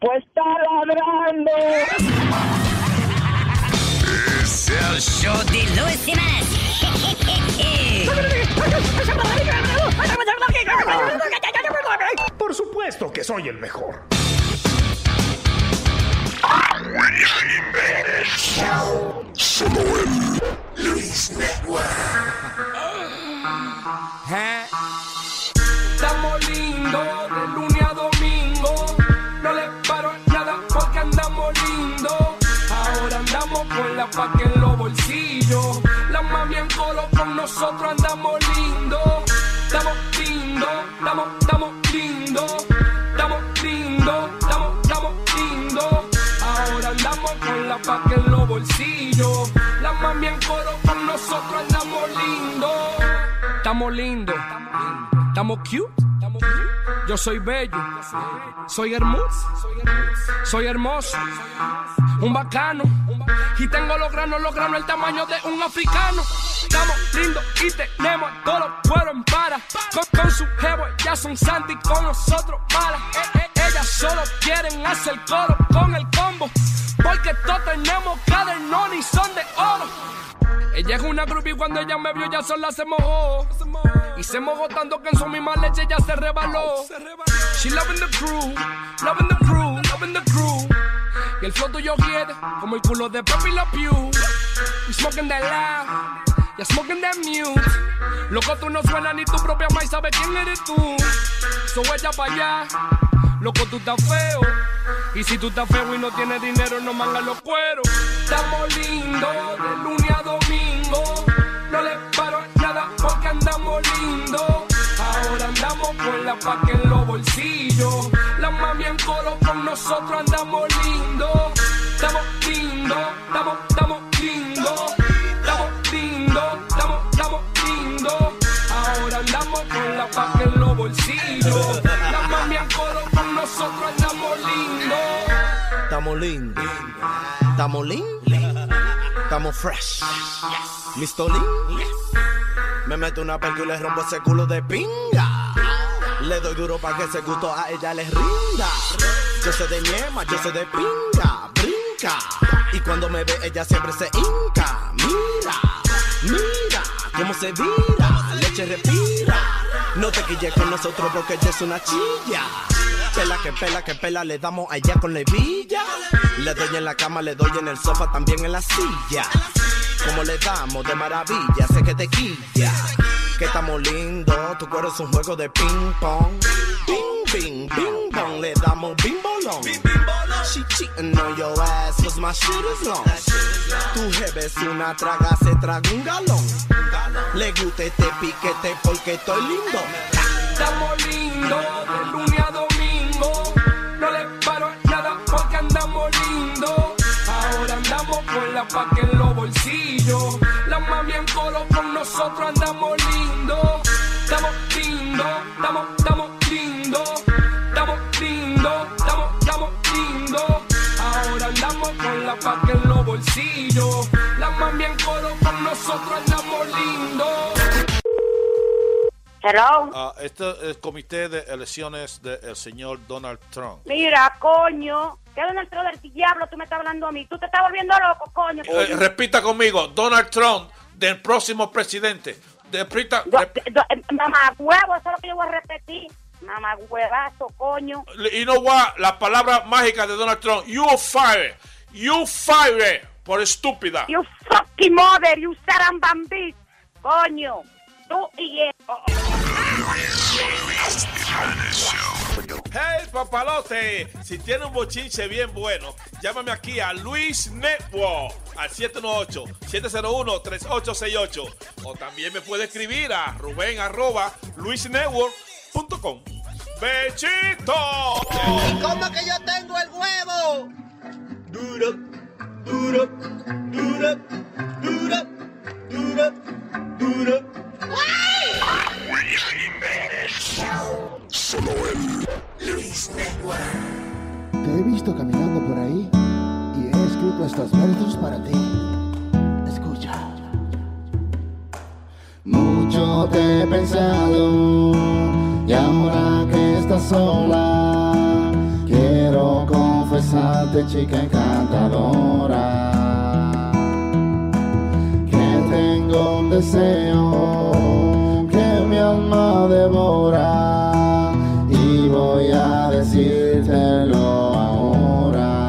Pues está ladrando. Es el show de Luis Jiménez. Por supuesto que soy el mejor. Solo en Luis Network. Estamos lindos de lunes nosotros andamos lindos. Estamos lindos, estamos, estamos lindos. Estamos lindos, estamos, estamos lindos. Ahora andamos con la paca en los bolsillos. La mami en coro con nosotros andamos lindos. Estamos lindos. Estamos cute. Yo soy bello. Soy hermoso. Soy hermoso. Un bacano. Y tengo los granos, los granos el tamaño de un africano. Estamos lindos y tenemos todos los cueros en para. Con, su jevo, ya son santi con nosotros malas. Eh, eh, ellas solo quieren hacer coro con el combo. Porque todos tenemos cadernón y son de oro. Ella es una groupie cuando ella me vio ya sola se mojó. Y se mojó tanto que en su misma leche ya se rebaló. She loving the crew, loving the crew, loving the crew. Y el flow tuyo quiere como el culo de Pepe La Pew. We smoking that loud, ya smoking that mute. Loco, tú no suenas ni tu propia maíz sabe quién eres tú. So ella pa' allá, loco, tú estás feo. Y si tú estás feo y no tienes dinero, no mangas los cueros. Estamos lindos de Ahora andamos con la paca en los bolsillos. La mami en coro con nosotros andamos lindos. Estamos lindos, estamos, estamos lindos. Estamos lindos, estamos, estamos lindos. Ahora andamos con la paca en los bolsillos. La mami en coro con nosotros andamos lindos. Estamos lindos. Estamos lindos. Estamos fresh. Listo lean. Me meto una perca y le rompo ese culo de pinga. Le doy duro para que ese gusto a ella les rinda. Yo soy de ñema, yo soy de pinga. Brinca. Y cuando me ve, ella siempre se hinca. Mira, mira cómo se vira. Leche respira. No te quilles con nosotros porque ella es una chilla. Pela que pela que pela, le damos allá con la hebilla. Le doy en la cama, le doy en el sofá, también en la silla. Como le damos de maravilla, sé que te quilla. Que estamos lindos, tu cuero es un juego de ping pong. Bing, bing, bing bong, le damos bing bolón. She cheating on your ass, cause my shit is long. Tu jefe es una traga, se traga un galón. Le gusta este piquete porque estoy lindo. Estamos lindos de lunes a domingo. No le paro nada porque andamos lindos. Ahora andamos con la paca en los bolsillos. La mami en coro con nosotros andamos La mami en coro con nosotros andamos lindos. Hello. Ah, este es el comité de elecciones del señor Donald Trump. Mira, coño. ¿Qué Donald Trump del diablo tú me estás hablando a mí? Tú te estás volviendo loco, coño. Eh, repita conmigo, Donald Trump, del próximo presidente. Repita, Yo- rep- yo- eh, mamá huevo, eso es lo que yo voy a repetir. Mamá huevazo, coño. y no va la palabra mágica de Donald Trump. You fire, you fire, por estúpida. You fucking mother, you sarambam bitch. Coño. Tú y él. Hey, papalote, si tiene un bochinche bien bueno, llámame aquí a Luis Network al 718-701-3868. O también me puede escribir a Rubén arroba luisnetwork.com. ¡Bechito! ¿Y cómo que yo tengo el huevo? Solo Te he visto caminando por ahí y he escrito estos versos para ti. Escucha. Mucho te he pensado y ahora que estás sola confesarte, chica encantadora, que tengo un deseo que mi alma devora. Y voy a decírtelo ahora.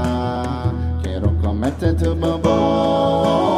Quiero comerte tu bobola,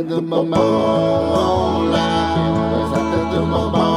comerte tu bobola, quiero besarte tu bobola.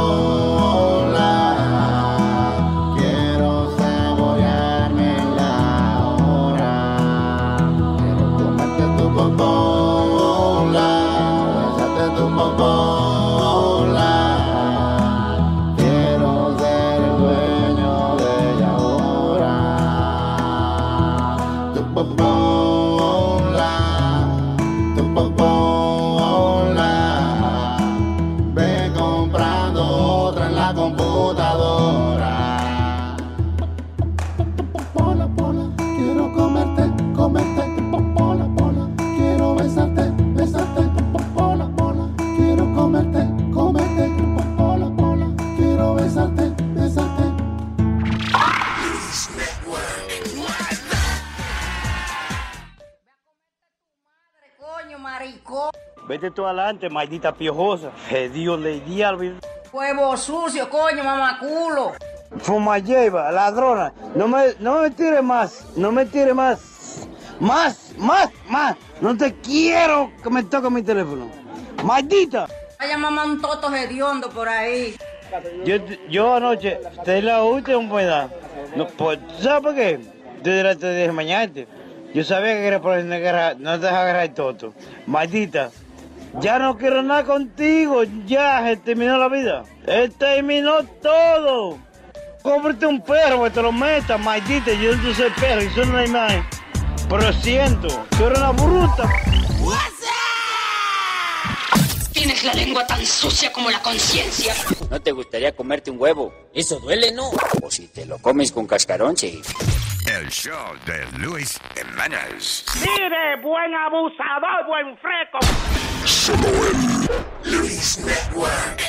Vete tú adelante, maldita piojosa. Dios le diablo. Huevo sucio, coño, mamaculo. Fuma lleva, ladrona. No me, no me tire más. No me tire más. Más, más, más. No te quiero que me toque mi teléfono. Maldita. Vaya mamá un toto hediondo por ahí. Yo, yo anoche te la última pueda. No, pues, ¿Sabes por qué? Desde te dije mañana. Yo sabía que era por no te agarrar el toto. Maldita. Ya no quiero nada contigo. Ya se terminó la vida. Se terminó todo. Cómprate un perro que te lo metas, maldita. Yo no soy perro, yo soy una imagen. Pero lo siento, tú eres una bruta. Tienes la lengua tan sucia como la conciencia. ¿No te gustaría comerte un huevo? Eso duele, ¿no? O si te lo comes con cascarón, sí. El show de Luis Jiménez. Mire, buen abusador, buen freco. Solo en Luis Network.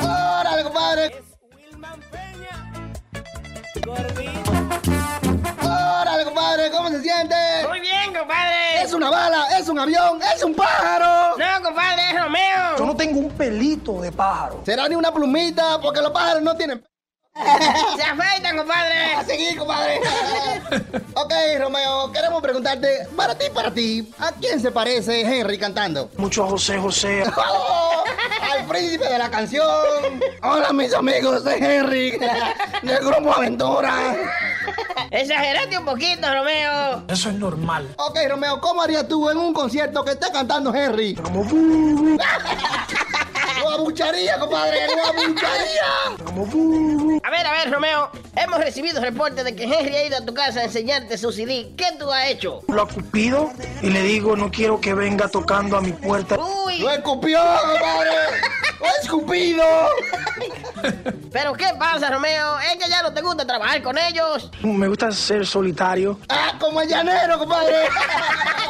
¡Órale, compadre! ¡Órale, compadre! ¿Cómo se siente? Muy bien, compadre. Es una bala, es un avión, es un pájaro. No, compadre, es Romeo. Yo no tengo un pelito de pájaro. Será ni una plumita, porque los pájaros no tienen. Se afeitan, compadre. A seguir, compadre. ok, Romeo, queremos preguntarte, para ti, para ti, ¿a quién se parece Henry cantando? Mucho a José José. Oh, al príncipe de la canción. Hola, mis amigos de Henry, del grupo Aventura. Exageraste un poquito, Romeo. Eso es normal. Ok, Romeo, ¿cómo harías tú en un concierto que esté cantando Henry? Como Lo abucharía, compadre, lo abucharía. A ver, a ver, Romeo. Hemos recibido reportes de que Henry ha ido a tu casa a enseñarte su CD. ¿Qué tú has hecho? Lo acupido y le digo, no quiero que venga tocando a mi puerta. Uy. Lo escupió, compadre. Lo ha escupido. Pero ¿qué pasa, Romeo? Es que ya no te gusta trabajar con ellos. Me gusta ser solitario. Ah, como el llanero, compadre.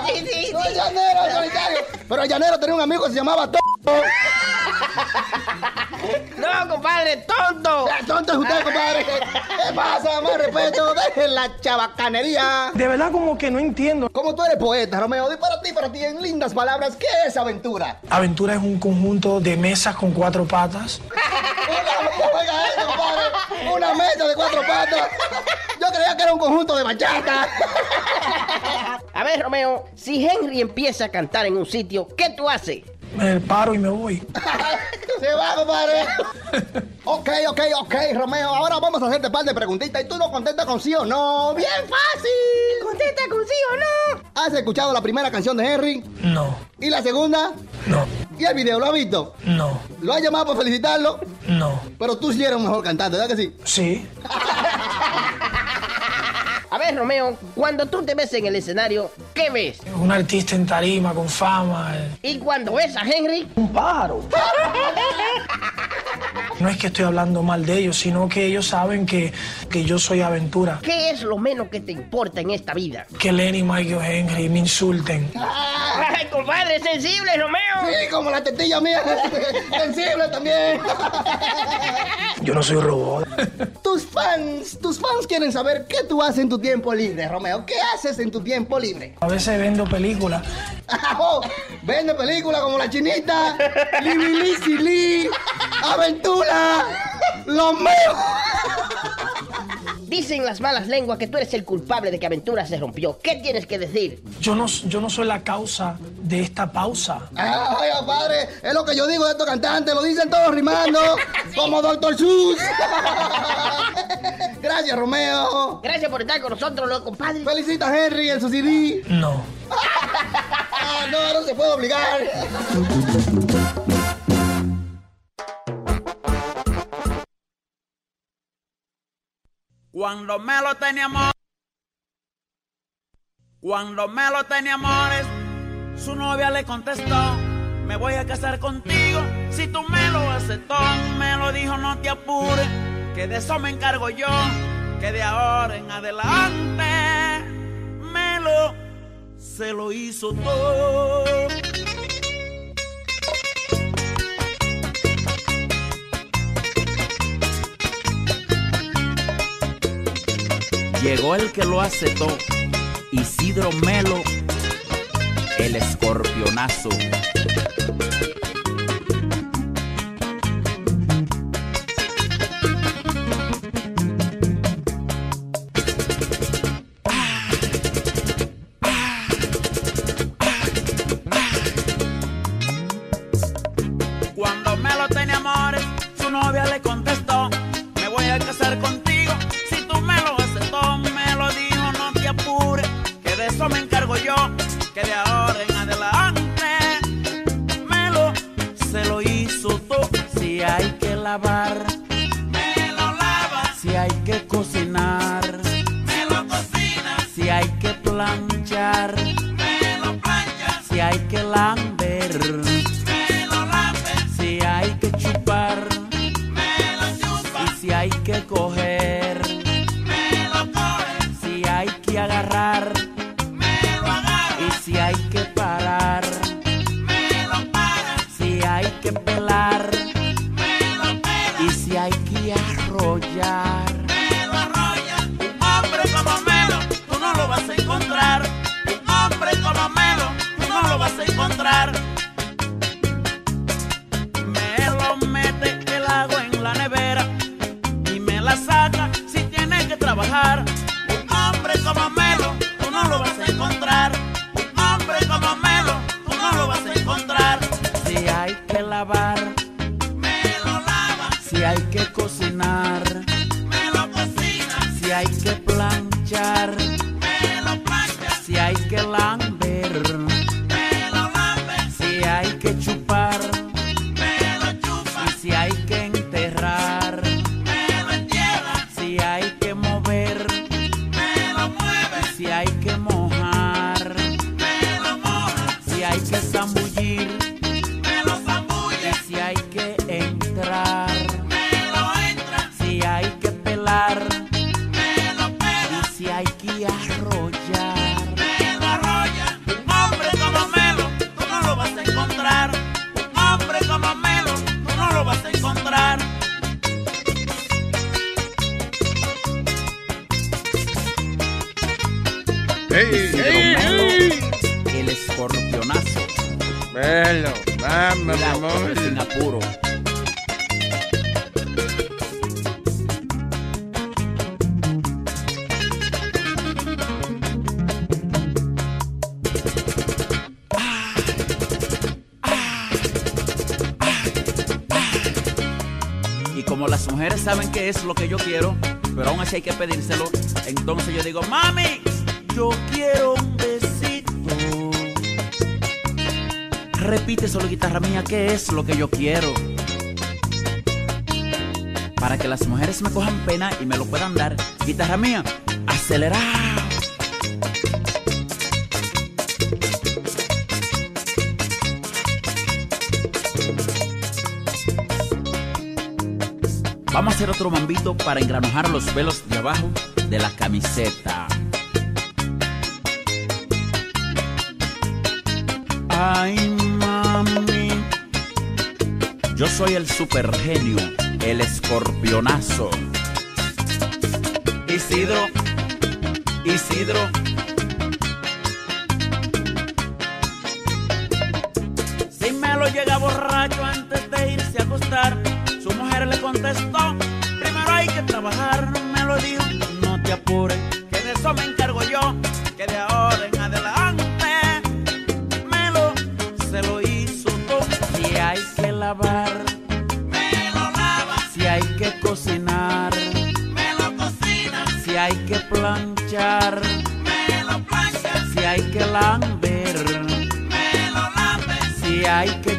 Sí, sí, No, el sí. llanero, el solitario. Pero el llanero tenía un amigo que se llamaba T. No, compadre, tonto. Tonto es usted, compadre. ¿Qué pasa? Más respeto. Dejen la chabacanería. De verdad como que no entiendo. Como tú eres poeta, Romeo, di para ti, para ti, en lindas palabras, ¿qué es aventura? Aventura es un conjunto de mesas con cuatro patas mesa de cuatro patas. Yo creía que era un conjunto de bachata. A ver, Romeo, si Henry empieza a cantar en un sitio, ¿qué tú haces? Me paro y me voy. Se va, compadre. ok, ok, ok, Romeo. Ahora vamos a hacerte un par de preguntitas y tú no contestas con sí o no. ¡Bien fácil! Contesta con sí o no. ¿Has escuchado la primera canción de Henry? No, ¿Y la segunda? no, ¿Y el video? ¿Lo has visto? no, ¿Lo has llamado para felicitarlo? no. Pero tú sí eres un mejor cantante, ¿verdad que sí? Sí. A ver, Romeo, cuando tú te ves en el escenario, ¿qué ves? Un artista en tarima con fama. eh. Y cuando ves a Henry, Un pájaro. No es que estoy hablando mal de ellos, sino que ellos saben que, que yo soy aventura. ¿qué es lo menos que te importa en esta vida? Que Lenny, Michael Henry me insulten. ¡Ay, compadre, sensible, Romeo! Sí, como la tetilla mía. Sensible también. Yo no soy robot. tus fans, tus fans quieren saber qué tú haces en tu tiempo libre, Romeo. ¿Qué haces en tu tiempo libre? A veces vendo películas. Oh, Vende películas como La Chinita, Libili Lee, Aventura, Los míos. Dicen las malas lenguas que tú eres el culpable de que Aventura se rompió. ¿Qué tienes que decir? Yo no, yo no soy la causa de esta pausa. Ay, padre, es lo que yo digo de estos cantantes, lo dicen todos rimando, como Doctor Sus. Gracias, Romeo. Gracias por estar con nosotros, los compadres. Felicita a Henry en su CD. No. Ah, no, no se puede obligar. Cuando me lo teníamos, cuando me lo tenía amores, su novia le contestó, me voy a casar contigo, si tú me lo aceptó, me lo dijo, no te apures, que de eso me encargo yo, que de ahora en adelante, me lo, se lo hizo todo. Llegó el que lo aceptó, Isidro Melo, el escorpionazo. Lo que yo quiero, pero aún así hay que pedírselo, entonces yo digo, mami, yo quiero un besito. Repite solo guitarra mía, ¿qué es lo que yo quiero? Para que las mujeres me cojan pena y me lo puedan dar. Guitarra mía, acelera. Vamos a hacer otro mambito para engranojar los pelos de abajo de la camiseta. Ay, mami. Yo soy el super genio, el escorpionazo. Isidro, Isidro. Si me lo llega borracho antes de irse a acostar, contestó, primero hay que trabajar, me lo dijo, no te apures, que de eso me encargo yo, que de ahora en adelante me lo, se lo hizo todo. Si hay que lavar, me lo lava. Si hay que cocinar, me lo cocina. Si hay que planchar, me lo plancha. Si hay que lamber, me lo lambe. Si hay que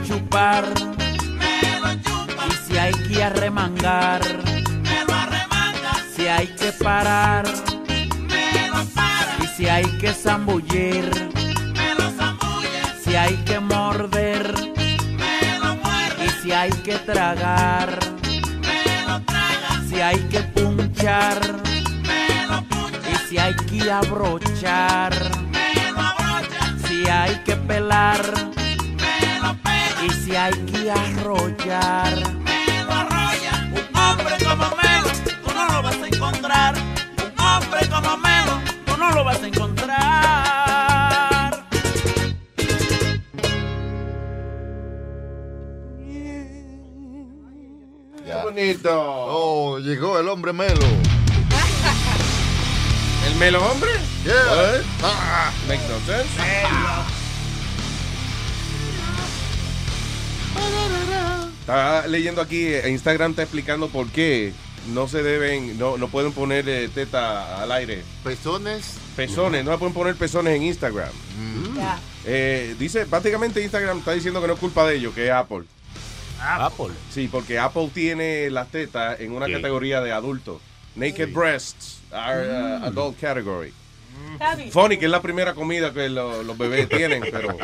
zambullir, me lo zambulle. Si hay que morder, me lo muerde. Y si hay que tragar, me lo traga. Si hay que punchar, me lo puncha. Y si hay que abrochar, me lo abrocha. Si hay que pelar, leyendo aquí, Instagram está explicando por qué no se deben, no, no pueden poner eh, teta al aire. Pezones. Pezones, no se pueden poner pezones en Instagram. Ya. Eh, dice, prácticamente Instagram está diciendo que no es culpa de ellos, que es Apple. Apple. Sí, porque Apple tiene las tetas en una Sí. categoría de adultos. Naked breasts are uh, adult category. Funny, que es la primera comida que lo- los bebés tienen, pero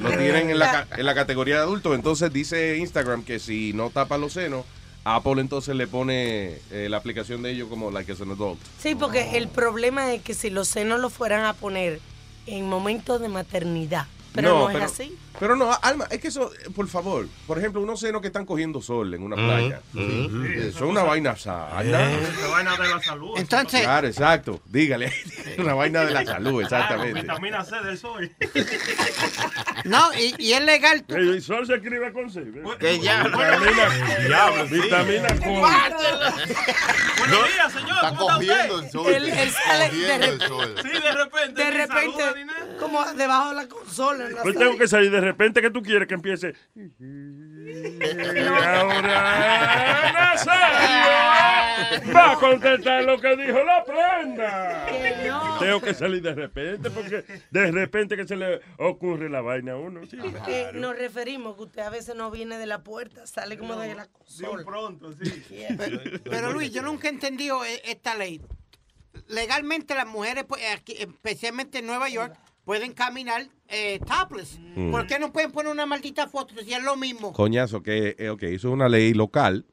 lo tienen en la, ca- en la categoría de adultos. Entonces dice Instagram que si no tapa los senos, Apple entonces le pone eh, la aplicación de ellos como like as an adult. Sí, porque el problema es que si los senos los fueran a poner en momentos de maternidad, pero no, es así. Pero no, Alma, es que eso, eh, por favor, por ejemplo, unos senos que están cogiendo sol en una Mm, playa. mm. Eh, Son una vaina sana. Esa vaina de la salud. Entonces, Claro, exacto. Dígale. Una vaina de la salud, exactamente. Vitamina C del sol. no, y, y es legal. tú- El sol se escribe con C. Que ya- Vitamina, vitamina con. Buenos días, señor. Está ¿Cómo está cogiendo usted? el sol. Sale de cogiendo el sol. Sí, de repente. De repente, saluda como debajo de la consola. Pues sala. tengo que salir de repente que tú quieres que empiece. Y ahora Nazario va a contestar lo que dijo la prenda. Que no. Tengo que salir de repente porque de repente que se le ocurre la vaina a uno. sí. Eh, nos referimos que usted a veces no viene de la puerta, sale como de la De un consola. pronto, sí. Pero, pero, Luis, yo nunca he entendido eh, esta ley. Legalmente las mujeres, pues, aquí, especialmente en Nueva York, pueden caminar eh, topless. Mm. ¿Por qué no pueden poner una maldita foto si es lo mismo? Coñazo, que, eh, ok, eso es una ley local.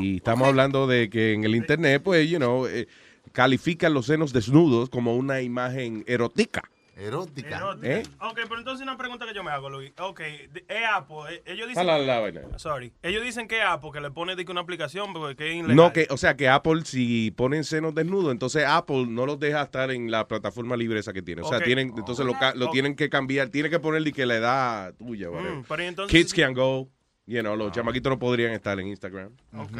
y estamos hablando de que en el internet, pues, you know, eh, califican los senos desnudos como una imagen erótica. Erótica. Erótica. ¿Eh? Ok, pero entonces una pregunta que yo me hago, Luis. Ok, es Apple. eh, Ellos dicen. La. Sorry. Ellos dicen que Apple, que le pone de que una aplicación, porque es ilegal. No, que, o sea, que Apple, si ponen senos desnudos, entonces Apple no los deja estar en la plataforma libre esa que tiene. O sea, tienen, entonces lo, ca- lo Ok. tienen que cambiar, tienen que ponerle que la edad tuya. Mm, pero entonces- Kids can go, you know, los chamaquitos no podrían estar en Instagram. Ok.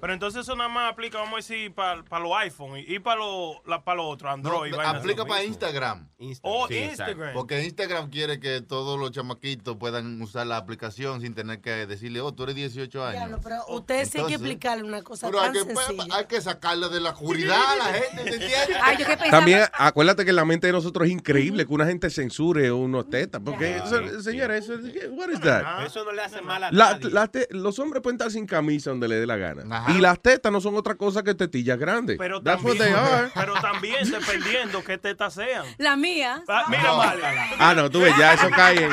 Pero entonces eso nada más aplica, vamos a decir, para los iPhone y, y para los para los otros, Android. No, aplica para Instagram. Oh, Sí, Instagram. Porque Instagram quiere que todos los chamaquitos puedan usar la aplicación sin tener que decirle, oh, tú eres 18 años. Diablo, pero ustedes sí hay que explicarle una cosa Pero hay tan que, sencilla. hay que sacarle de la oscuridad a la gente, ¿te entiendes? Ay, yo que También acuérdate que la mente de nosotros es increíble que una gente censure unos tetas. Porque, eso- señora, eso, what is that? Eso no le hace mal a La- nadie. la te- los hombres pueden estar sin camisa donde le dé la gana. Y las tetas no son otra cosa que tetillas grandes. Pero That's también, pero dependiendo qué tetas sean. La mía. Ah, mira, Mario. Ah, no, tú ves, ya eso cae en,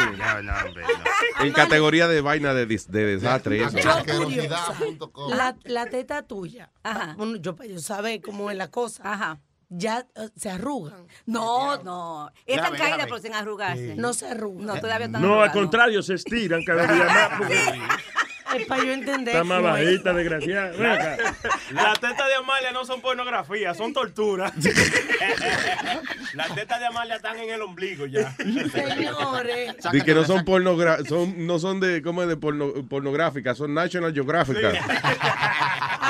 en categoría de vaina de, de desastre. Eso. Yo la, la teta tuya, bueno, yo para yo saber cómo es la cosa, ya eh, se arrugan. No, no. Están caídas, pero sin arrugarse. No se arrugan. No, todavía están No, al contrario, se estiran cada día más porque Es para yo entender. está más bajita, desgraciada. Las tetas de Amalia no son pornografía, son tortura. Las tetas de Amalia están en el ombligo ya. Señores. Di que no son pornogra son, no son de, ¿cómo es de porno, pornográficas, son National Geographic.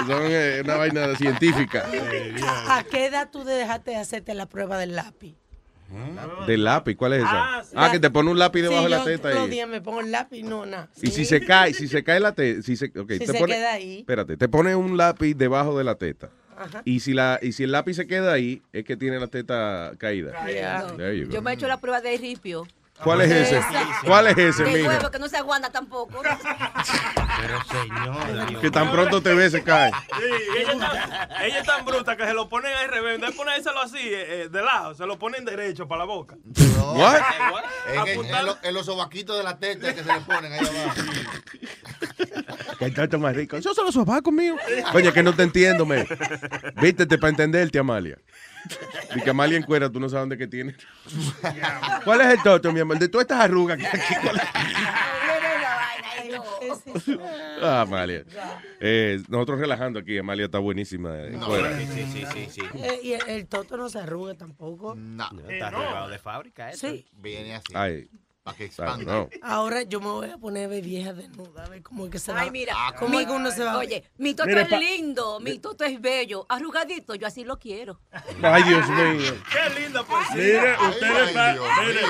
Son eh, una vaina científica. ¿A, a qué edad tú dejaste de hacerte la prueba del lápiz? Del lápiz, ¿cuál es esa? Ah, Ah, que te pone un lápiz debajo Sí, de la yo teta. Todos los Y, días me pongo el lápiz, no, nada. y si se cae, si se cae la teta, si se, ok, Si te se pone, queda ahí. Espérate, te pone un lápiz debajo de la teta. Ajá. Y si, la, y si el lápiz se queda ahí, es que tiene la teta caída. No. There you go. Yo me he hecho la prueba de ripio. ¿Cuál es ese? ¿Cuál es ese, De mija? huevo, que no se aguanta tampoco. Pero señora. Que tan pronto te ves, se cae. Sí, ella, es tan, ella es tan bruta que se lo ponen al revés. En vez de ponérselo así, eh, eh, de lado, se lo ponen derecho para la boca. What? En, en- en lo- en los sobaquitos de la teta que se le ponen ahí abajo. Que el tato más rico. Yo solo sobacos mío. Oye, que no te entiendo, me. Vístete para entenderte, Amalia. Y que Amalia en cuera, tú no sabes dónde que tiene. ¿Cuál es el toto, mi amor? De todas estas arrugas que aquí. ¿cuál es? Ah, Amalia. Eh, nosotros relajando aquí. Amalia está buenísima en cuera. Sí, sí, sí, sí. Eh, y el, el toto no se arruga tampoco. No. Está arrugado de fábrica eso. Sí. Viene así. Ay. Para que Ah, expanda. no. Ahora yo me voy a poner de vieja desnuda, a ver cómo es que se va. Ay, mira. Conmigo uno se va. Oye, mi toto Mire, es pa- lindo, mi toto es bello, arrugadito, yo así lo quiero. Ay, Dios mío. Qué linda pues. Mire, ustedes, Ay, pa- Dios mire,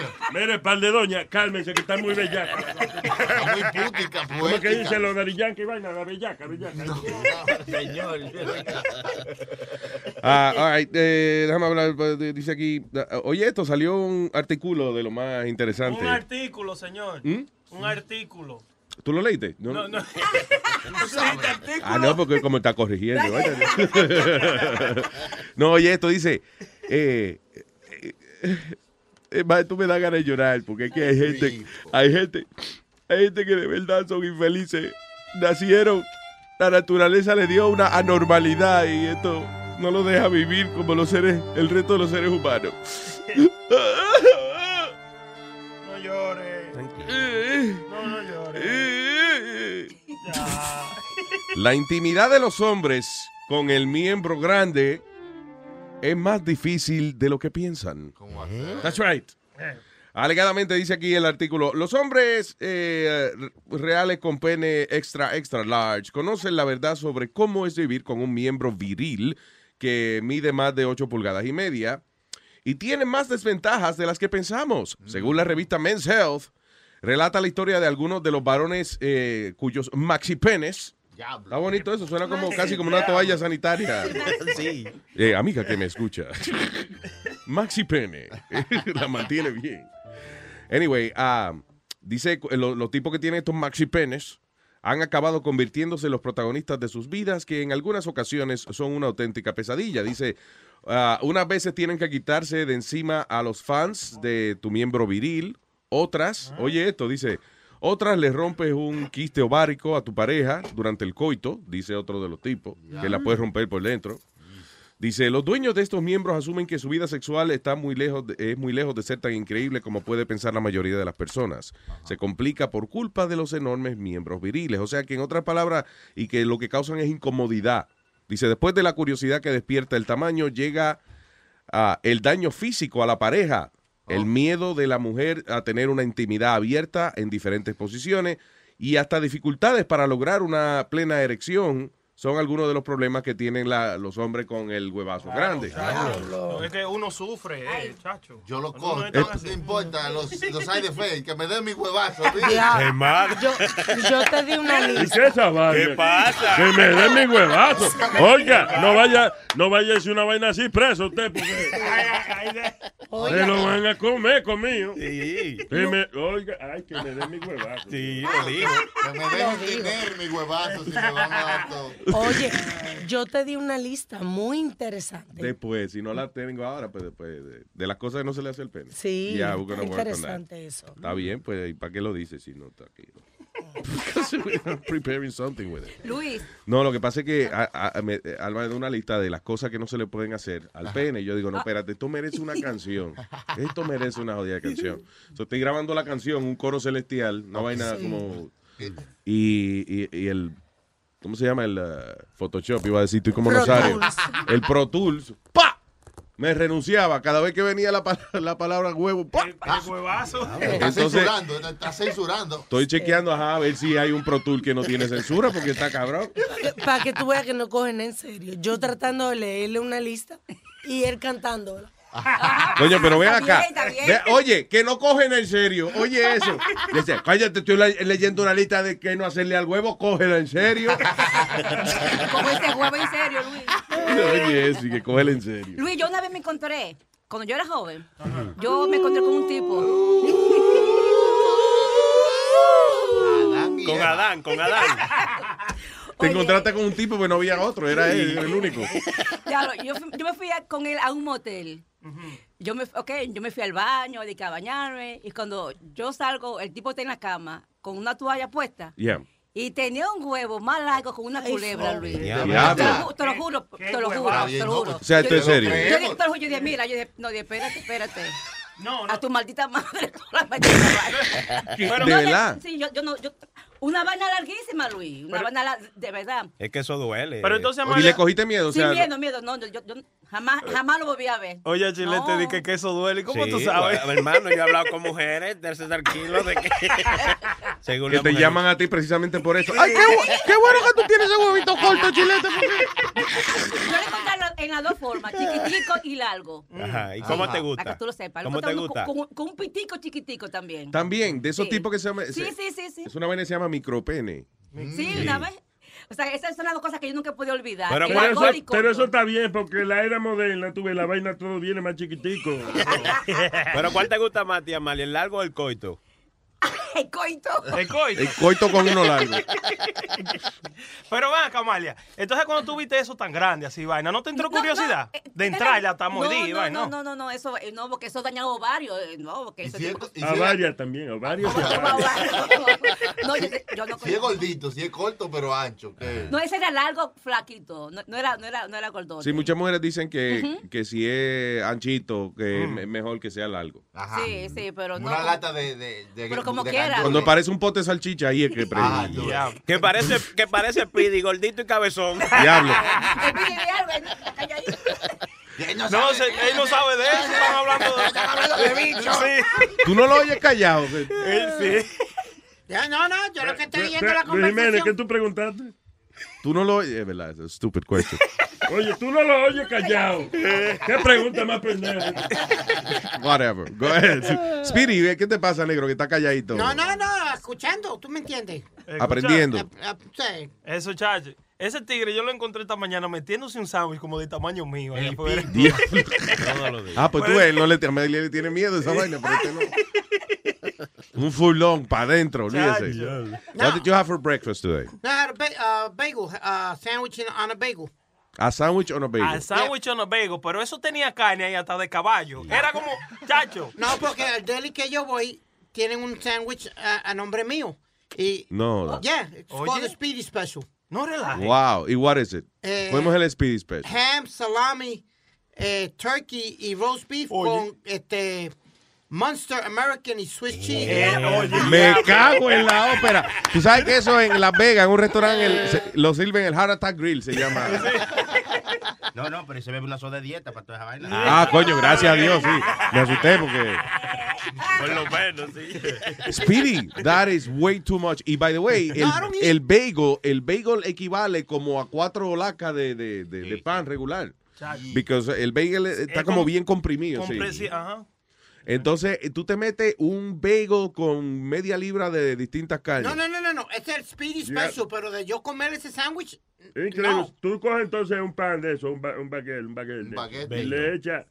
mire, par de doña, cálmense que están muy bellacas. Está muy pútica, ¿Cómo que dicen los Daddy Yankee? Vaina, la bellaca, bellaca. Señor. Ah, all right, eh, déjame hablar. eh, Dice aquí. ah, Oye, esto salió un artículo de lo más interesante. Un artículo, señor. ¿Mm? Un artículo. ¿Tú lo leíste? No. No, no. ¿Tú leíste artículo? Ah, no, porque como está corrigiendo. vaya. no, oye, esto dice. Eh, eh, eh, ma, tú me das ganas de llorar porque es que hay gente, hay gente, hay gente que de verdad son infelices. Nacieron, la naturaleza le dio una anormalidad y esto no lo deja vivir como los seres, el resto de los seres humanos. La intimidad de los hombres con el miembro grande es más difícil de lo que piensan. That's right. Alegadamente dice aquí el artículo, los hombres eh, reales con pene extra, extra large conocen la verdad sobre cómo es vivir con un miembro viril que mide más de 8 pulgadas y media y tiene más desventajas de las que pensamos. Según la revista Men's Health, relata la historia de algunos de los varones eh, cuyos maxipenes Está bonito eso, suena como casi como una toalla sanitaria. Sí. Eh, amiga que me escucha. Maxi Pene. La mantiene bien. Anyway, ah, dice lo- los tipos que tienen estos maxi penes han acabado convirtiéndose en los protagonistas de sus vidas, que en algunas ocasiones son una auténtica pesadilla. Dice, ah, unas veces tienen que quitarse de encima a los fans de tu miembro viril, otras, oye esto, dice, otras le rompes un quiste ovárico a tu pareja durante el coito, dice otro de los tipos, que la puedes romper por dentro. Dice, los dueños de estos miembros asumen que su vida sexual está muy lejos de- es muy lejos de ser tan increíble como puede pensar la mayoría de las personas. Se complica por culpa de los enormes miembros viriles. O sea que en otras palabras, y que lo que causan es incomodidad. Dice, después de la curiosidad que despierta el tamaño, llega ah, el daño físico a la pareja, el miedo de la mujer a tener una intimidad abierta en diferentes posiciones y hasta dificultades para lograr una plena erección son algunos de los problemas que tienen la- los hombres con el huevazo grande. No, es que uno sufre, eh, chacho. Yo lo cojo. ¿Qué así. te importa? Los, los side effects, que me den mi huevazo. ¿sí? Yo, yo te di una ¿Y lista. qué es esa vaina? ¿Qué pasa? Que me den mi huevazo. Oiga, no vaya, no vaya a decir una vaina así preso usted, porque se lo van a comer conmigo. Sí. Que me- oiga, ay, que me den mi huevazo. Sí, lo dijo. Que me dejen tener mi huevazo si me van a dar todo. Oye, yo te di una lista muy interesante. Después, si no la tengo ahora, pues después de, de las cosas que no se le hace el pene. Sí, Yeah, interesante eso. Está bien, pues, ¿y para qué lo dices si no está aquí? Because we're preparing something with it. Luis, No, lo que pasa es que a- a- me- Alma me da una lista de las cosas que no se le pueden hacer al pene. Yo digo, no, espérate, esto merece una canción. Esto merece una jodida canción. So, estoy grabando la canción, un coro celestial, no vaina Sí. como... Y, y, y el... ¿Cómo se llama? El uh, Photoshop, iba a decir, estoy como Pro Rosario. Tools. El Pro Tools. ¡Pa! Me renunciaba cada vez que venía la, pa- la palabra huevo. ¡pa! El huevazo. Está Entonces- censurando, está- está censurando. Estoy chequeando ajá, a ver si hay un Pro Tool que no tiene censura porque está cabrón. Para que tú veas que no cogen en serio. Yo tratando de leerle una lista y él cantándola. Coño, pero ven acá. Ve- oye, que no cogen en serio. Oye eso. Dice, cállate, estoy le- leyendo una lista de que no hacerle al huevo, cógelo en serio. como ese huevo en serio, Luis. Oye eso, y que cógelo en serio. Luis, yo una vez me encontré, cuando yo era joven, yo me encontré con un tipo. Con Adán, con Adán. Te encontraste con un tipo, pero no había otro, era él, el único. Claro, yo, fui- yo me fui a- con él a un motel. Yo me, okay, yo me fui al baño, dediqué a bañarme, y cuando yo salgo, el tipo está en la cama con una toalla puesta. Yeah. Y tenía un huevo más largo con una culebra, Luis. Te lo, ju- te lo juro, te lo juro, te lo juro. O sea, esto es serio. Yo dije, te lo juro, yo dije, mira, yo dije, no, dije, espérate, espérate. A tu maldita madre. tú la. ¿De No, verdad? Sí, yo, yo no, yo, una vaina larguísima, Luis. Una vaina lar- de verdad. Es que eso duele. Pero entonces, ¿Y le cogiste miedo? O Sin sea, miedo, miedo, no, yo, yo jamás, jamás lo volví a ver. Oye, Chile, No. te dije que eso duele. ¿Cómo Sí, tú sabes? bueno, hermano, yo he hablado con mujeres de estar tranquilo de que. según que te mujer- llaman a ti precisamente por eso. ¡Ay, qué, bu- qué bueno que tú tienes ese huevito corto, chilete! Yo le en la- en las dos formas, chiquitico y largo. Ajá, ¿y cómo Ajá. te gusta? Para que tú lo sepas. ¿Cómo te gusta? Con, con- con un pitico chiquitico también. También, de esos Sí. tipos que se llama... Sí, sí, sí, sí. Es una vaina que se llama micropene. Sí, una vez. O sea, esas son las dos cosas que yo nunca he podido olvidar. Pero, eso, corto. pero eso está bien, porque en la era moderna, tuve la vaina todo viene más chiquitico. Pero ¿cuál te gusta más, tía Mali, el largo o el coito? El coito. El coito. El coito con uno largo. Pero ven acá, Amalia. Entonces, cuando tú viste eso tan grande, así, vaina, ¿no te entró curiosidad? de entrar y la no, mordida, y no, vaina, no, no, no, no, eso, eh, no, porque eso daña ovarios, eh, no, porque eso A varias también, a varios. no, yo, yo no Si es gordito, si es corto pero ancho. ¿qué? No, ese era largo, flaquito, no, no era, no era, no era gordote. Sí, muchas mujeres dicen que, que si es anchito, que Mm. es mejor que sea largo. Sí, sí, pero no. Una lata de, de, de- Pero como de quiera. Cuando parece un pote de salchicha, ahí es que Ah, prende. ves. Que parece, que parece Pidi, gordito y cabezón. Diablo. No, se- él no sabe de eso, están hablando de, de bicho. Sí. Tú no lo oyes callado. Él sí. Ya, no, no, yo lo que estoy viendo la Jiménez, ¿qué conversación. tú preguntaste? Tú no lo oyes. Es verdad, es a stupid question. Oye, tú no lo oyes callado. ¿Qué pregunta más pendeja? Whatever. Go ahead. Speedy, ¿qué te pasa, negro? Que está calladito. No, no, no, escuchando, ¿tú me entiendes? Aprendiendo. Eh, eh, sí. Eso, chacho. Ese tigre yo lo encontré esta mañana metiéndose un sándwich como de tamaño mío. ahí afuera. Diablo. Ah, pues tú él no le, a le tiene miedo a esa vaina, pero este no. Un full long para adentro, olvídese. What did you have for breakfast today? No, I had a ba- uh, bagel, uh, sandwich on a bagel. A sandwich on a bagel. A sándwich on a bagel, pero eso tenía carne ahí hasta de caballo. Era como, chacho. No, porque el deli que yo voy tienen un sándwich uh, a nombre mío. Y, No. yeah, it's Oye. called the Speedy Special. No relajes. Wow. ¿Y what is it? Eh, el Speedy Special. Ham, salami, eh, turkey y roast beef con este Munster American y Swiss cheese. Eh, Me cago en la ópera. Tú sabes que eso en Las Vegas, en un restaurante, el- se- lo sirven el Heart Attack Grill, se llama. No, no, pero se bebe una soda de dieta para toda esa vaina. Ah, coño, gracias a Dios, sí. Me asusté porque. Por lo menos, sí. Speedy, that is way too much. Y by the way, el, bagel, el bagel equivale como a cuatro lacas de, de, de, de pan regular. Because el bagel está Es como como- bien comprimido. sí. Ajá. Entonces, eh, tú te metes un bagel con media libra de distintas carnes. No, no, no, no, no. Este es el Speedy Yeah. Special, pero de yo comer ese sándwich. Increíble. No. Tú coges entonces un pan de eso, un, ba un baguette, un baguette. baguette. y le echas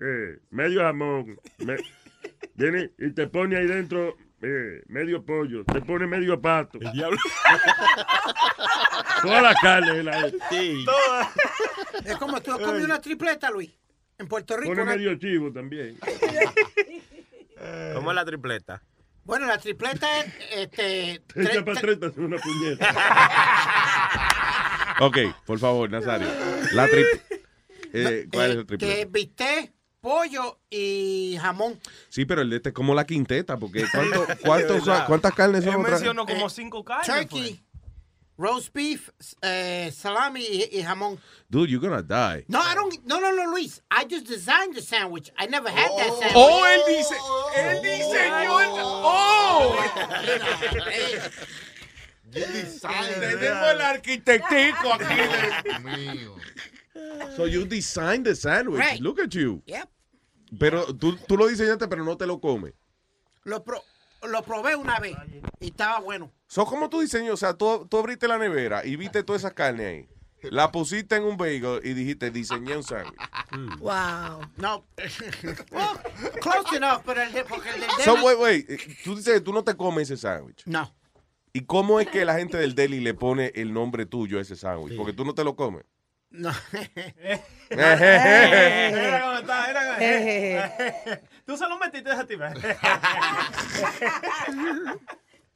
eh, medio jamón. me- viene y te pone ahí dentro eh, medio pollo. Te pone medio pato. El diablo. Toda la carne. La, Sí. Es como tú comes una tripleta, Luis. En Puerto Rico. pone una- medio chivo también. ¿Cómo es la tripleta? Bueno, la tripleta es. Este, Te echa para tre- atrás y te hace una puñeta. Ok, por favor, Nazario. La trip... eh, ¿Cuál es el triple? que bistec, pollo y jamón. Sí, pero el de este es como la quinteta, porque ¿cuánto, cuántos ¿cuántas carnes son Él mencionó como Eh, cinco carnes. Turkey, roast beef, eh, salami y, y jamón. Dude, you're gonna die. No, I don't. No, no, no, Luis. I just designed the sandwich. I never had that sandwich. Oh, él dice, él diseñó el... ¡Oh! Tenemos el arquitectico aquí. So you designed the sandwich. Right. Look at you. Yep. Pero tú, tú lo diseñaste, pero no te lo comes. Lo, pro- lo probé una vez y estaba bueno. So, ¿cómo tú diseñas? O sea, tú, tú abriste la nevera y viste toda esa carne ahí. La pusiste en un bagel y dijiste, diseñé un sándwich. Wow. No. well, close enough, pero el de, porque el del So, deli- wait, wait. eh, Tú dices que tú no te comes ese sándwich. No. ¿Y cómo es que la gente del deli le pone el nombre tuyo a ese sándwich? Porque tú no te lo comes. No. Era como está, era como- Tú se lo metiste a ti.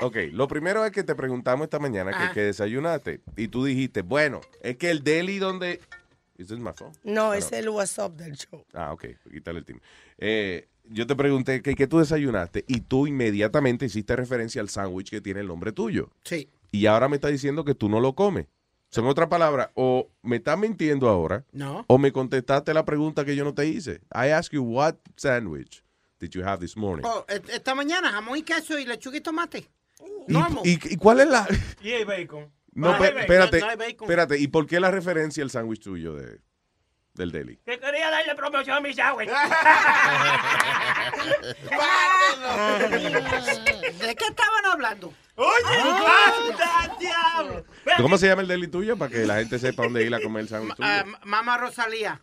Ok, lo primero es que te preguntamos esta mañana que, que desayunaste y tú dijiste, bueno, es que el deli donde... ¿Is this my phone? No, es el WhatsApp del show. Ah, ok, quítale el timbre. Eh, yo te pregunté que, que tú desayunaste y tú inmediatamente hiciste referencia al sándwich que tiene el nombre tuyo. Sí. Y ahora me estás diciendo que tú no lo comes. Son otras palabras, o me estás mintiendo ahora, No. o me contestaste la pregunta que yo no te hice. I asked you, what sandwich did you have this morning? Oh, e- esta mañana jamón y queso y lechuga y tomate. ¿Y- Normal. ¿Y, y cuál es la...? Y hay bacon. No, No pe- hay bacon, espérate, no hay bacon. espérate. ¿Y por qué la referencia al sándwich tuyo de, del deli? Que quería darle promoción a mi sándwich. ¿De qué estaban hablando? Oye, diablo. ¿Cómo se llama el deli tuyo? Para que la gente sepa dónde ir a comer el sándwich tuyo. Ah, Mamá Rosalía.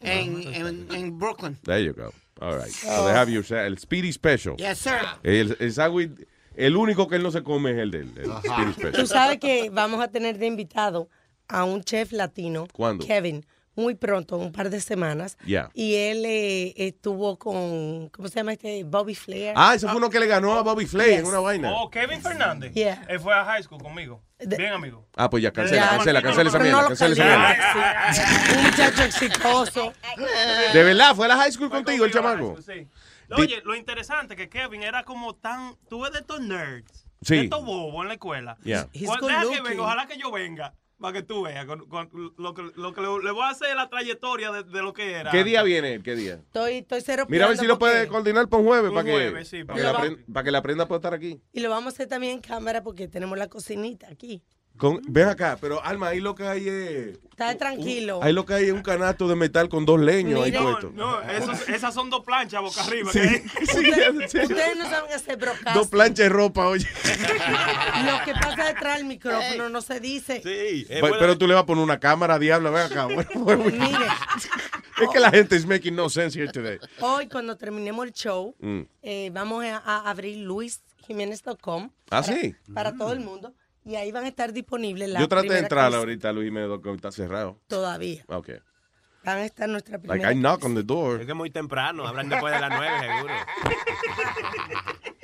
En, en, en Brooklyn. There you go. All right. So they have your, sa- el Speedy Special. Yes, sir. El, el sándwich, el único que él no se come es el del el Speedy Tú sabes que vamos a tener de invitado a un chef latino, ¿Cuándo? Kevin, muy pronto, un par de semanas. Ya. Y él eh, estuvo con, ¿cómo se llama este? Bobby Flair. Ah, ese fue uno que le ganó a Bobby Flay en una vaina. Oh, Kevin Fernández. Yeah. Él fue a high school conmigo. Bien amigo. Ah, pues ya, cancela, Ya. cancela, cancela esa mierda, cancela esa mierda. calientes. Un muchacho exitoso. De verdad, fue a la high school Fue contigo el chamaco. school, sí. Oye, lo interesante es que Kevin era como tan. Tú ves de estos nerds. Sí. De estos bobos en la escuela. Yeah. Pues que venga, ojalá que yo venga. Para que tú veas con, con lo que, lo que le, le voy a hacer la trayectoria de, de lo que era. ¿Qué día viene? ¿Qué día? Estoy, estoy cero Mira a ver si lo puede coordinar un jueves, para que, sí, para, que la prenda, para que la prenda pueda estar aquí. Y lo vamos a hacer también en cámara porque tenemos la cocinita aquí. Con, ven acá, pero Alma, ahí lo que hay es... Está tranquilo. Ahí lo que hay es un canasto de metal con dos leños ahí Mire. puestos. No, esos- esas son dos planchas boca arriba. Sí, que- sí, Ustedes, sí. ustedes no saben hacer broadcast. Dos planchas de ropa, oye. Lo que pasa detrás del micrófono no se dice. Sí. eh, Pero, bueno, tú le vas a poner una cámara, diablo, ven acá. Bueno, bueno, Mire, es que la gente is making no sense here today. hoy cuando terminemos el show, Mm. eh, vamos a, a abrir luisjiménez.com. ¿Ah, para- sí? Para todo el mundo. Y ahí van a estar disponibles las Yo traté de entrar ahorita, Luis Jiménez, que está cerrado. Todavía. Ok. Van a estar nuestra Like primera. I knock on the door. es que es muy temprano. Hablan después de las nueve, seguro.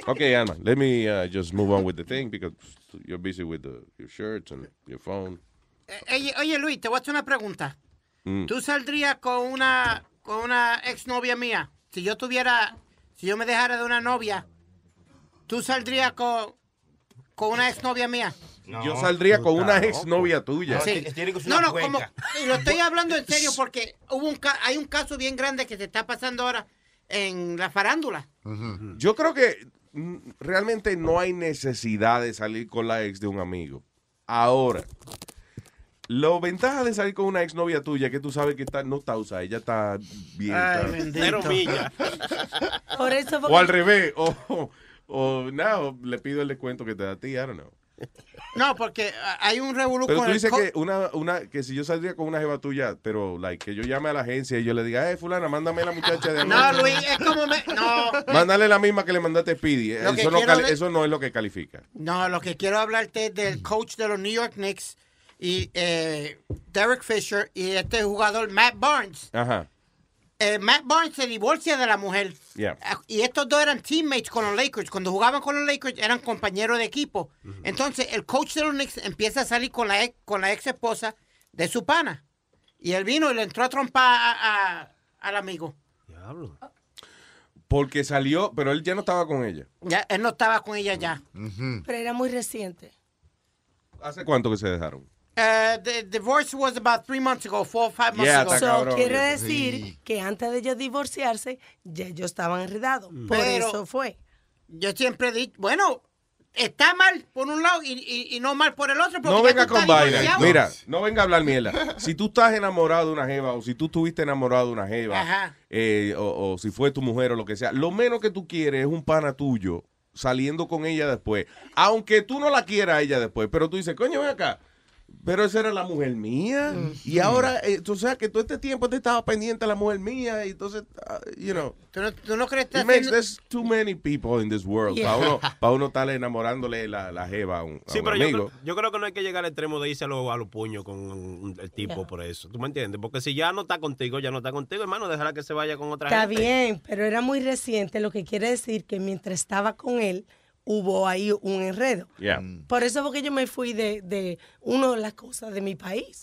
Okay, Alma, let me uh, just move on with the thing because you're busy with the, your shirts and your phone. Eh, Oye, oye, Luis, te voy a hacer una pregunta. Mm. ¿Tú saldrías con una, con una exnovia mía? Si yo tuviera, si yo me dejara de una novia, ¿tú saldrías con, con una exnovia mía? Yo saldría con una exnovia tuya. Sí. No, no, como, lo estoy hablando en serio porque hubo un ca- hay un caso bien grande que se está pasando ahora en la farándula. Yo creo que mm, realmente no hay necesidad de salir con la ex de un amigo. Ahora, la ventaja de salir con una ex novia tuya es que tú sabes que está, no está usada, ella está bien. Ay, está-. Por eso fue o al revés, o, o, o, no, le pido el descuento que te da a ti, I don't know. No, porque ah, hay un revolú Pero tú dices que una, una, que si yo saldría con una jeva tuya, pero like, que yo llame a la agencia y yo le diga, eh, fulana, mándame la muchacha de No, anoche". Luis, es como me... No, Mándale la misma que le mandaste a Speedy. Eso no, quiero eso no es lo que califica. no, lo que quiero hablarte es del coach de los New York Knicks y eh, Derek Fisher y este jugador Matt Barnes. Ajá. Eh, Matt Barnes se divorcia de la mujer. Yeah. Y estos dos eran teammates con los Lakers. Cuando jugaban con los Lakers eran compañeros de equipo. Entonces el coach de los Knicks empieza a salir con la ex, con la ex esposa de su pana. Y él vino y le entró a trompar a- a- al amigo. Porque salió, pero él ya no estaba con ella. Ya, él no estaba con ella ya. Pero era muy reciente. ¿Hace cuánto que se dejaron? Uh, the divorce was about three months ago, four or five months Yeah, ago. So, quiere decir que antes de ellos divorciarse, ya ellos estaban enredados. Por Pero- eso fue. Yo siempre he dicho, bueno, está mal por un lado y, y- y no mal por el otro. porque No venga con vaina. Mira, no venga a hablar mierda. Si tú estás enamorado de una jeva o si tú estuviste enamorado de una jeva eh, o, o si fue tu mujer o lo que sea, lo menos que tú quieres es un pana tuyo saliendo con ella después. Aunque tú no la quieras a ella después, pero tú dices, coño, ven acá. Pero esa era la mujer mía. Y ahora, eh, o sea, que todo este tiempo te estaba pendiente de la mujer mía. Y entonces, ah, you know. ¿Tú no, tú no crees que estás makes, there's too many people in this world. Yeah. Para uno, pa' uno estar enamorándole la, la jeva a un, a Sí, un pero yo amigo. creo, yo creo que no hay que llegar al extremo de irse a los a puños con un- el tipo por eso. ¿Tú me entiendes? Porque si ya no está contigo, ya no está contigo, hermano, déjala que se vaya con otra Está gente. bien, pero era muy reciente, lo que quiere decir que mientras estaba con él, hubo ahí un enredo. Yeah. Por eso porque yo me fui de, de una de las cosas de mi país.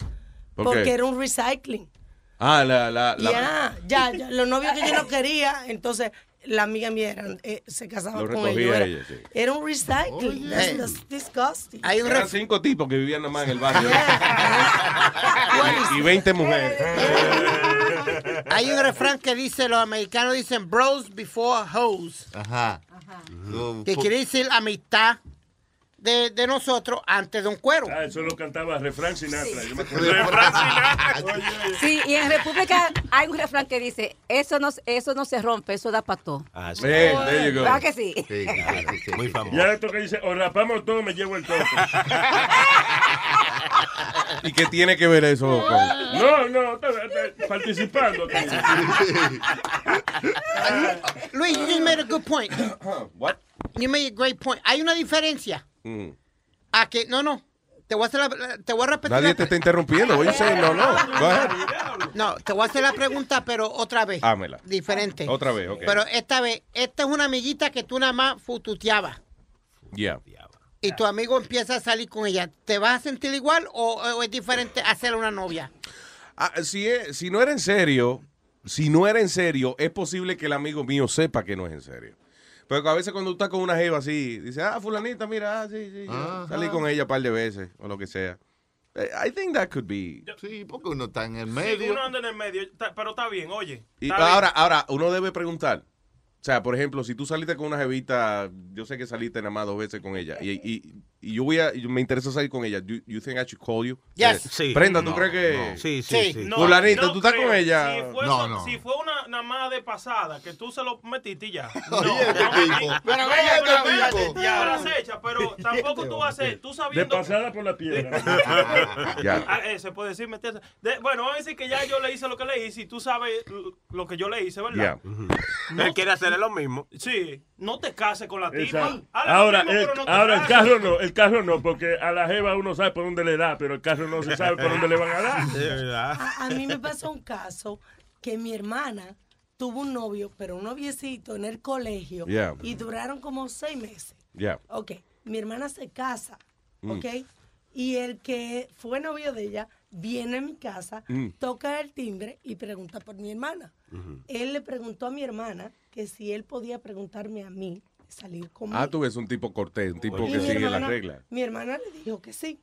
¿Por porque era un recycling. Ah, la, la, la- Ya, ya, ya, los novios que yo no quería, entonces la amiga mía eran, eh, se casaba Lo con ellos. Era, ella, sí. era un recycling. That's, Oye. that's disgusting. Hay un Eran cinco tipos que vivían nomás en el barrio. y 20 mujeres. Hay un refrán que dice, los americanos dicen bros before hoes. Ajá. Que quiere decir amistad de, de nosotros antes de un cuero. Ah, eso lo cantaba Refrán Sinatra. Yo me acuerdo. Refrán Sinatra. Oye, oye. Sí, y en República hay un refrán que dice, eso no, eso no se rompe, eso da para todo. Ah, sí. Eh, there you go. ¿Verdad que sí? Muy famoso. Ya esto que dice, o rapamos todo, me llevo el toque. ¿Y qué tiene que ver eso con.? No, no, está- está participando. Luis, you just made a good point. What? You made a great point. Hay una diferencia. Mm. A que, no, no. Te voy a, hacer la- te voy a repetir. Nadie la- te está interrumpiendo. Voy a decir, no, no. No, te voy a hacer la pregunta, pero otra vez. Hámela. Diferente. Otra vez, ok. Pero esta vez, esta es una amiguita que tú nada más fututeabas. Yeah. Y tu amigo empieza a salir con ella. ¿Te vas a sentir igual o, o es diferente hacerle una novia? Ah, si, es- si no era en serio, si no era en serio, es posible que el amigo mío sepa que no es en serio. Pero a veces cuando tú estás con una jeva así, dice, ah, fulanita, mira, ah, sí, sí, Ajá. salí con ella un par de veces, o lo que sea. Eh, I think that could be... Sí, porque uno está en el Sí, medio. uno anda en el medio, pero está bien, oye. Y ahora, ahora, uno debe preguntar. O sea, por ejemplo, si tú saliste con una jevita, yo sé que saliste nada más dos veces con ella, y, y, y yo voy a, me interesa salir con ella, you, you think I should call you? Yes. Eh, Sí. Brenda, ¿tú No, crees que...? no. Sí, sí, Sí. sí. No, Fulanita, no ¿tú estás con creo. ella? Si fue, No, no. si fue una nada más de pasada, que tú se lo metiste y ya. No, Oye, este tipo. Pero oye, este tipo. ya, pero acecha, pero tampoco tú vas a ser, tú De sabiendo... pasada por la piedra. Ya. Ah, eh, se puede decir, meterse. De- bueno, vamos a decir que ya yo le hice lo que le hice y tú sabes lo que yo le hice, ¿verdad? Yeah. Él quiere hacerle lo mismo. Sí, no te cases con la tipa. Ahora, mismo, el, te ahora el carro no, el carro no, porque a la jeva uno sabe por dónde le da, pero el carro no se sabe por dónde le van a dar. A, a mí me pasó un caso que mi hermana tuvo un novio, pero un noviecito en el colegio, Yeah. y duraron como seis meses. Yeah. Ok, mi hermana se casa, Mm. ok, y el que fue novio de ella viene a mi casa, Mm. toca el timbre y pregunta por mi hermana. Él le preguntó a mi hermana que si él podía preguntarme a mí salir conmigo. Ah, tú ves un tipo cortés, un tipo Y que sigue las reglas. Mi hermana le dijo que sí.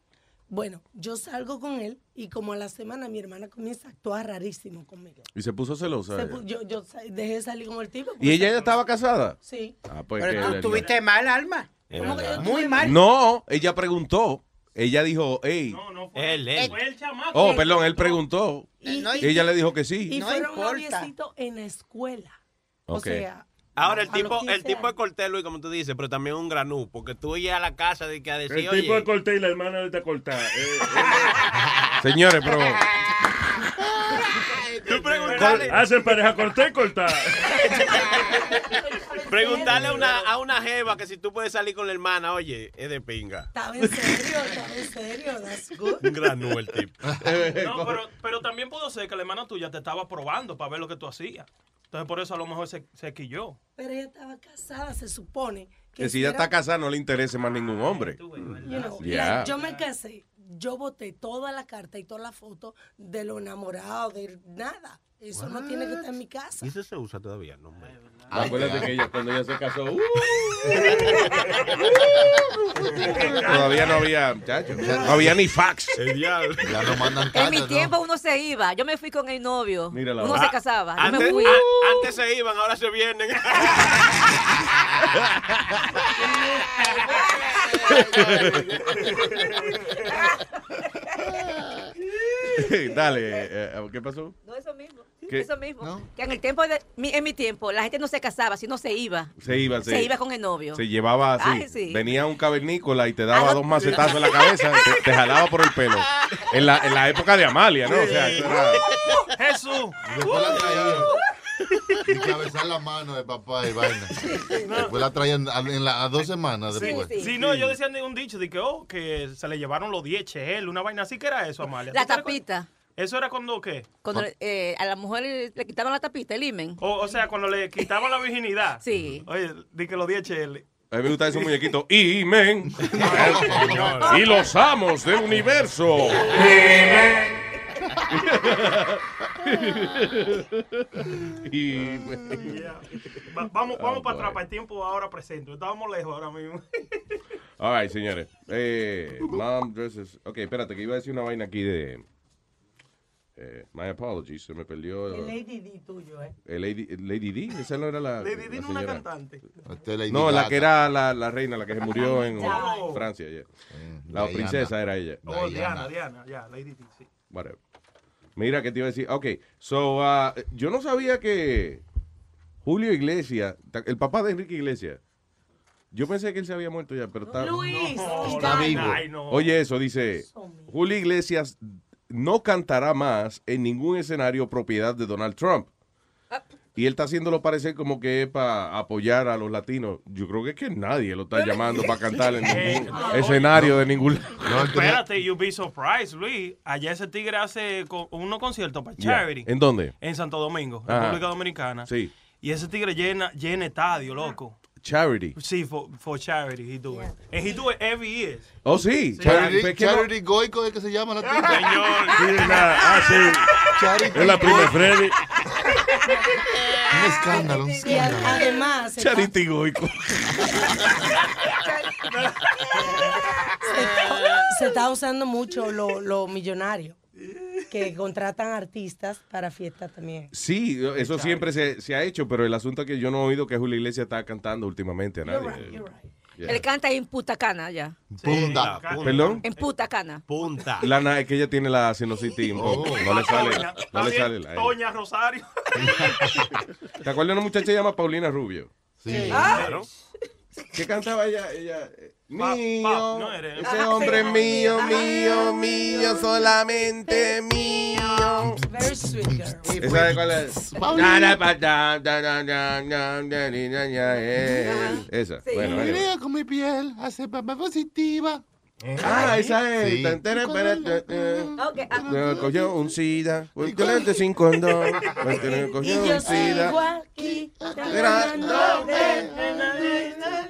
Bueno, yo salgo con él y como a la semana mi hermana comienza a actuar rarísimo conmigo. Y se puso celosa. Se ella. pu- yo, dejé de salir con el tipo. ¿Y ella ya estaba casada? Sí. Ah, pues Pero que tú tuviste mal, Alma. Es ¿Cómo que verdad. yo Muy mal. No, ella preguntó. Ella dijo, hey. Él, él. Fue el chamaco. Oh, perdón, él preguntó. Y- Y ella le dijo que sí. Y No fueron importa. noviecitos en la escuela. O Ok. sea, Ahora el tipo, 15 el tipo es cortés, Luis, como tú dices, pero también un granú, porque tú llegas a la casa de que a decir, El tipo de corté y la hermana de te cortar. Eh, Señores, pero. tú preguntarle, Hacen pareja corté y cortar. preguntarle a una, a una jeva que si tú puedes salir con la hermana, oye, es de pinga. estaba en serio, estaba en serio. That's good. Un granú el tipo. No, pero, pero también pudo ser que la hermana tuya te estaba probando para ver lo que tú hacías. Entonces por eso a lo mejor se, se quilló. Pero ella estaba casada, se supone. Que, Que si ella era- está casada no le interese más ningún hombre. You know, Yeah. like, yo me casé, yo boté toda la carta y toda la foto de lo enamorado, de nada. Eso no tiene que estar en mi casa. ¿Y eso se usa todavía? No, hombre. Acuérdate que ella, cuando ella se casó, uh, todavía no había, muchacho, no había ni fax. El diablo. Ya no mandan En mi cartas, ¿no? tiempo uno se iba. Yo me fui con el novio. Mírala. Uno Ah, se casaba. Yo Antes, me fui. a- antes se iban, ahora se vienen. Dale, eh, ¿qué pasó? No, eso mismo. ¿Qué? Eso mismo. Que en el tiempo de mi- en mi tiempo la gente no se casaba, sino se iba. Se iba, Se iba con el novio. Se llevaba así. Ay, sí. Venía un cavernícola y te daba Ah, dos macetazos en la cabeza, te, te jalaba por el pelo. En la, en la época de Amalia, ¿no? O sea, era- Jesús. La. Y cabezar la mano de papá y vaina. Después la traían a, en la- a dos semanas después. Sí, no, yo decía un dicho de que, oh, que se le llevaron los 10 él, una vaina así que era eso, Amalia. La tapita. ¿Eso era cuando qué? Cuando eh, a la mujer le, le quitaban la tapita, el imen. O, o sea, cuando le quitaban la virginidad. Sí. Oye, di que los 10 él. A mí me gustan esos muñequitos. Y men. y los amos del universo. y Va- vamos vamos Oh, para boy. atrás, para el tiempo ahora presente. Estábamos lejos ahora mismo. All right, señores. Eh, mom dresses. Ok, espérate, que iba a decir una vaina aquí de. Eh, my apologies, se me perdió. El Lady D tuyo, ¿eh? Eh, Lady, Lady D, esa no era la. Lady D no una cantante. Lady No, la que era la, la reina, la que se murió en Oh. Francia. yeah. La Diana. princesa era ella. Oh, Diana, Diana, ya, Lady D, sí. Whatever. Mira, que te iba a decir. Ok, so, uh, yo no sabía que Julio Iglesias, el papá de Enrique Iglesias, yo pensé que él se había muerto ya, pero está. Luis, Está vivo. Ay, no. Oye, eso dice: Julio Iglesias no cantará más en ningún escenario propiedad de Donald Trump. Y él está haciéndolo parecer como que es para apoyar a los latinos. Yo creo que es que nadie lo está llamando para cantar en ningún escenario de ningún lado. Espérate, you be surprised, Luis. Allá ese tigre hace co- unos conciertos para charity. ¿En dónde? En Santo Domingo, Ajá. República Dominicana. Sí. Y ese tigre llena, llena estadio, loco. Charity. Sí, for, for charity, he do it. And he do it every year. Oh, sí. Charity, ¿Por qué no? Charity Goico es que se llama la tipa. Señor. Sí, la- ah, sí. Charity Es la prima Freddy. Un escándalo, un Y escándalo. además, se está, Charity Goico. se está- se está usando mucho lo, lo millonario, que contratan artistas para fiestas también. Sí, eso siempre se, se ha hecho, pero el asunto es que yo no he oído que Julio Iglesias está cantando últimamente a You're nadie. right, you're right. Yeah. Él canta en Punta Cana ya. Punta. ¿Perdón? En Punta Cana. Punta. Lana, es que ella tiene la sinusitis un poco. No le sale, no le sale la- Doña Rosario. ¿Te acuerdas de una muchacha que se llama Paulina Rubio? Sí. Claro. ¿Qué cantaba ella? ella eh, Pa- mío, pa- no eres- ese Ah, hombre sí. mío, mío, mío, solamente mío. Very sweet girl. ¿Esa de cuál es? Na, na, pa, da, da, da, da, da, da, di, da, ya, eh. Esa, bueno, anyway. Mira con mi piel hace papá positiva. Ah, esa es. Sí. Tan, tan, tan, tan, tan. Ok, ah, Cogió un sida, sin condón. Cogió yo un sida. aquí.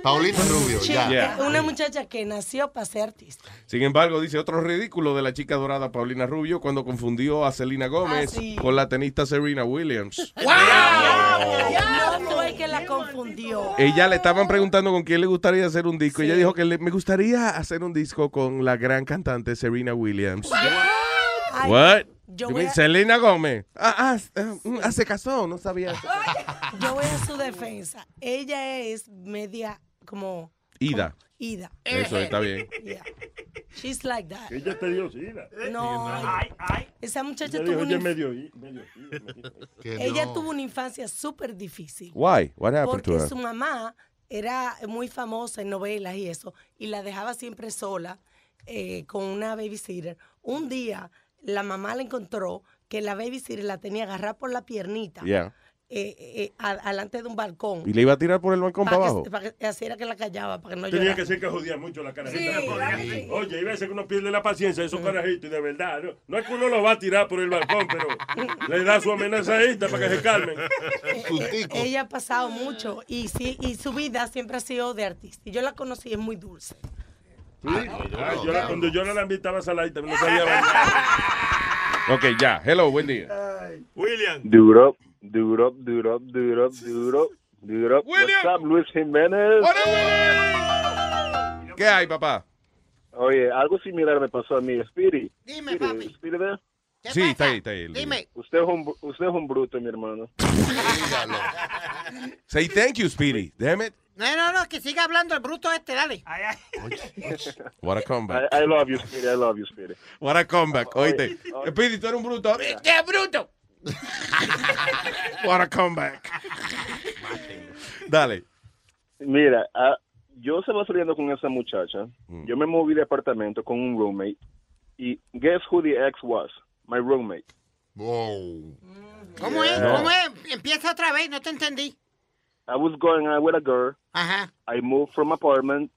Paulina Rubio, ya. Yeah. Una muchacha que nació para ser artista. Sin embargo, dice otro ridículo de la chica dorada Paulina Rubio cuando confundió a Selena Gómez Ah, sí. con la tenista Serena Williams. No fue que la confundió. Ella le estaban preguntando con quién le gustaría hacer un disco. y Ella dijo que le- me gustaría hacer un disco disco con la gran cantante Serena Williams. What? yo You voy mean a- Selena Gómez. Ah, ah, ah, mm, ah, se casó, no sabía. Yo voy a su defensa. Ella es media como Ida. ida. Eso está bien. Yeah. She's like that. Ella te dio sida. No, esa muchacha tuvo una, medio, ella tuvo una infancia súper difícil. Why? What happened to Porque her? su mamá era muy famosa en novelas y eso, y la dejaba siempre sola eh, con una babysitter. Un día la mamá le encontró que la babysitter la tenía agarrada por la piernita. Eh, eh, a- alante de un balcón. ¿Y le iba a tirar por el balcón para Para abajo? que, para que- así era que la callaba, para que no Tenía llorara. que ser que jodía mucho la carajita. Sí, sí. Oye, hay veces que uno pierde la paciencia de esos carajitos y de verdad. No, no es que uno lo va a tirar por el balcón, pero le da su amenazadita para que se calmen. Ella ha pasado mucho y sí y su vida siempre ha sido de artista. Y yo la conocí, es muy dulce. Ah, yo la- cuando yo no la invitaba a salir también no sabía bailar. Ok, ya. Hello, buen día. William. Do it up, do it up. What's up, Luis Jiménez? ¿Qué hay, papá? Oye, algo similar me pasó a mí. Speedy. Dime, Speedy, papi. Speedy there? Sí, está ahí, está ahí. Dime. Usted es un, usted es un bruto, mi hermano. Say thank you, Speedy. Damn it. No, no, no, que siga hablando el bruto este, dale. What a comeback. I, I love you, Speedy. I love you, Speedy. What a comeback. Oíste. Speedy, tú eres un bruto. ¡Qué bruto! What a comeback. Dale. Mira, ah, yo estaba saliendo con esa muchacha. Yo me moví de apartamento con un roommate. Y guess who the ex was? My roommate. Wow. ¿Cómo es? ¿Cómo es? Empieza otra vez, no te entendí. I was going out with a girl. Ajá. I moved from apartment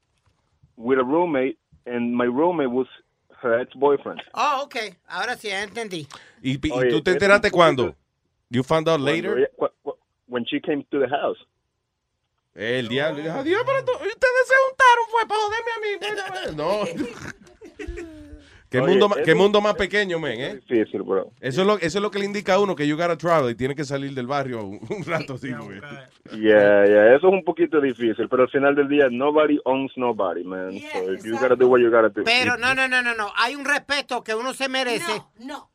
with a roommate, and my roommate was her ex-boyfriend. Oh, ok. Ahora sí, ya entendí. ¿Y, y Oye, tú te enteraste cuándo? You found out Cuando later? ella- cu- cu- when she came to the house. El diablo. dijo, Adiós, pero tú- ustedes se juntaron fue para joderme a mí. No. ¿Qué, Oye, mundo, qué mundo más pequeño, men, ¿eh? Difícil, bro. Eso es, lo, eso es lo que le indica a uno que you gotta travel y tiene que salir del barrio un, un rato así. güey. Yeah, yeah, eso es un poquito difícil, pero al final del día, nobody owns nobody, man. so if you gotta do what you gotta do. Pero no, no, no, no, no. Hay un respeto que uno se merece. No,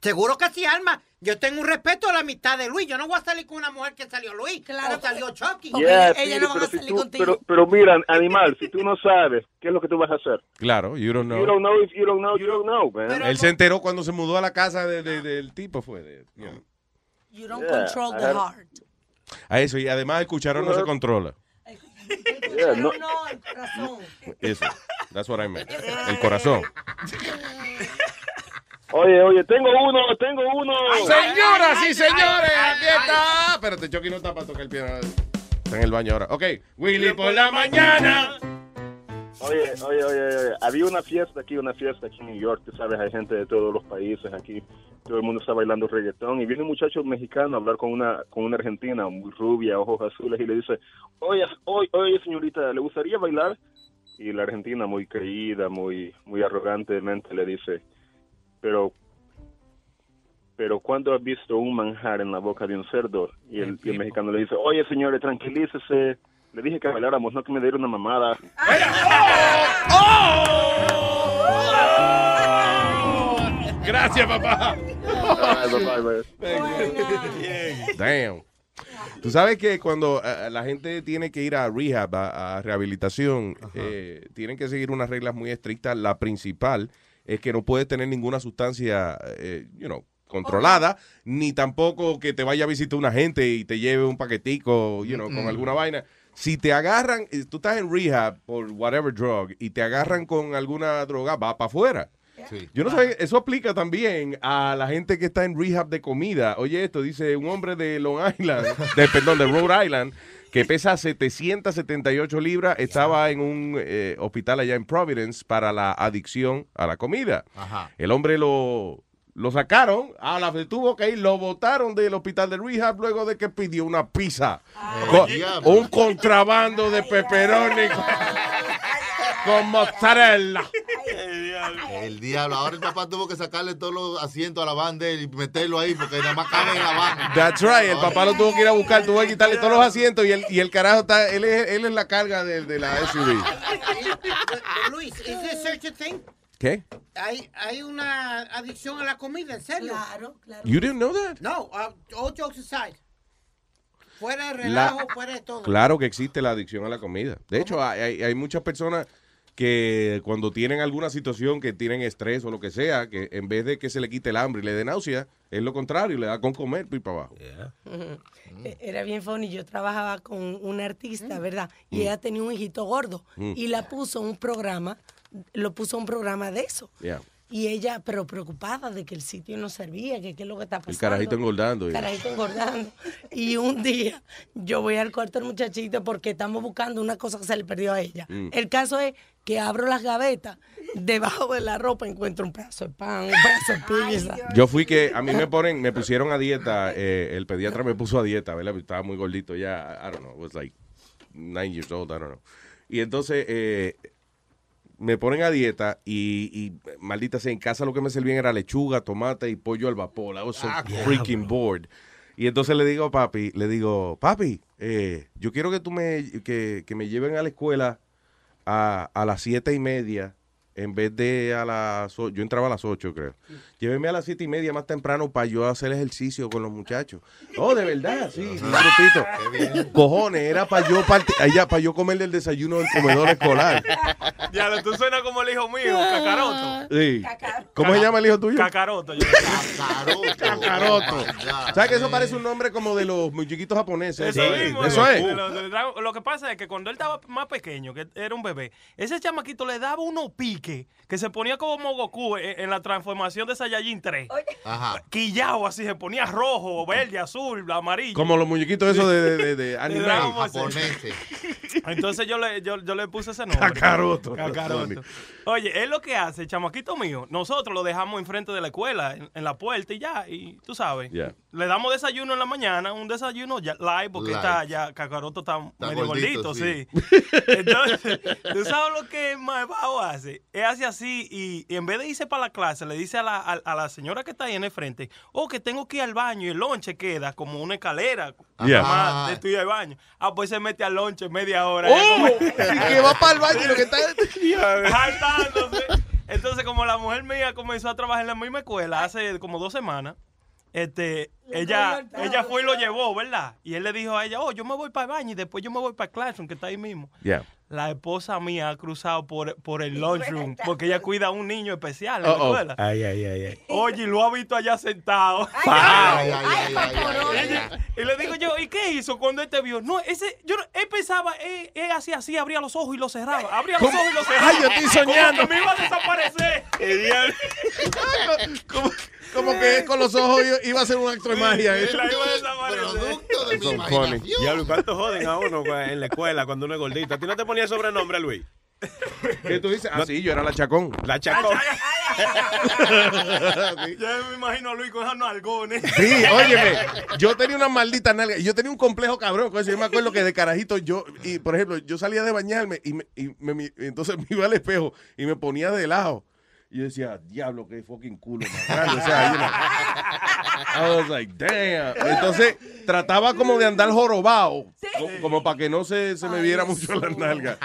Seguro que sí, Alma. Yo tengo un respeto a la mitad de Luis. Yo no voy a salir con una mujer que salió Luis. Claro. O salió Chucky. Yeah, sí, pero, si tú- pero, pero mira, animal, si tú no sabes, ¿qué es lo que tú vas a hacer? Claro, you don't You know. don't know if you don't know, you don't know, man. Él se enteró cuando se mudó a la casa de- de- del tipo, fue. de- you know. You don't Yeah, control the heart. A eso, y además el cucharón no se controla. Yeah, no. No, el corazón. Eso. That's what I meant. El corazón. Oye, oye, tengo uno, tengo uno. Señoras y señores, aquí está. Espérate, Chucky no está para tocar el piano. Está en el baño ahora. Ok, Willy por la mañana. Oye, oye, oye, oye, había una fiesta aquí, una fiesta aquí en New York, tú sabes, hay gente de todos los países aquí, todo el mundo está bailando reggaetón y viene un muchacho mexicano a hablar con una con una argentina muy rubia, ojos azules y le dice, oye, oye, oye señorita, ¿le gustaría bailar? Y la argentina muy creída, muy muy arrogantemente le dice, pero pero ¿cuándo has visto un manjar en la boca de un cerdo? Y el, y el mexicano le dice, oye señores, tranquilícese, le dije que bailáramos, no que me diera una mamada. Gracias, papá. Bye, bye, bye. Damn. Tú sabes que cuando eh, la gente tiene que ir a rehab, a, a rehabilitación, eh, tienen que seguir unas reglas muy estrictas. La principal es que no puedes tener ninguna sustancia, eh, you know, controlada, ni tampoco que te vaya a visitar una gente y te lleve un paquetico, you know, con alguna vaina. Si te agarran, eh, tú estás en rehab por whatever drug y te agarran con alguna droga, va para afuera. Yo no sé, eso aplica también a la gente que está en rehab de comida. Oye, esto dice un hombre de Long Island, de, perdón, de Rhode Island, que pesa 778 libras, estaba en un eh, hospital allá en Providence para la adicción a la comida. Ajá. El hombre lo, lo sacaron, a la tuvo que ir, lo botaron del hospital de rehab luego de que pidió una pizza. Con- un contrabando de pepperoni con, con mozzarella. El diablo. Ahora el papá tuvo que sacarle todos los asientos a la van de él y meterlo ahí porque nada más cabe en la van. That's right. El papá lo tuvo que ir a buscar, tuvo que quitarle todos los asientos y el, y el carajo está, él es, él es la carga de, de la SUV. Luis, ¿is this such a thing? ¿Qué? Hay, hay una adicción a la comida, ¿en serio? Claro, claro. You didn't know that? No, uh, all jokes aside. Fuera de La- relajo, fuera de todo. Claro que existe la adicción a la comida. De hecho, hay, hay- hay muchas personas que cuando tienen alguna situación, que tienen estrés o lo que sea, que en vez de que se le quite el hambre y le dé náusea, es lo contrario, le da con comer y para abajo. E- Era bien funny. Yo trabajaba con una artista, ¿verdad? Y Mm. ella tenía un hijito gordo. Mm. Y la puso un programa, lo puso un programa de eso. Yeah. Y ella, pero preocupada de que el sitio no servía, que qué es lo que está pasando. El carajito engordando. El carajito engordando. Y un día yo voy al cuarto del muchachito porque estamos buscando una cosa que se le perdió a ella. Mm. El caso es que abro las gavetas, debajo de la ropa encuentro un pedazo de pan, un pedazo de pizza. Yo fui que a mí me ponen, me pusieron a dieta, eh, el pediatra me puso a dieta, ¿verdad? Estaba muy gordito ya, I don't know, was like nine years old, I don't know. Y entonces eh, me ponen a dieta y, y, maldita sea, en casa lo que me servían era lechuga, tomate y pollo al vapor. I was so Ah, freaking bored. Y entonces le digo a papi, le digo, papi, eh, yo quiero que tú me, que, que me lleven a la escuela a, a las siete y media en vez de a las yo entraba a las ocho creo. Lléveme a las siete y media más temprano para yo hacer ejercicio con los muchachos. Oh, de verdad, sí, un grupito. Cojones, era para yo allá para yo comer el desayuno del comedor escolar. Ya, tú suenas como el hijo mío, Cacaroto. Sí. ¿Cómo se llama el hijo tuyo? Cacaroto. yo- Cacaroto. ¿Sabes que eso parece un nombre como de los muñequitos japoneses? Eso mismo. Eso de- es. de Lo, de Dragon- lo que pasa es que cuando él estaba más pequeño, que era un bebé, ese chamaquito le daba unos piques que se ponía como Goku en, en la transformación de Saiyajin 3. Ajá. Quillao así, se ponía rojo, verde, azul, amarillo. Como los muñequitos esos de, de, de- de anime. Entonces yo le, yo, yo le puse ese nombre. Cacaroto. Cacaroto. Oye, es lo que hace, chamaquito mío. Nosotros lo dejamos enfrente de la escuela, en, en la puerta y ya, y tú sabes. Yeah. Le damos desayuno en la mañana, un desayuno ya live, porque está ya, Cacaroto está, medio gordito, gordito, sí. sí. Entonces, tú sabes lo que Maebao hace. Él hace así y, y en vez de irse para la clase, le dice a la, a, a la señora que está ahí en el frente, oh, que tengo que ir al baño y el lonche queda como una escalera. Yeah. Más de estudio al baño. Ah, pues se mete al lonche media hora. ¡Oh! Como- que va para el baño y lo que está... Jaltándose. Entonces, como la mujer mía comenzó a trabajar en la misma escuela hace como dos semanas, este, ella, ella fue y lo llevó, ¿verdad? Y él le dijo a ella, oh, yo me voy para el baño y después yo me voy para el classroom, que está ahí mismo. Yeah. La esposa mía ha cruzado por, por el lunchroom porque ella cuida a un niño especial en la escuela. Ay, ay, ay, ay. Oye, y lo ha visto allá sentado. Ay, ay, ay, ay, ay, Ella- y le digo yo, ¿y qué hizo cuando él te vio? No, ese, yo, no- él pensaba, él, él hacía así, abría los ojos y los cerraba. Abría los ¿Cómo? ojos y los cerraba. Ay, yo estoy soñando. Como que me iba a desaparecer. como, como que con los ojos iba- a ser un acto de magia. ¿eh? Él la iba a desaparecer. Producto de mi Son funny. imaginación. Diablo, ¿cuánto joden a uno güey, en la escuela cuando uno es gordito? ¿A ti no te ponía sobrenombre, Luis? ¿Qué tú dices? Ah, sí, yo era la chacón. La chacón. Ya me imagino a Luis con esos nalgones. Sí, óyeme, yo tenía una maldita nalga. Yo tenía un complejo cabrón con eso. Yo me acuerdo que de carajito yo, y por ejemplo, yo salía de bañarme y, me, y me- me- entonces me iba al espejo y me ponía de lado. Y yo decía, diablo, qué fucking culo más grande. O sea, you know, I was like, damn. Entonces trataba como de andar jorobado, co- como para que no se, se me viera mucho la nalga.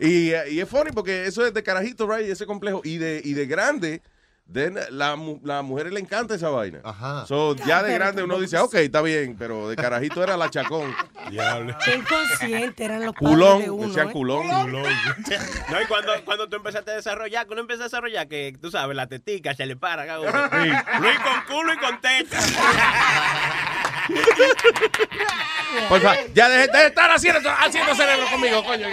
Y, y es funny porque eso es de carajito, right, ese complejo. Y de, y de grande, then, la, mu- la mujer le encanta esa vaina. Ajá. So, ya de grande uno dice, ok, está bien, pero de carajito era la chacón. Diablo. Qué inconsciente eran los padres de Culón, uno, decían ¿eh? culón. No, y cuando, cuando tú empezaste a desarrollar, que uno empieza a desarrollar, que tú sabes, la tetica se le para. Luis con culo y con teta. Por favor, ya deje de estar haciendo, haciendo cerebro conmigo, coño.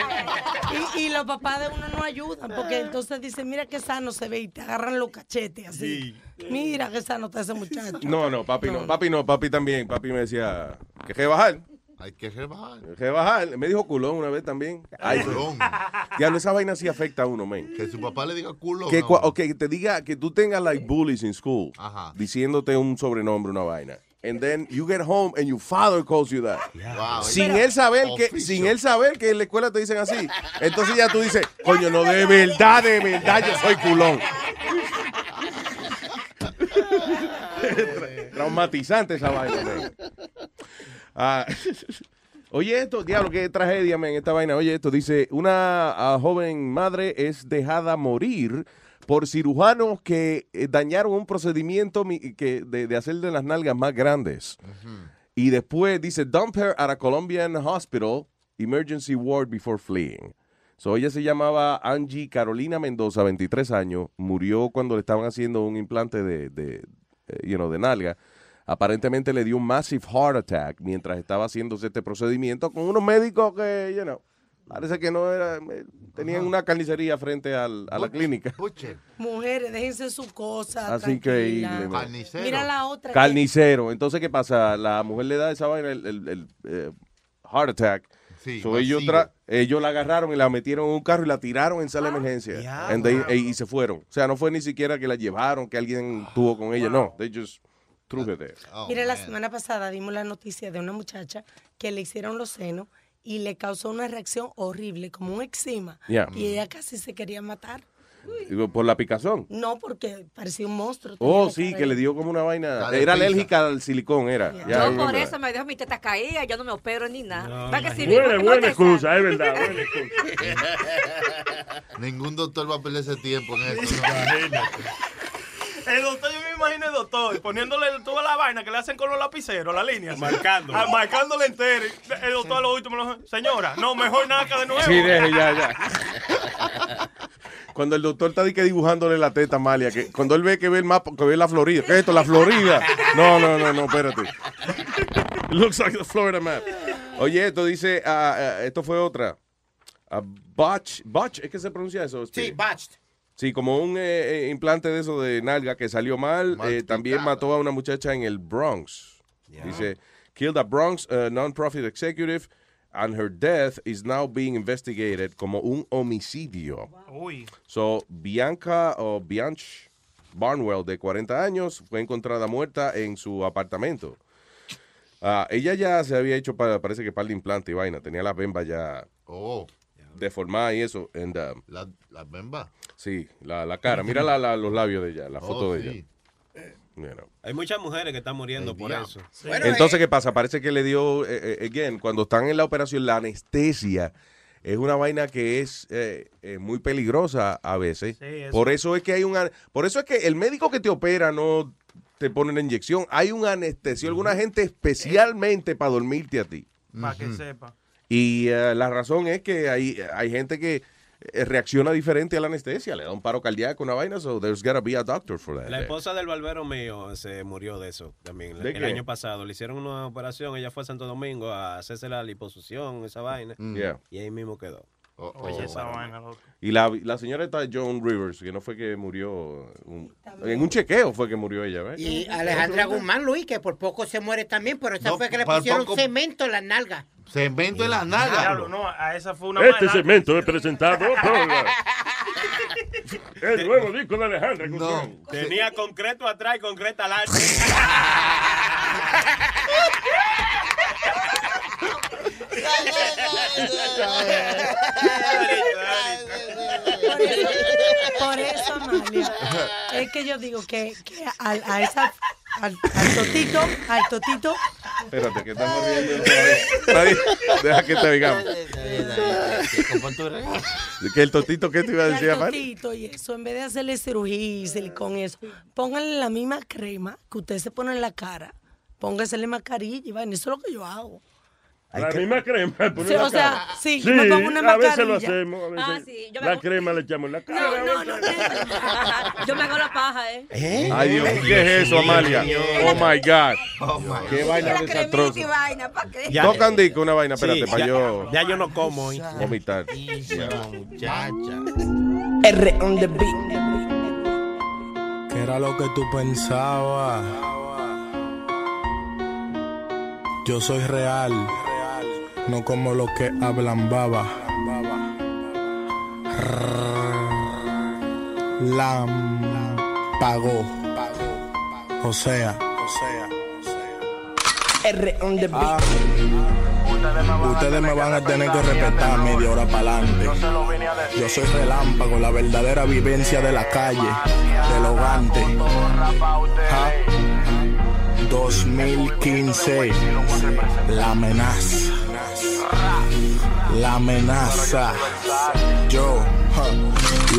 Y, y los papás de uno no ayudan, porque entonces dicen, mira qué sano se ve y te agarran los cachetes así. Mira qué sano está ese muchacho. No, no, papi no, papi no, papi también. Papi me decía, que que bajar. Hay que rebajar. Que bajar. Me dijo culón una vez también. Ay, Culón. Diablo, esa vaina sí afecta a uno, man. Que su papá le diga culo. Que, no. o que te diga que tú tengas like bullies in school, Ajá. diciéndote un sobrenombre, una vaina and then you get home and your father calls you that. Sin él saber que sin él saber que en la escuela te dicen así. Entonces ya tú dices, "Coño, no de verdad, de verdad yo soy culón." Traumatizante esa vaina. Ah, oye esto, diablo, qué tragedia, en esta vaina. Oye esto, dice, una ah, joven madre es dejada morir por cirujanos que eh, dañaron un procedimiento mi- que, de, de hacerle las nalgas más grandes. Y después dice, dump her at a Colombian hospital, emergency ward before fleeing. So ella se llamaba Angie Carolina Mendoza, 23 años, murió cuando le estaban haciendo un implante de, de, eh, you know, de nalga. Aparentemente le dio un massive heart attack mientras estaba haciéndose este procedimiento con unos médicos que, you know, parece que no era, eh, tenían una carnicería frente al- a la clínica. Mujeres, déjense su cosa. Así increíble. man. Mira la otra. que- Carnicero. Entonces, ¿qué pasa? La mujer le da esa vaina, el, el- el, eh, heart attack. Sí, So, ellos, ellos la agarraron y la metieron en un carro y la tiraron en sala de emergencia. And they- e- y se fueron. O sea, no fue ni siquiera que la llevaron, que alguien tuvo con ella. No, they just threw her there. Mira, la semana pasada dimos la noticia de una muchacha que le hicieron los senos y le causó una reacción horrible, como un eczema. Yeah. Y ella casi se quería matar. Por la picazón. No, porque parecía un monstruo. Oh, sí, que le dio como una vaina. Dale Era pizza. alérgica al silicón, era. Ya, Yo por eso me dejo mi teta caída, yo no me opero ni nada. No, ¿Para que si Buena, no buena excusa, es verdad, buena Ningún doctor va a perder ese tiempo en eso. El doctor, yo me imagino el doctor poniéndole toda la vaina que le hacen con los lapiceros, la línea. Marcando. Ah, marcándole entero. El doctor a lo último dijo, señora, no, mejor naca de nuevo. Sí, deje, ya, ya. Cuando el doctor está di que dibujándole la teta a Amalia, que cuando él ve que ve el mapa, que ve la Florida, ¿qué es esto? La Florida. No, no, no, no, espérate. It looks like the Florida map. Oye, esto dice, ah, ah, esto fue otra. Botch, botch, ¿es que se pronuncia eso? Sí, botched. Sí, como un eh, eh, implante de eso de nalga que salió mal. eh, también mató a una muchacha en el Bronx. Dice, killed a Bronx uh, non-profit executive and her death is now being investigated como un homicidio. Uy. So, Bianca o Bianch Barnwell, de 40 años, fue encontrada muerta en su apartamento. Ah, ella ya se había hecho, pa- parece que par de implante y vaina. Tenía la bemba ya Oh. deformada y eso. And, um, La, la bemba. Sí, la, la cara. Mira la- la- los labios de ella, la foto Oh, de sí. ella. You know. Hay muchas mujeres que están muriendo por eso. Entonces, ¿qué pasa? Parece que le dio, eh, eh, again, cuando están en la operación, la anestesia es una vaina que es eh, eh, muy peligrosa a veces. Sí, eso. Por eso es que hay un, an- por eso es que el médico que te opera no te pone la inyección. Hay un anestesio, alguna gente especialmente para dormirte a ti. Para que sepa. Y eh, la razón es que hay, hay gente que eh, reacciona diferente a la anestesia, le da un paro cardíaco, una vaina, so there's gotta be a doctor for that. La esposa del barbero mío se murió de eso también. ¿De el qué? año pasado le hicieron una operación. Ella fue a Santo Domingo a hacerse la liposucción, esa vaina. Mm. Yeah. Y ahí mismo quedó. Oye, esa vaina, loco. Y la, la señora está Joan Rivers, que no fue que murió, un- en un chequeo fue que murió ella, ¿ves? Y Alejandra Guzmán, Luis, que por poco se muere también, pero esa No, fue que le pusieron poco- cemento en las nalgas. Cemento en las nalgas. no, a esa fue una Este mala- segmento es presentado por el nuevo disco de Alejandra Guzmán. Tenía concreto atrás y concreto adelante. Por eso, Amalia, es que yo digo que, que al- a, esa, al, al totito, al totito, Espérate, que estamos riendo bien, Deja que te digamos. Que el totito, ¿qué te iba a decir, Amar? totito y eso, en vez de hacerle cirugía y silicón eso, pónganle la misma crema que usted se pone en la cara. Póngasele mascarilla y vaina, eso es lo que yo hago. La misma crema. Sí, o sea, cara. sí, yo me pongo una a veces lo hacemos. A veces Ah, sí, yo me la pongo- crema le echamos en la cara. No, no, no, no. Yo me hago la paja, ¿eh? Ay, Dios, ¿qué es eso, Amalia? Oh, my God. Qué vaina La cremita y desastrosa. vaina, ¿para qué? Ya. Tocan disco, una vaina, espérate, Sí, para yo Ya yo no como hoy. vomitar. R on the beat. ¿Qué era lo que tú pensabas? Yo soy real, no como los que hablan baba. Lam pagó. O sea, R on the beat. Ustedes me van a tener que respetar media hora para adelante. Yo soy relámpago, la verdadera vivencia de la calle, del hogante. Ja. 2015. La amenaza. La amenaza. Yo.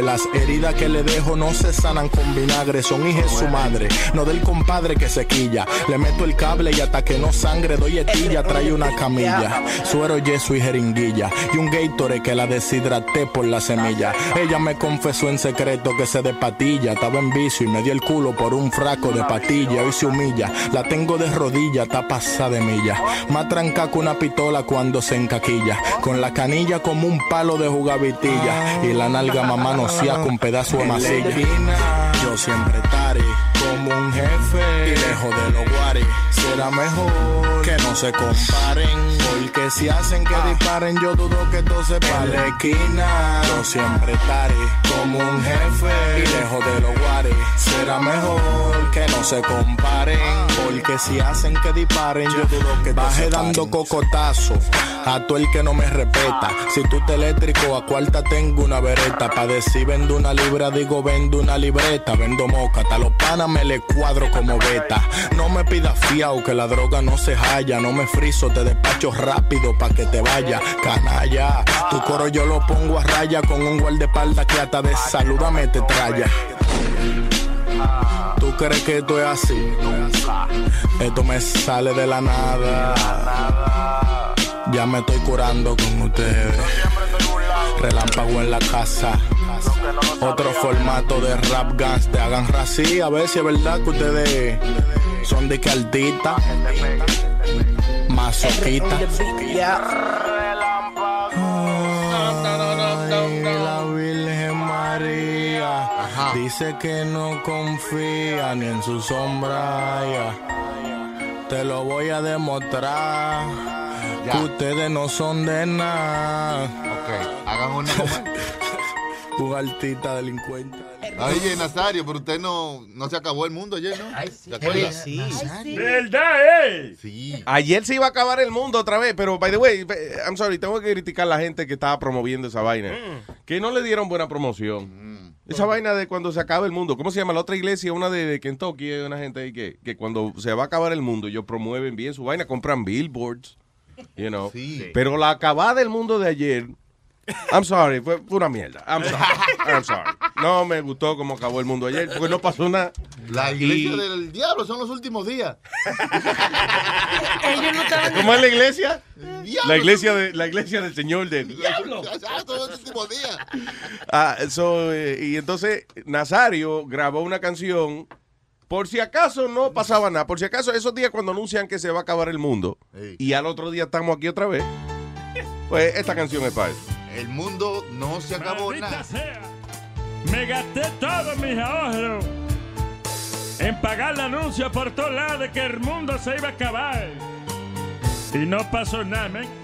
Las heridas que le dejo no se sanan con vinagre, son hijas de su madre. No del compadre que se quilla. Le meto el cable y hasta que no sangre doy etilla, trae una camilla. Suero, yeso y jeringuilla. Y un Gatorade que la deshidraté por la semilla. Ella me confesó en secreto que se de patilla. Estaba en vicio y me dio el culo por un fraco de patilla. Hoy se humilla. La tengo de rodilla, está pasada de milla. Más tranca una pistola cuando se encaquilla. Con la canilla como un palo de jugavitilla. Y la nalga mamá no con pedazo de masilla. Yo siempre estaré como un jefe. Y lejos de los guares. Será mejor que no se comparen. Porque si hacen que disparen, yo dudo que todo se pare. En la esquina, yo siempre estaré como un jefe. Y lejos de los guares. Será mejor que no se comparen. Porque si hacen que disparen, yo dudo que Baje dando cocotazo a todo el que no me respeta. Si tú te eléctrico, a cuarta tengo una vereta. Pa' decir vendo una libra, digo vendo una libreta. Vendo moca, hasta los panas me le cuadro como beta. No me pidas fiao, que la droga no se halla. No me friso, te despacho rápido pa' que te vaya. Canalla, tu coro yo lo pongo a raya con un guardaespaldas que hasta de saludame te traya. ¿Tú crees que esto es así? Esto me sale de la nada. Ya me estoy curando con ustedes. Relámpago en la casa. Otro formato de rap gangsta. Hagan rací, a ver si es verdad que ustedes son de que. Masoquita. Ay, la Virgen María dice que no confía ni en su sombra. ya. Te lo voy a demostrar. Que ustedes no son de nada. Ok, hagan una. Un altita delincuente. Oye, Nazario, pero usted no, no se acabó el mundo ayer, ¿no? Ay, sí. ¿Verdad, eh? Sí. Ayer se iba a acabar el mundo otra vez, pero by the way, I'm sorry, tengo que criticar a la gente que estaba promoviendo esa vaina. Que no le dieron buena promoción. Esa vaina de cuando se acaba el mundo. ¿Cómo se llama? La otra iglesia, una de, de Kentucky, hay una gente ahí que, que cuando se va a acabar el mundo, ellos promueven bien su vaina, compran billboards, you know. Pero la acabada del mundo de ayer, I'm sorry, fue, una mierda. I'm sorry, I'm sorry. No me gustó cómo acabó el mundo ayer, porque no pasó nada. La iglesia Y- del diablo son los últimos días. Ellos no estaban ¿Cómo es la iglesia? Diablo. La iglesia, de, la iglesia del Señor de Diablo. Son los últimos días. Ah, so, eh, y entonces Nazario grabó una canción. Por si acaso no pasaba nada. Por si acaso esos días cuando anuncian que se va a acabar el mundo y al otro día estamos aquí otra vez. Pues esta canción es para eso. El mundo no se acabó Maldita nada. sea. Me gasté todos mis ahorros en pagar el anuncio por todos lados de que el mundo se iba a acabar. Y no pasó nada, men.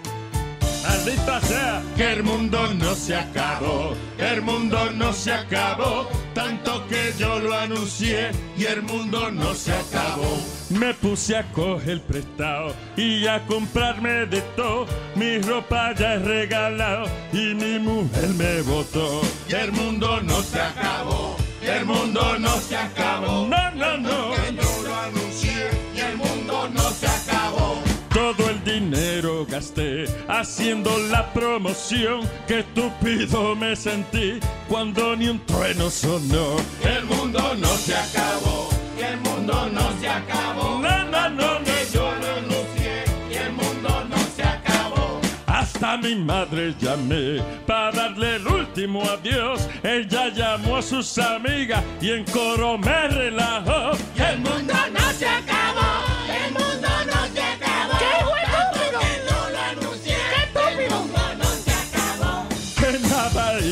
Maldita sea. Que el mundo no se acabó. Que el mundo no se acabó. Tanto que yo lo anuncié y el mundo no se acabó. Me puse a coger prestado y a comprarme de todo. Mi ropa ya es regalado y mi mujer me votó. Y el mundo no se acabó. El mundo no se acabó. No, no, no. yo lo anuncié todo el dinero gasté haciendo la promoción que tupido me sentí cuando ni un trueno sonó. El mundo no se acabó, el mundo no se acabó. No, no, no, no. yo renuncié y el mundo no se acabó. Hasta mi madre llamé para darle el último adiós. Ella llamó a sus amigas y en coro me relajó. Y el mundo no se acabó.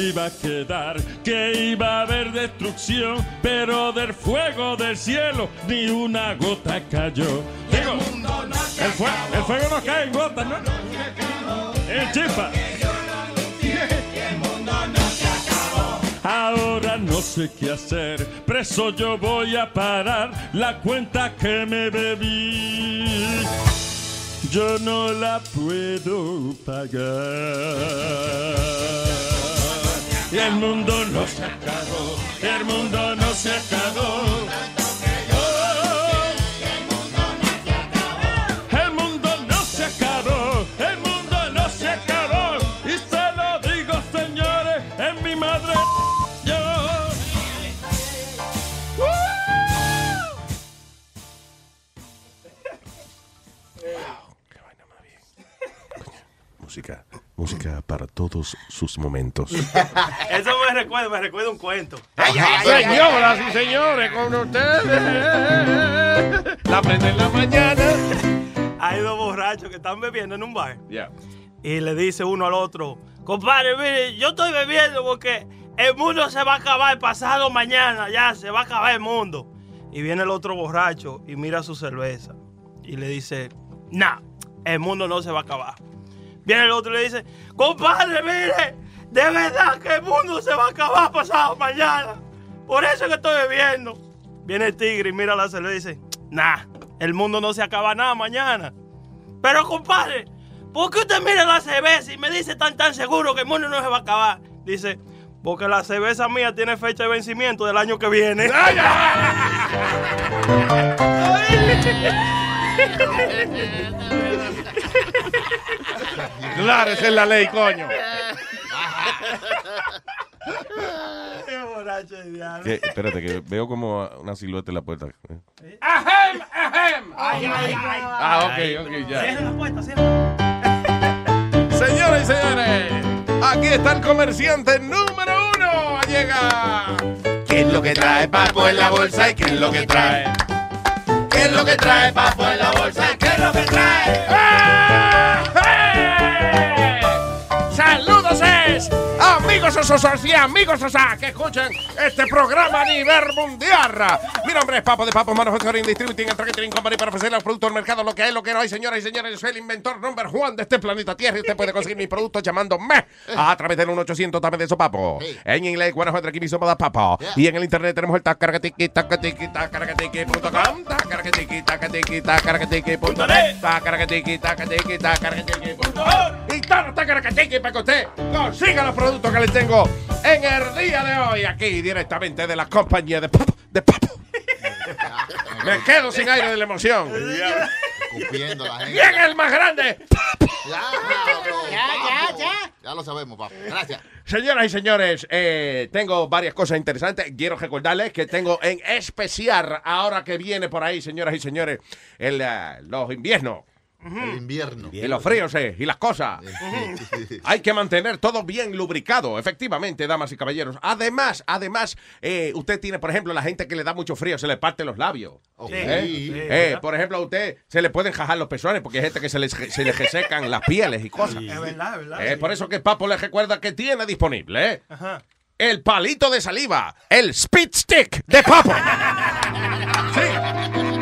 Iba a quedar, que iba a haber destrucción, pero del fuego del cielo ni una gota cayó. Digo, el, fue- el fuego no cae en gotas, ¿no? En chispa. Ahora no sé qué hacer, preso yo voy a parar la cuenta que me bebí. Yo no la puedo pagar. Y el mundo no se acabó, el mundo no se acabó. El mundo no se acabó, el mundo no se acabó. Y se lo digo, señores, en mi madre. Yo. Música, música para todos sus momentos. Eso me recuerda, me recuerda un cuento. Señoras y señores, con ustedes. La prende en la mañana. Hay dos borrachos que están bebiendo en un bar. Ya. Y le dice uno al otro, compadre, mire, yo estoy bebiendo porque el mundo se va a acabar pasado mañana, ya se va a acabar el mundo. Y viene el otro borracho y mira su cerveza y le dice, nah, el mundo no se va a acabar. Viene el otro y le dice, compadre, mire, de verdad que el mundo se va a acabar pasado mañana. Por eso es que estoy bebiendo. Viene el tigre y mira la cerveza y dice, nah, el mundo no se acaba nada mañana. Pero compadre, ¿por qué usted mira la cerveza y me dice tan tan seguro que el mundo no se va a acabar? Dice, porque la cerveza mía tiene fecha de vencimiento del año que viene. Claro, esa es la ley, coño. Qué borracho de diablo. ¿Qué? Espérate, que veo como una silueta en la puerta. ¡Ajem! ¡Ajem! ¡Ay, ay, ay! Ah, ok, ok, ya. Cierra la puerta, cierra. Señoras y señores, aquí está el comerciante número uno. Llega. ¿Qué es lo que trae Papo en la bolsa y qué es lo que trae? ¿Qué es lo que trae Papo en la bolsa y qué es lo que trae? Saludos es amigos osos y amigos osas que escuchen este programa a nivel mundial. Mi nombre es Papo de Papo Manufacturing Distributing and Tracking Company para ofrecer los productos al mercado, lo que hay, lo que no hay, señoras y señores. Yo soy el inventor number one de este planeta Tierra y usted puede conseguir mis productos llamándome a través del 1800 también de eso Papo. En inglés, Guanajuato, aquí mismo da Papo. Y en el internet tenemos el tacargatiki, tacargatiki, tacargatiki.com, tacargatiki, tacargatiki, tacargatiki.net, tacargatiki, tacargatiki, tacargatiki.com. Y todo tacargatiki para que usted consiga los productos que les tengo en el día de hoy aquí directamente de la compañía de Papo. De Papo. Me quedo sin aire de la emoción. Escupiendo la gente. ¿Quién es el más grande? Ya, Ya, ya, ya. Ya lo sabemos, papá. Gracias. Señoras y señores, eh, tengo varias cosas interesantes. Quiero recordarles que tengo en especial, ahora que viene por ahí, señoras y señores, el, eh, los inviernos. El invierno. Y los fríos eh, y las cosas. Hay que mantener todo bien lubricado, efectivamente, damas y caballeros. Además, además, eh, usted tiene, por ejemplo, la gente que le da mucho frío, se le parte los labios. Ok. ¿Eh? Sí, Eh, por ejemplo, a usted se le pueden jajar los pezones porque hay gente que se le, se le resecan las pieles y cosas. Es verdad, es verdad. Eh, por eso que Papo le recuerda que tiene disponible ¿eh? Ajá. el palito de saliva, el spit stick de Papo.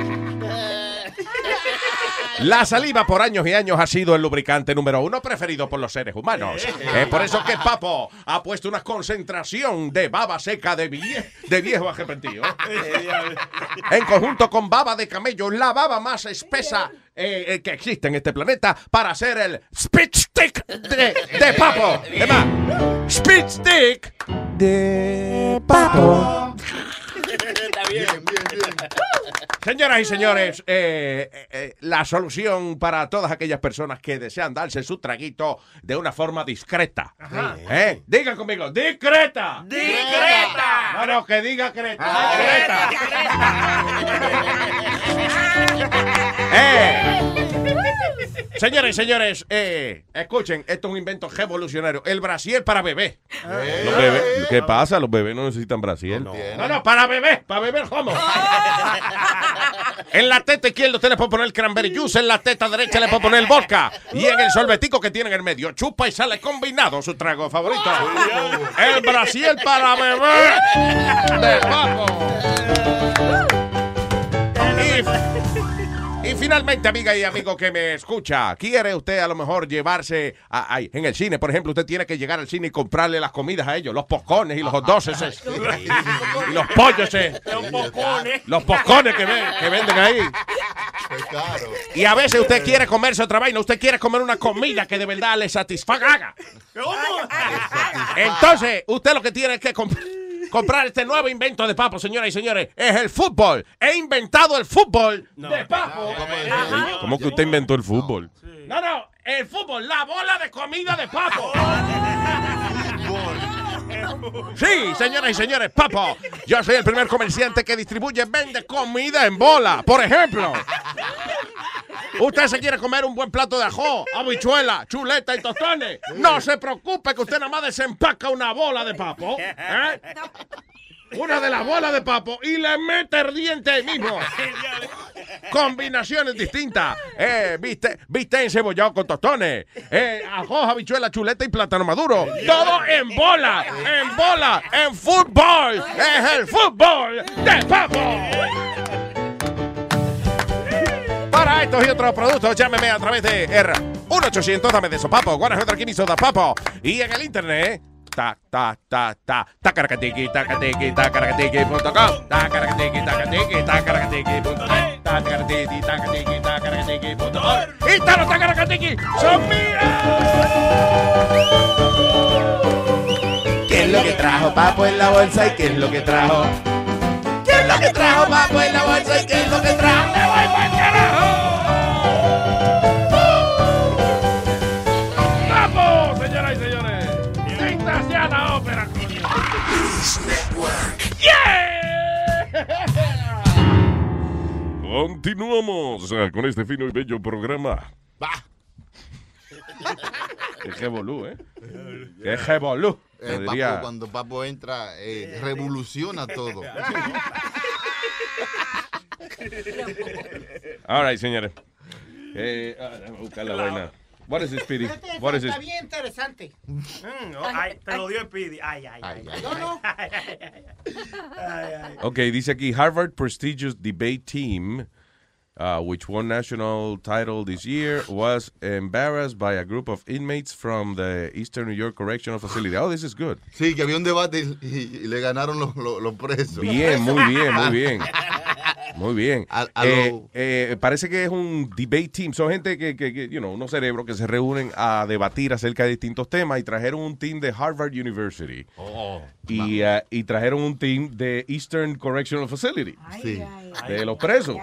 La saliva por años y años ha sido el lubricante número uno preferido por los seres humanos. Es por eso que Papo ha puesto una concentración de baba seca de, vie- de viejo arrepentido. En conjunto con baba de camello, la baba más espesa eh, eh, que existe en este planeta para hacer el spit stick de, de Papo. Es más, spit stick de Papo. Bien. Bien, bien. Señoras y señores, eh, eh, eh, la solución para todas aquellas personas que desean darse su traguito de una forma discreta. ¿Eh? Digan conmigo, discreta. ¡Discreta! No, no, que diga creta. Eh. Señores y señores, eh, escuchen, esto es un invento revolucionario. El brasier para bebé. Los bebés- ¿Qué pasa? Los bebés no necesitan brasier. No, no, para bebé, para beber homo. en la teta izquierda usted le puede poner cranberry juice, en la teta derecha le puede poner vodka. Y en el sorbetico que tiene en el medio, chupa y sale combinado su trago favorito. El brasier para bebé de papo. Y, y finalmente, amiga y amigo que me escucha, ¿quiere usted a lo mejor llevarse a- en el cine? Por ejemplo, usted tiene que llegar al cine y comprarle las comidas a ellos, los poscones y los hot dogs y los pollos Los pocones. los poscones que, ven- que venden ahí. Y a veces usted quiere comerse otra vaina, usted quiere comer una comida que de verdad le satisfaga. Entonces, usted lo que tiene es que comp- comprar este nuevo invento de papo, señoras y señores, es el fútbol. He inventado el fútbol de papo. ¿Cómo que usted inventó el fútbol? No, no, el fútbol, la bola de comida de papo. Sí, señoras y señores, papo. Yo soy el primer comerciante que distribuye, vende comida en bola. Por ejemplo, usted se quiere comer un buen plato de ajo, habichuela, chuleta y tostones. No se preocupe que usted nada más desempaca una bola de papo. ¿eh? Una de las bolas de papo y le mete el diente ahí mismo. Combinaciones distintas. Eh, viste, viste encebollado con tostones. Eh, ajo, habichuela, chuleta y plátano maduro. Todo en bola, en bola, en fútbol. Es el fútbol de papo. Para estos y otros productos, llámeme a través de R 1-800, dame de eso, papo. Guanajuato, aquí soda, papo. Y en el internet, ta, ta, ta, ta, tacaracatiqui, tacatiqui, tacaracatiqui.com, tacaracatiqui, tacatiqui, tacaracatiqui.com, tacaracatiqui, tacatiqui, tacaracatiqui.com. Y los tacaracatiqui son míos. ¿Qué es lo que trajo Papo en la bolsa y qué es lo que trajo? ¿Qué es lo que trajo Papo en la bolsa y qué es lo que trajo? ¡Me voy Continuamos ah, con este fino y bello programa. ¡Qué revolú, eh! ¡Qué revolú! Eh, Papo, cuando Papo entra, eh, revoluciona todo. All right, señores. Eh, ah, déjame buscar la vaina. What is this, Speedy? What is this? Está bien interesante. Mm, no, ay, te lo dio el Pidi. Ay, ay, ay. No, no. Ay, ay, ay. Ay, ay. Ok, dice aquí Harvard prestigious debate team, uh, which won national title this year, was embarrassed by a group of inmates from the Eastern New York Correctional Facility. Oh, this is good. Sí, que había un debate y, y- y le ganaron los, los- los presos. Bien, muy bien, muy bien. Muy bien. A- a Eh, lo- eh, parece que es un debate team. Son gente que, que, que, you know, unos cerebros que se reúnen a debatir acerca de distintos temas y trajeron un team de Harvard University. y, uh, y trajeron un team de Eastern Correctional Facility. Sí. De los presos.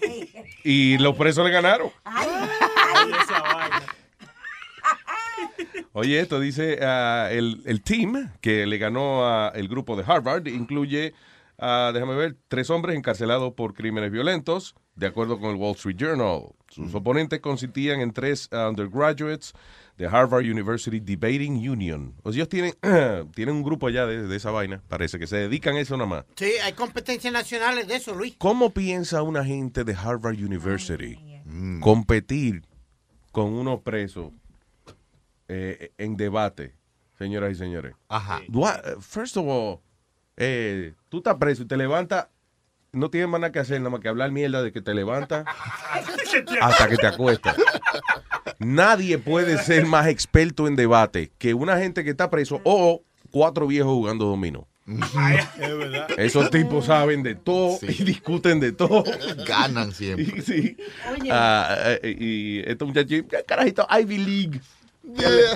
Y los presos le ganaron. Oye, esto dice ah, el, el team que le ganó a el grupo de Harvard incluye, ah, déjame ver, tres hombres encarcelados por crímenes violentos, de acuerdo con el Wall Street Journal. Sus oponentes consistían en tres ah, undergraduates de Harvard University Debating Union. O sea, ellos tienen, tienen un grupo allá de, de esa vaina, parece que se dedican a eso nada más. Sí, hay competencias nacionales de eso, Luis. ¿Cómo piensa una gente de Harvard University competir con unos presos eh, en debate, señoras y señores? Ajá. First of all, eh, tú estás preso y te levantas, no tienes más nada que hacer, nada más que hablar mierda de que te levantas hasta que te acuestas. Nadie puede ser más experto en debate que una gente que está preso o cuatro viejos jugando dominó. Es verdad. Esos tipos saben de todo y discuten de todo. Ganan siempre. Sí. Oye. Ah, eh, y estos muchachos, carajito, Ivy League.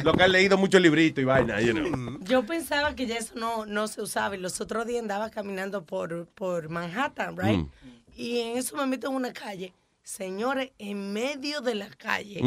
Lo que han leído mucho librito y vaina, you know. Yo pensaba que ya eso no, no se usaba. Y los otros días andaba caminando por, por Manhattan, right? Mm. Y en eso me meto en una calle. Señores, en medio de la calle,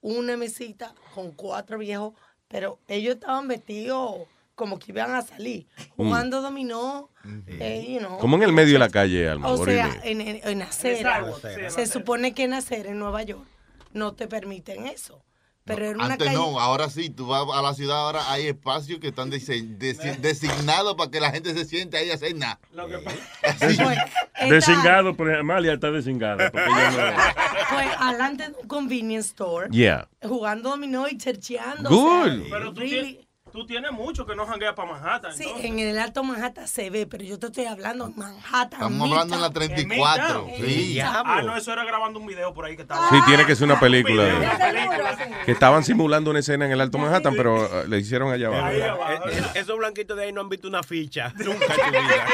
una mesita con cuatro viejos, pero ellos estaban vestidos como que iban a salir, jugando dominó, eh, you know. Como en el medio de la calle, Alma. O sea, en, en, en acera. sidewalk, sí, en Se supone que en acera en Nueva York. no te permiten eso. Pero en una Antes calle... no, ahora sí, tú vas a la ciudad, ahora hay espacios que están designados para que la gente se siente ahí a hacer nada. Desingado, por Amalia está desingada. Porque ella no... Pues adelante de un convenience store. Yeah. Jugando dominó y chercheando. Good. Pero tú, really- tienes, tú tienes mucho que no jangueas para Manhattan. Sí, entonces. en el Alto Manhattan se ve, pero yo te estoy hablando en Manhattan. Estamos hablando en la Midtown. 34. En Sí. Midtown. Ah, no, eso era grabando un video por ahí que estaba. Sí, tiene que ser una película. Video, de- una película. Que estaban simulando una escena en el Alto Manhattan, pero eh, le hicieron allá abajo. Eh, eh, Esos blanquitos de ahí no han visto una ficha nunca en su vida.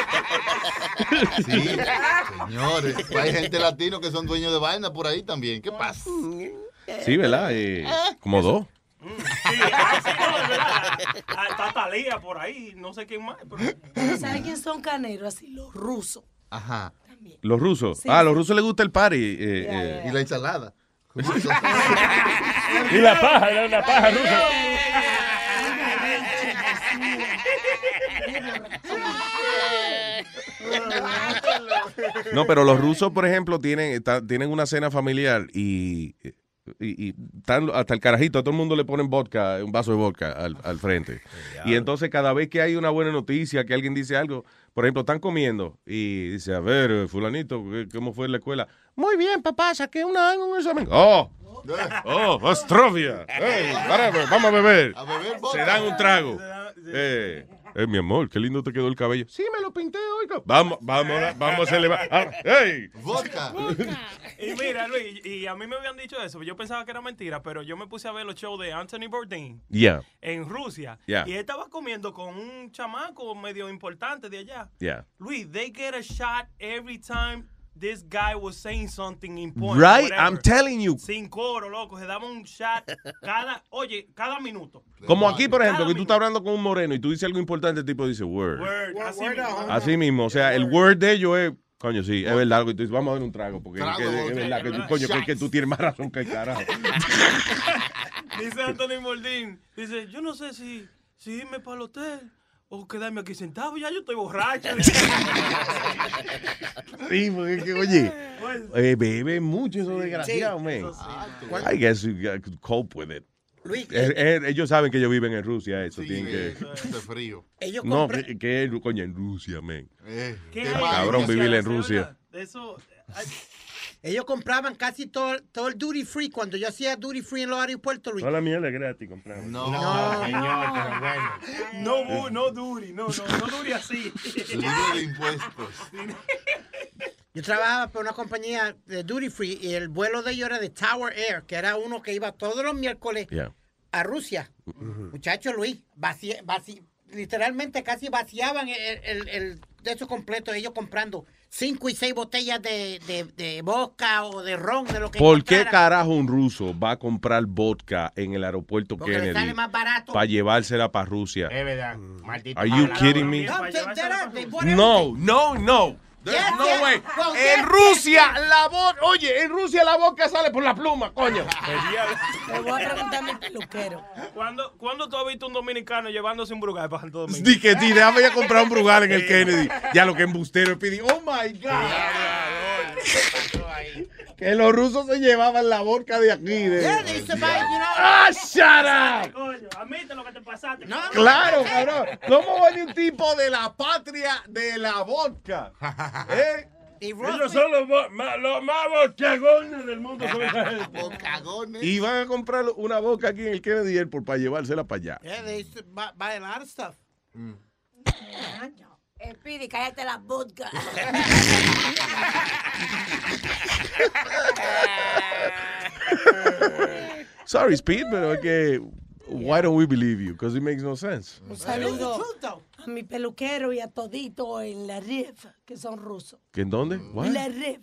Sí, señores. Hay gente latino que son dueños de vaina por ahí también. ¿Qué pasa? Sí, ¿verdad? Eh, como dos. Ah, Está Talía por ahí, no sé quién más. pero- ¿Sabes quién son caneros? Así, los rusos. Ajá. Los rusos. Sí, ah, a los rusos les gusta el party. eh, eh. Y la ensalada. Y la paja, la, la paja rusa. No, pero los rusos, por ejemplo, tienen, está- tienen una cena familiar y, y, y hasta el carajito, a todo el mundo le ponen vodka, un vaso de vodka al, al frente. Y entonces cada vez que hay una buena noticia, que alguien dice algo, por ejemplo, están comiendo y dice, a ver, fulanito, ¿qué- ¿cómo fue en la escuela? Muy bien, papá, saqué una, un examen. ¡Oh! ¡Oh, Astrovia! ¡Ey, whatever, vamos a beber! Se dan un trago. Eh, eh, mi amor, qué lindo te quedó el cabello. Sí, me lo pinté hoy. Vamos, vamos, vamos a celebrar. Ah, ¡Ey! Vodka. Y mira, Luis, y a mí me habían dicho eso, yo pensaba que era mentira, pero yo me puse a ver los shows de Anthony Bourdain Yeah. en Rusia. Yeah. Y él estaba comiendo con un chamaco medio importante de allá. Yeah. Luis, they get a shot every time this guy was saying something important. Right, whatever. I'm telling you. Sin coro, loco, se daba un shot cada, oye, cada minuto. Como aquí, por ejemplo, que tú estás hablando con un moreno y tú dices algo importante, el tipo dice word. Word, así mismo. Así mismo, o sea, el word de ellos es, coño, sí, es verdad, y tú dices, vamos a dar un trago, porque Trago, que- es verdad que tú, coño, que, que tú tienes más razón que el carajo. Dice Anthony Bourdain, dice, yo no sé si, si irme para el hotel o quedarme aquí sentado, ya yo estoy borracho. Sí, porque es que, oye, eh, bebe mucho esos desgraciados, man. I guess you to cope with it. Luis, Eh, eh, ellos saben que ellos viven en Rusia, eso, tienen que... Hace frío. Ellos No, compran- que, que, coño, en Rusia, man. Eh. Cabrón, vivir en Rusia. De eso, Ellos compraban casi todo, todo el duty free. Cuando yo hacía duty free en los aeropuertos, Luis. Toda la mierda es gratis comprar. No, señor, pero bueno. no, bu- no duri, no, no, no duri así. Libre de impuestos. Yo trabajaba por una compañía de duty free y el vuelo de ellos era de Tower Air, que era uno que iba todos los miércoles Yeah. a Rusia. Muchacho Luis, vaci- vaci- literalmente casi vaciaban el, el- el de eso completo, ellos comprando cinco y seis botellas de, de, de vodka o de ron, de lo que ¿Por qué carajo un ruso va a comprar vodka en el aeropuerto Porque le Kennedy sale más barato. para llevársela para Rusia? Es verdad. Maldito. Are you kidding me? No, No, no, Yes, no yes. way. Well, En yes, Rusia, la vodka, oye, en Rusia la vodka sale por la pluma, coño. Le voy a preguntar a mi peluquero. ¿Cuándo, ¿Cuándo tú has visto un dominicano llevándose un brugal para Santo Domingo? Di que ti, déjame ya comprar un Brugal en el Kennedy. Ya lo que embustero pidi. Oh my God. Que los rusos se llevaban la vodka de aquí. De... Yeah, they you know- ¡Ah, shut up! Coño, admite lo que te pasaste. Claro, cabrón. ¿Cómo va un tipo de la patria de la vodka? ¿Eh? Ellos son los, ma- los más bochagones del mundo. son esa gente. Y van a comprar una vodka aquí en el Kennedy Airport para llevársela para allá. Yeah, they used to buy, buy a lot of stuff. Speedy, cállate la vodka. Sorry, Speed, pero es que. Why don't we believe you? Because it makes no sense. Un saludo a mi peluquero y a todito en la RIF, que son rusos. ¿Que en dónde? What? La RIF.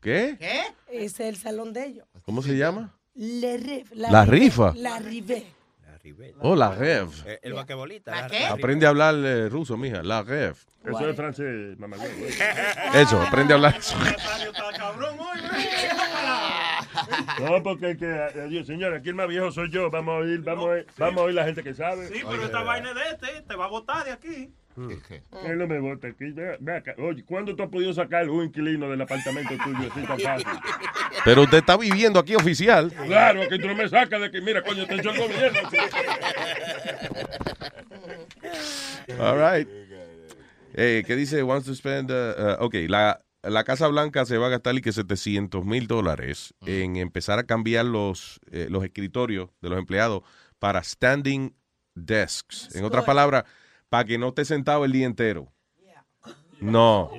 ¿Qué? ¿Qué? Ese es el salón de ellos. ¿Cómo se llama? La RIF. La rifa. La rive. Oh, la rev. Eh, El vaquebolita. ¿La la- qué? Aprende a hablar eh, ruso, mija. La rev. Eso es francés, mamá. Eso, aprende a hablar eso. No, porque que, eh, señor, aquí el más viejo soy yo. Vamos a oír, vamos a oír, vamos a oír la gente que sabe. Sí, pero esta vaina es de este, te va a botar de aquí. Él no me vota aquí. Ve- ve acá. Oye, ¿cuándo tú has podido sacar un inquilino del apartamento tuyo así tan fácil? Pero usted está viviendo aquí oficial. Claro, que tú no me sacas de que, mira, coño, te echó el gobierno. All right. Eh, ¿Qué dice? Wants to spend. uh, uh, ok, la, la Casa Blanca se va a gastar y que 700 mil dólares en empezar a cambiar los, eh, los escritorios de los empleados para standing desks. En otras palabras, para que no esté sentado el día entero. No.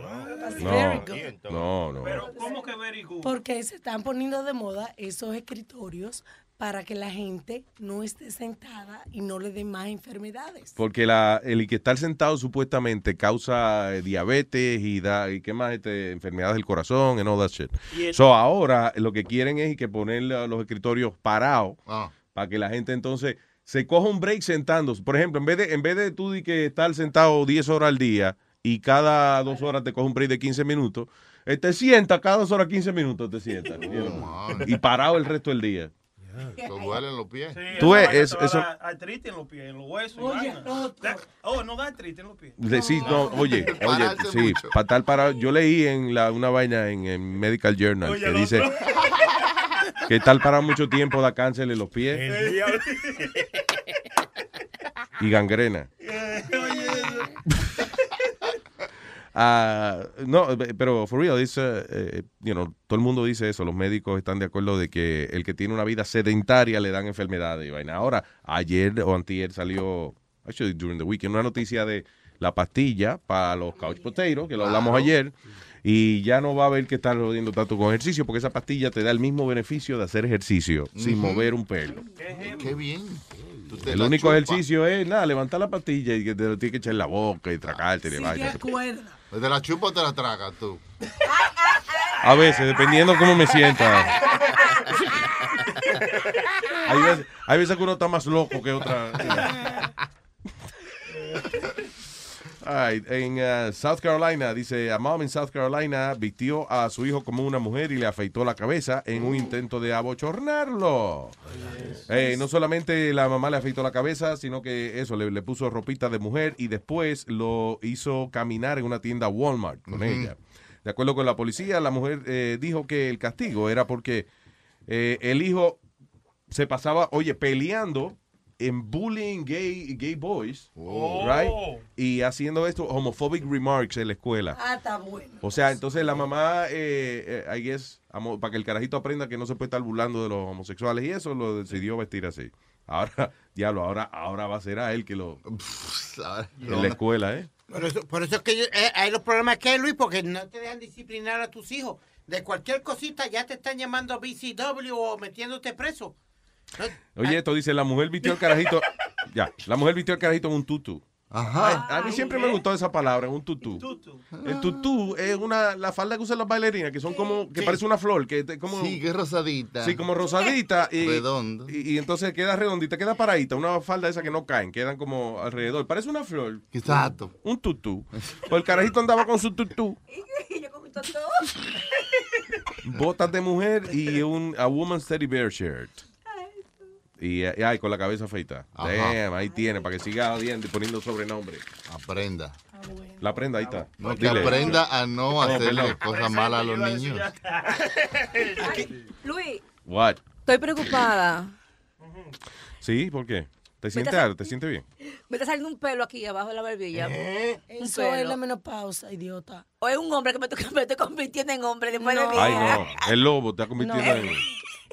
No, no, no. ¿Cómo que very good? Porque se están poniendo de moda esos escritorios para que la gente no esté sentada y no le den más enfermedades. Porque la, el que estar sentado supuestamente causa eh, diabetes y da y qué más este, enfermedades del corazón and all that shit. El- So ahora lo que quieren es que poner los escritorios parados Ah. para que la gente entonces se coja un break sentándose. Por ejemplo, en vez de en vez de tú di que estar sentado 10 horas al día y cada dos horas te coge un break de 15 minutos, eh, te sientas cada dos horas 15 minutos te sientas. know, y parado el resto del día. Te duelen los pies. Tú ves, eso- Artritis en los pies, en los huesos. Da- Oh, no da artritis en los pies. De- sí, no, oye, oye, sí, para estar parado. Yo leí en la, una vaina en, en Medical Journal Oye, que dice que estar parado mucho tiempo da cáncer en los pies y gangrena. Ah, no, pero for real, it's, uh, eh, you know, todo el mundo dice eso. Los médicos están de acuerdo de que el que tiene una vida sedentaria le dan enfermedades y vaina. Ahora, ayer o antier salió, actually during the weekend, una noticia de la pastilla para los couch potatoes, que lo hablamos ayer, y ya no va a haber que estar jodiendo tanto con ejercicio, porque esa pastilla te da el mismo beneficio de hacer ejercicio sin mover un pelo. Qué bien. Te El único ejercicio es, nada, levantar la pastilla y que te lo tienes que echar en la boca y tragarte y vaina. ¿Te la chupa o te la tragas tú? A veces, dependiendo cómo me sienta. Hay veces, hay veces que uno está más loco que otra. En uh, South Carolina, dice, a mom en South Carolina vistió a su hijo como una mujer y le afeitó la cabeza en un intento de abochornarlo. Eh, no solamente la mamá le afeitó la cabeza, sino que eso, le, le puso ropita de mujer y después lo hizo caminar en una tienda Walmart con ella. De acuerdo con la policía, la mujer eh, dijo que el castigo era porque eh, el hijo se pasaba, oye, peleando en bullying gay, gay boys, Oh. right? Y haciendo esto, homophobic remarks en la escuela. Ah, está bueno. O sea, entonces la mamá, eh, eh, I guess, para que el carajito aprenda que no se puede estar burlando de los homosexuales y eso, lo decidió vestir así. Ahora, diablo, ahora, ahora va a ser a él que lo... en la escuela, ¿eh? Por eso, por eso es que yo- eh, hay los problemas que hay, Luis, porque no te dejan disciplinar a tus hijos. De cualquier cosita ya te están llamando BCW o metiéndote preso. Oye, esto dice, la mujer vistió al carajito... ya, la mujer vistió al carajito en un tutu. Ajá. A mí siempre me gustó esa palabra, un tutú. El tutú es una la falda que usan las bailarinas, que son como que parece una flor, que te- como Sí, que es rosadita. Sí, como rosadita y, Redondo. y, y entonces queda redondita, queda paradita, una falda esa que no caen, quedan como alrededor, parece una flor. Exacto. Un tutú. Pues el carajito andaba con su tutú, botas de mujer y un a woman's teddy bear shirt. Y, y ay, con la cabeza feita. Damn, ahí tiene, para que siga odiando y poniendo sobrenombre. Aprenda. La prenda, ahí está. No, que Dile. aprenda a no hacerle cosas malas a los niños. Luis, What? estoy preocupada. Sí, ¿por qué? ¿Te sientes está- algo? ¿Te sientes bien? Me está saliendo un pelo aquí abajo de la barbilla. Un Eso pelo. es la menopausa, idiota. O es un hombre que me, estoy- me estoy convirtiendo en hombre después de mi Ay, no. El lobo te ha convertido No. en...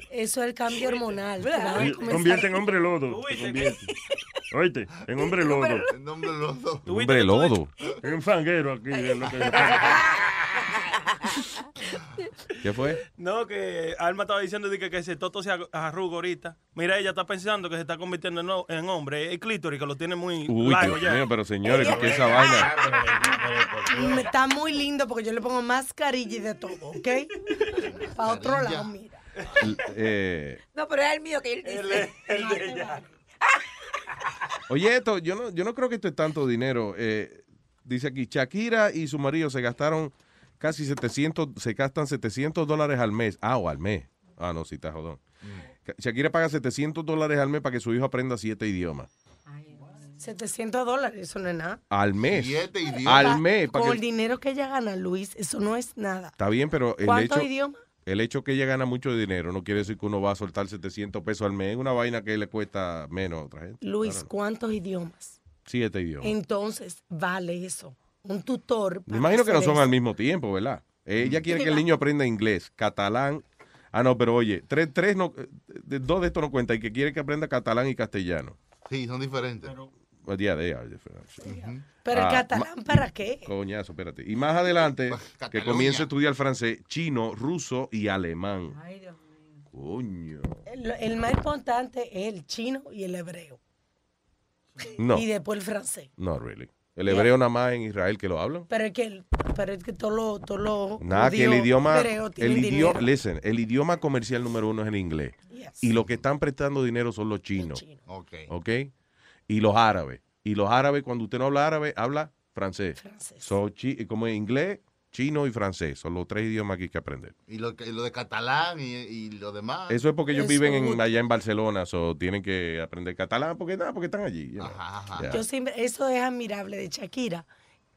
Eso es el cambio hormonal. comenzar- convierte en hombre lodo. Te convierte. Oíste, en hombre lodo. En los dos. Hombre lodo. En un fanguero aquí. es lo que- ¿Qué fue? No, que Alma estaba diciendo que, que ese toto se arruga ahorita. Mira, ella está pensando que se está convirtiendo en, en hombre. El clítoris que lo tiene muy Uy, largo Dios ya. mío, pero señores, ¿qué es esa vaina? Está muy lindo porque yo le pongo mascarilla y de todo, ¿ok? Para otro lado, mira. Eh, No, pero es el mío que él dice. El de ella. oye, esto, yo no, yo no creo que esto es tanto dinero. Eh, dice aquí, Shakira y su marido se gastaron casi 700, se gastan 700 dólares al mes. Ah, o al mes. Ah, no, sí, está jodón. Shakira paga 700 dólares al mes para que su hijo aprenda siete idiomas. 700 dólares, eso no es nada. Al mes. Siete idiomas. Al mes. Con que- el dinero que ella gana, Luis, eso no es nada. Está bien, pero el ¿Cuántos hecho... idiomas? El hecho que ella gana mucho dinero no quiere decir que uno va a soltar 700 pesos al mes. Es una vaina que le cuesta menos a otra gente. Luis, ¿cuántos idiomas? Siete idiomas. Entonces, vale eso. Un tutor. Me imagino que no son eso. al mismo tiempo, ¿verdad? Ella quiere que el niño aprenda inglés, catalán. Ah, no, pero oye, tres, tres no, de- dos de estos no cuentan y que quiere que aprenda catalán y castellano. Sí, son diferentes. Well, yeah, they are different. Pero el Ah, catalán, ¿para qué? Coñazo, espérate. Y más adelante, que comience a estudiar francés, chino, ruso y alemán. Coño. El, el más importante es el chino y el hebreo. No. Y después el francés. No, really. El hebreo nada más en Israel que lo hablan. Pero es que, pero es que todos los todo lo Nada, que el idioma, el idioma, listen, el idioma comercial número uno es el inglés. Y los que están prestando dinero son los chinos. Ok. ¿Ok? Y los árabes. Y los árabes, cuando usted no habla árabe, habla francés. So, chi- como en inglés, chino y francés. Son los tres idiomas que hay que aprender. Y lo, que- lo de catalán y, y lo demás. Eso es porque ellos viven en, allá en Barcelona, so tienen que aprender catalán porque nada, porque están allí. you know. Yeah. Yo siempre, eso es admirable de Shakira.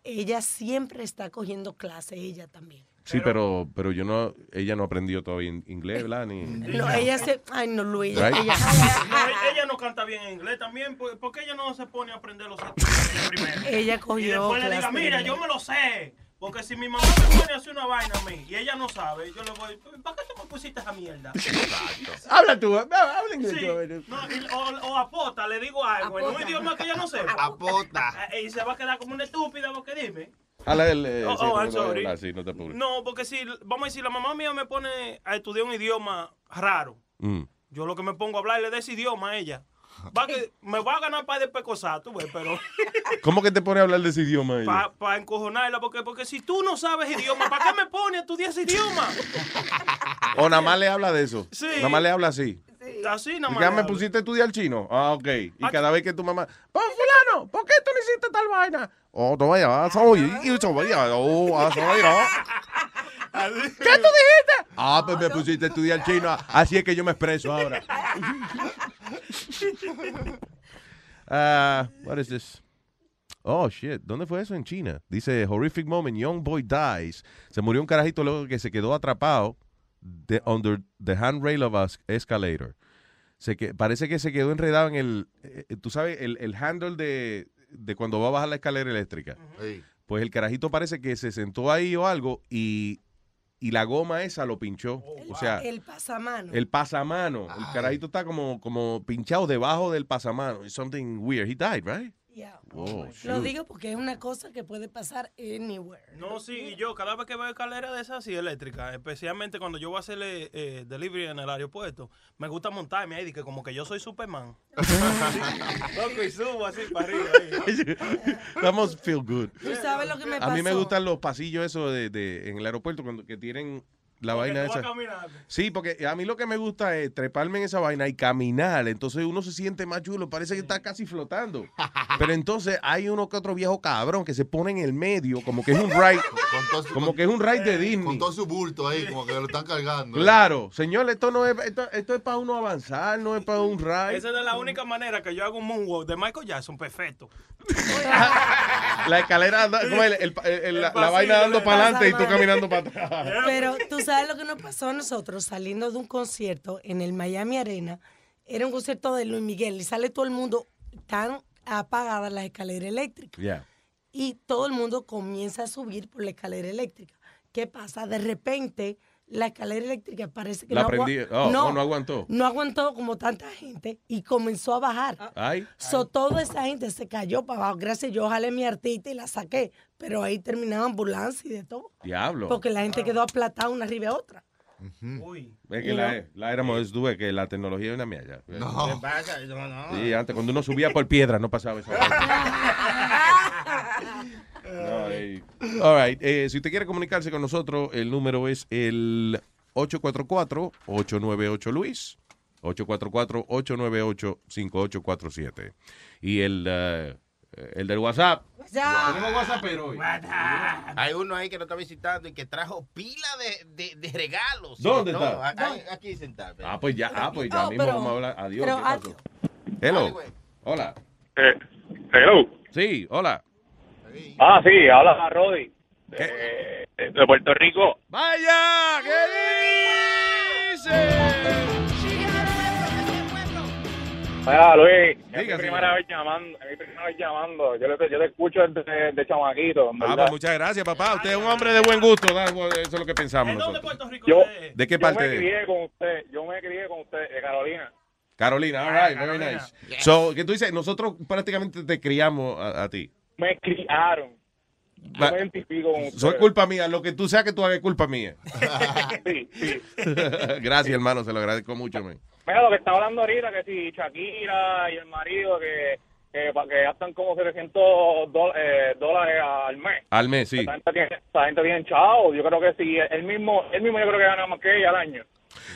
Ella siempre está cogiendo clases, ella también. Sí, pero, pero yo no, ella no aprendió todavía in- inglés, ¿verdad? Ni, No, ella se, ay no Luis, Right. ella, No, ella no canta bien en inglés también. ¿Por, por qué ella no se pone a aprender los primero? Ella Y cogió después le diga, mira, yo me lo sé. Porque si mi mamá me pone a hacer una vaina a mí y ella no sabe, yo le voy, ¿para qué tú me pusiste esa mierda? Habla tú, habla inglés. Sí. No, y- o, o apota, le digo algo en un idioma que ella no sepa. Apota. Y se va a quedar como una estúpida porque dime. Eh, Oh, sí, oh, porque I'm no- sorry. sí, no te apures. No, porque si, vamos a decir, la mamá mía me pone a estudiar un idioma raro. Mm. Yo lo que me pongo a hablarle de ese idioma a ella. Va que me va a ganar para de pecosar, tú ves, pero ¿Cómo que te pone a hablar de ese idioma? ella? para encojonarla, porque, porque si tú no sabes idioma, ¿para qué me pones a estudiar ese idioma? O nada más le habla de eso. Sí. Nada más le habla así. Así nada ¿Y más. que le me pusiste a estudiar chino? Ah, ok. Y cada vez que tu mamá, pues fulano, ¿por qué tú no hiciste tal vaina? Oh, te vaya, soy, y te vaya, oh, ah, soy. ¿Qué tú dijiste? Ah, pues me pusiste a estudiar chino. Así es que yo me expreso ahora. Ah, what is this? Oh, shit. ¿Dónde fue eso? En China. Dice, horrific moment, young boy dies. Se murió un carajito luego que se quedó atrapado de, under the handrail of a escalator. Se que, parece que se quedó enredado en el, eh, tú sabes, el, el handle de, de cuando va a bajar la escalera eléctrica. Pues el carajito parece que se sentó ahí o algo y, y la goma esa lo pinchó. o sea, el pasamano. el pasamano. El carajito está como, como pinchado debajo del pasamano. It's something weird. He died, right? Yeah. Oh, Lo digo porque es una cosa que puede pasar anywhere. No, sí, y yo cada vez que veo escalera de esas así eléctricas, especialmente cuando yo voy a hacerle eh, delivery en el aeropuerto, me gusta montarme ahí, que como que yo soy Superman. Loco, y subo así para arriba. ahí. That must feel good. ¿Tú sabes lo que me A mí me pasó? gustan los pasillos esos de, de- en el aeropuerto cuando que tienen la Porque vaina esa. Sí, porque a mí lo que me gusta es treparme en esa vaina y caminar. Entonces uno se siente más chulo, parece que está casi flotando. Pero entonces hay uno que otro viejo cabrón que se pone en el medio, como que es un ride, Con como que es un ride de Disney. Con todo su bulto ahí, como que lo están cargando. Claro, señor, esto no es, esto, esto es para uno avanzar, no es para un ride. Esa es la única manera que yo hago un moonwalk de Michael Jackson, perfecto. La escalera, anda- como el- el- el- el- la, vaina dando para adelante y tú caminando para atrás. Pero tú sabes lo que nos pasó a nosotros saliendo de un concierto en el Miami Arena. Era un concierto de Luis Miguel y sale todo el mundo tan apagada la escalera eléctrica. Yeah. Y todo el mundo comienza a subir por la escalera eléctrica. ¿Qué pasa? De repente la escalera eléctrica parece que La no, prendí- oh, oh, no aguantó. No aguantó como tanta gente y comenzó a bajar. Ay. So, toda esa gente se cayó para abajo. Gracias, yo jalé mi artista y la saqué. Pero ahí terminaba ambulancia y de todo. Diablo. Porque la gente quedó aplatada una arriba de otra. Es que la, la éramos tuve que la tecnología es una mierda. No. ¿Qué pasa? No, no. Sí, antes cuando uno subía por piedra no pasaba eso. Eh, all right, eh, si usted quiere comunicarse con nosotros, el número es el 844-898-LUIS. 844-898-5847. Y el, eh, el del WhatsApp. Tenemos WhatsApp hoy. Hay uno ahí que nos está visitando y que trajo pila de, de, de regalos. ¿Dónde No, está? Aquí, aquí sentado. Ah, pues ya, ah, pues ya Oh, mismo pero- vamos a hablar. Adiós. pero, ¿qué pasó? Hello. Hola. hello. Sí, hola. Ah, sí, habla Roddy. Eh, de, Puerto Rico. ¡Vaya! ¿Qué dice? Mira, Luis, es mi primera vez llamando, es mi primera vez llamando. Yo, le, yo te escucho de, de ah, pues muchas gracias, papá. Usted es un hombre de buen gusto, eso es lo que pensamos. Yo, ¿De qué parte? Yo me crié con usted, yo me crié con usted, Carolina. Carolina, all right, very nice. Yeah. So, que tú dices, nosotros prácticamente te criamos a ti. Me criaron. Yo Va- me identifico con usted. Soy culpa mía. Lo que tú seas que tú hagas es culpa mía. Sí, sí. Gracias, hermano. Se lo agradezco mucho, man. Mira, lo que estaba hablando ahorita, que si Shakira y el marido, que, que, gastan como 700 dol- eh, dólares al mes. Al mes, sí. Esa gente tiene, esa gente tiene chao. Yo creo que sí, él mismo, él mismo yo creo que gana más que ella al año.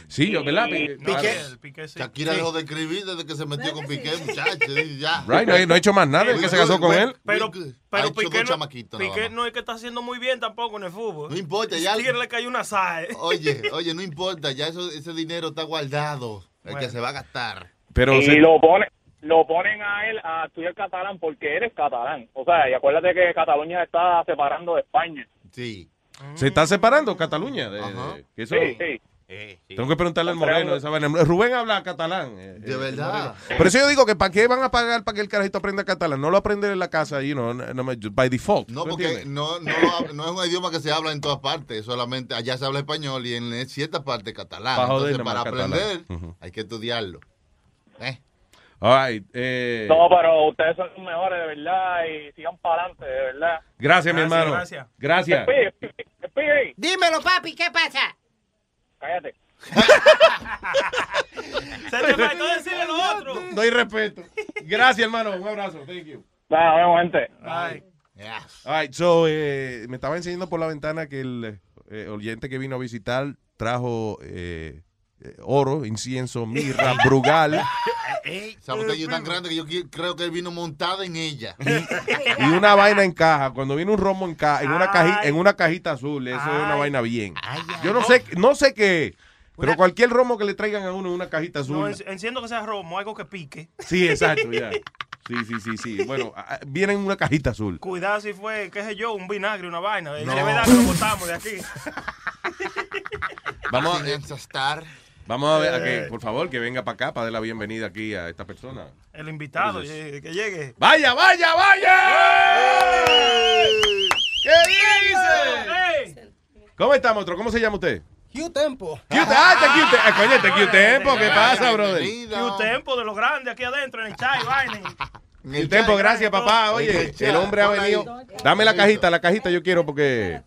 Sí, yo, ¿verdad? Y- Piqué. Shakira dejó de escribir desde que se metió con Piqué, muchacho. y Ya. Right, no, ha- no ha hecho más nada desde que se casó con él. Pero, pero Piqué, no, Piqué no es que está haciendo muy bien tampoco en el fútbol. No importa, ya- Tigre le cayó una SAE. Oye, oye, no importa, ya eso, ese dinero está guardado. El Bueno. que se va a gastar. Pero y se- lo pone lo ponen a él a estudiar catalán porque eres catalán. O sea, y acuérdate que Cataluña está separando de España. Sí. se está separando Cataluña. de- de- que eso- Sí, sí. Tengo que preguntarle al Moreno. esa vaina. Rubén habla catalán. eh, De verdad. Por eso yo digo que ¿para qué van a pagar para que el carajito aprenda catalán? No lo aprende en la casa, you know, no, no- by default. No, ¿tú porque no, no, no es un idioma que se habla en todas partes, solamente allá se habla español y en cierta parte catalán. Pa' Entonces, para catalán. aprender hay que estudiarlo. ¿Eh? All right, eh, No, pero ustedes son los mejores, de verdad, y sigan para adelante, de verdad. Gracias, mi Gracias, hermano. gracias. Gracias. Dímelo, papi, ¿qué pasa? Cállate. Se te faltó decirle lo otro. Doy respeto. Gracias, hermano. Un abrazo. Thank you. Vemos, gente. All right, so, eh, me estaba enseñando por la ventana que el eh, oyente que vino a visitar trajo eh, eh, oro, incienso, mirra, brugal Esa botella es tan grande que yo creo que él vino montada en ella. y una vaina en caja. Cuando viene un romo en, ca en, una, caji- en una cajita azul, eso es una vaina bien. Yo no sé, no sé qué, pero cualquier romo que le traigan a uno en una cajita azul. No, en- enciendo que sea romo, algo que pique. Sí, exacto, ya. Sí, sí, sí, sí. Bueno, viene en una cajita azul. Cuidado si fue, qué sé yo, un vinagre, una vaina. No. Es verdad que lo botamos de aquí. Vamos a, estar. Vamos a ver, a que, por favor, que venga para acá para dar la bienvenida aquí a esta persona. El invitado, Entonces- eh, que llegue. ¡Vaya, vaya, vaya! ¿Qué dice? ¿Cómo estamos, otro? ¿Cómo se llama usted? Q Tempo. Q- ah, ah, coño, está Q Tempo, ¿qué pasa, brother? Q tempo de los grandes aquí adentro en el chai, vaina. El tiempo, gracias, papá. Oye, el hombre ha venido. Dame la cajita, la cajita yo quiero porque.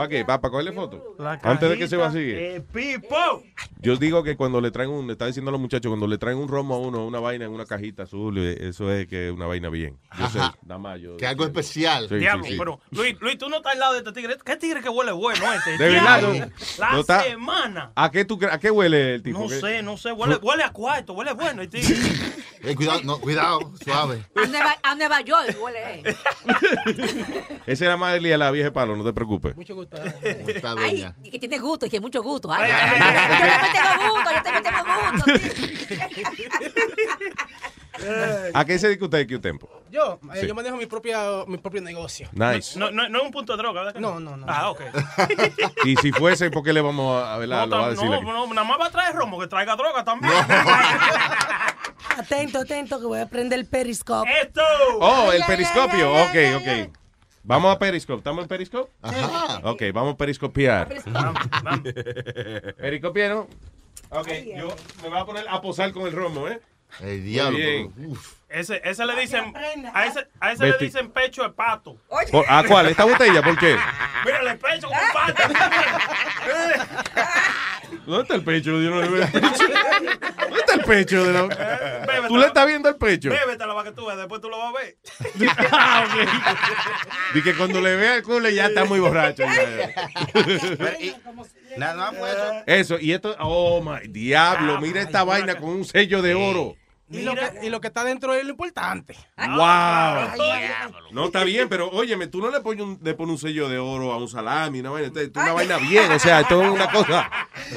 ¿Para qué? ¿Para, cogerle foto? Antes de que se vacíe. Eh, Pipo. Yo digo que cuando le traen un, le está diciendo a los muchachos, cuando le traen un romo a uno, una vaina en una cajita azul, eh, eso es que es una vaina bien. Yo sé, Ajá. nada más yo. Que algo especial. Sí, Diablo, sí, sí. pero Luis, Luis, tú no estás al lado de este tigre. ¿Qué tigre que huele bueno este? De verdad. La No está- semana. ¿A qué, tú, ¿A qué huele el tipo? No ¿Qué? sé, no sé. Huele, huele a cuarto, huele bueno el tigre. Eh, cuidado, no, cuidado, suave. A Nueva, a Nueva York huele. eh. Ese era más de la vieja palo, no te preocupes. Mucho gusto. Está Ay, dueña. y que tiene gusto, y que mucho gusto. Ay, yo también tengo gusto, yo también tengo gusto. ¿A qué se dedica usted, Q Tempo? Yo, eh, Sí. yo manejo mi, propia, mi propio negocio. Nice. No, no, no es un punto de droga, ¿verdad? que No, no, no. Ah, ok. Y si fuese, ¿por qué le vamos a, a, No, lo va a tam- decir no, aquí? no, nada más va a traer romo, que traiga droga también. Atento, atento, que voy a prender el periscope. ¡Esto! Oh, el periscopio. ay, Ok, ay, ok. ay. Vamos a periscope. ¿Estamos en periscope? Ajá. Ok, vamos a periscopiar. Vamos, vamos. Periscopiero. Ok, yo me voy a poner a posar con el romo, ¿eh? El diablo. uf. Ese, ese le dicen, a ese, a ese le dicen pecho de pato. ¿Por- ¿A cuál? ¿Esta botella? ¿Por qué? Mira, el pecho como un pato. ¿Dónde está el pecho? Yo no le veo el pecho. ¿Dónde está el pecho? De la... ¿Tú le estás viendo el pecho? Bébetela para que tú veas, después tú lo vas a ver. Ah. Y que cuando le vea el culo ya está muy borracho. ya. Nada más eso. Eso, y esto, oh my diablo, mira esta vaina con un sello de oro. Y lo, que, y lo que está dentro es lo importante. Wow. No está bien, pero óyeme, tú no le pones un, le pones un sello de oro a un salami, una vaina, esto es una vaina bien, o sea, esto es una cosa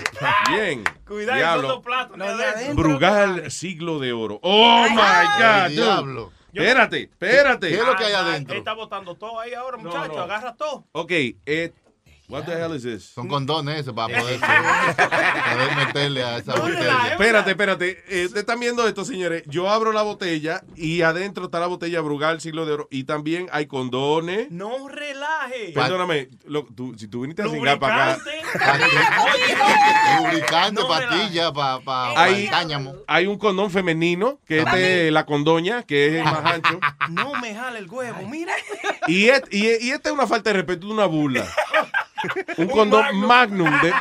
bien. Cuidado, Diablo. platos. Mira, adentro. Brugal siglo de oro. Oh my God, Ay, diablo. Espérate, espérate. ¿Qué es lo que hay Ah, adentro? Él está botando todo ahí ahora, muchacho. no. Agarra todo. Ok, eh, what the hell is this? Son condones para poder, poder meterle a esa botella. Espérate, espérate. Eh, Ustedes están viendo esto, señores. Yo abro la botella y adentro está la botella Brugal Siglo de Oro. Y también hay condones. No relaje. Perdóname, lo- tú- si tú viniste a cingar para acá. Lubricante, pastilla para pa, Hay, pa- cáñamo. hay un condón femenino, que es de la condoña, que es el más ancho. No me jale el huevo, mira. Y, et- y, y esta es una falta de respeto, una burla. Un condón magnum de,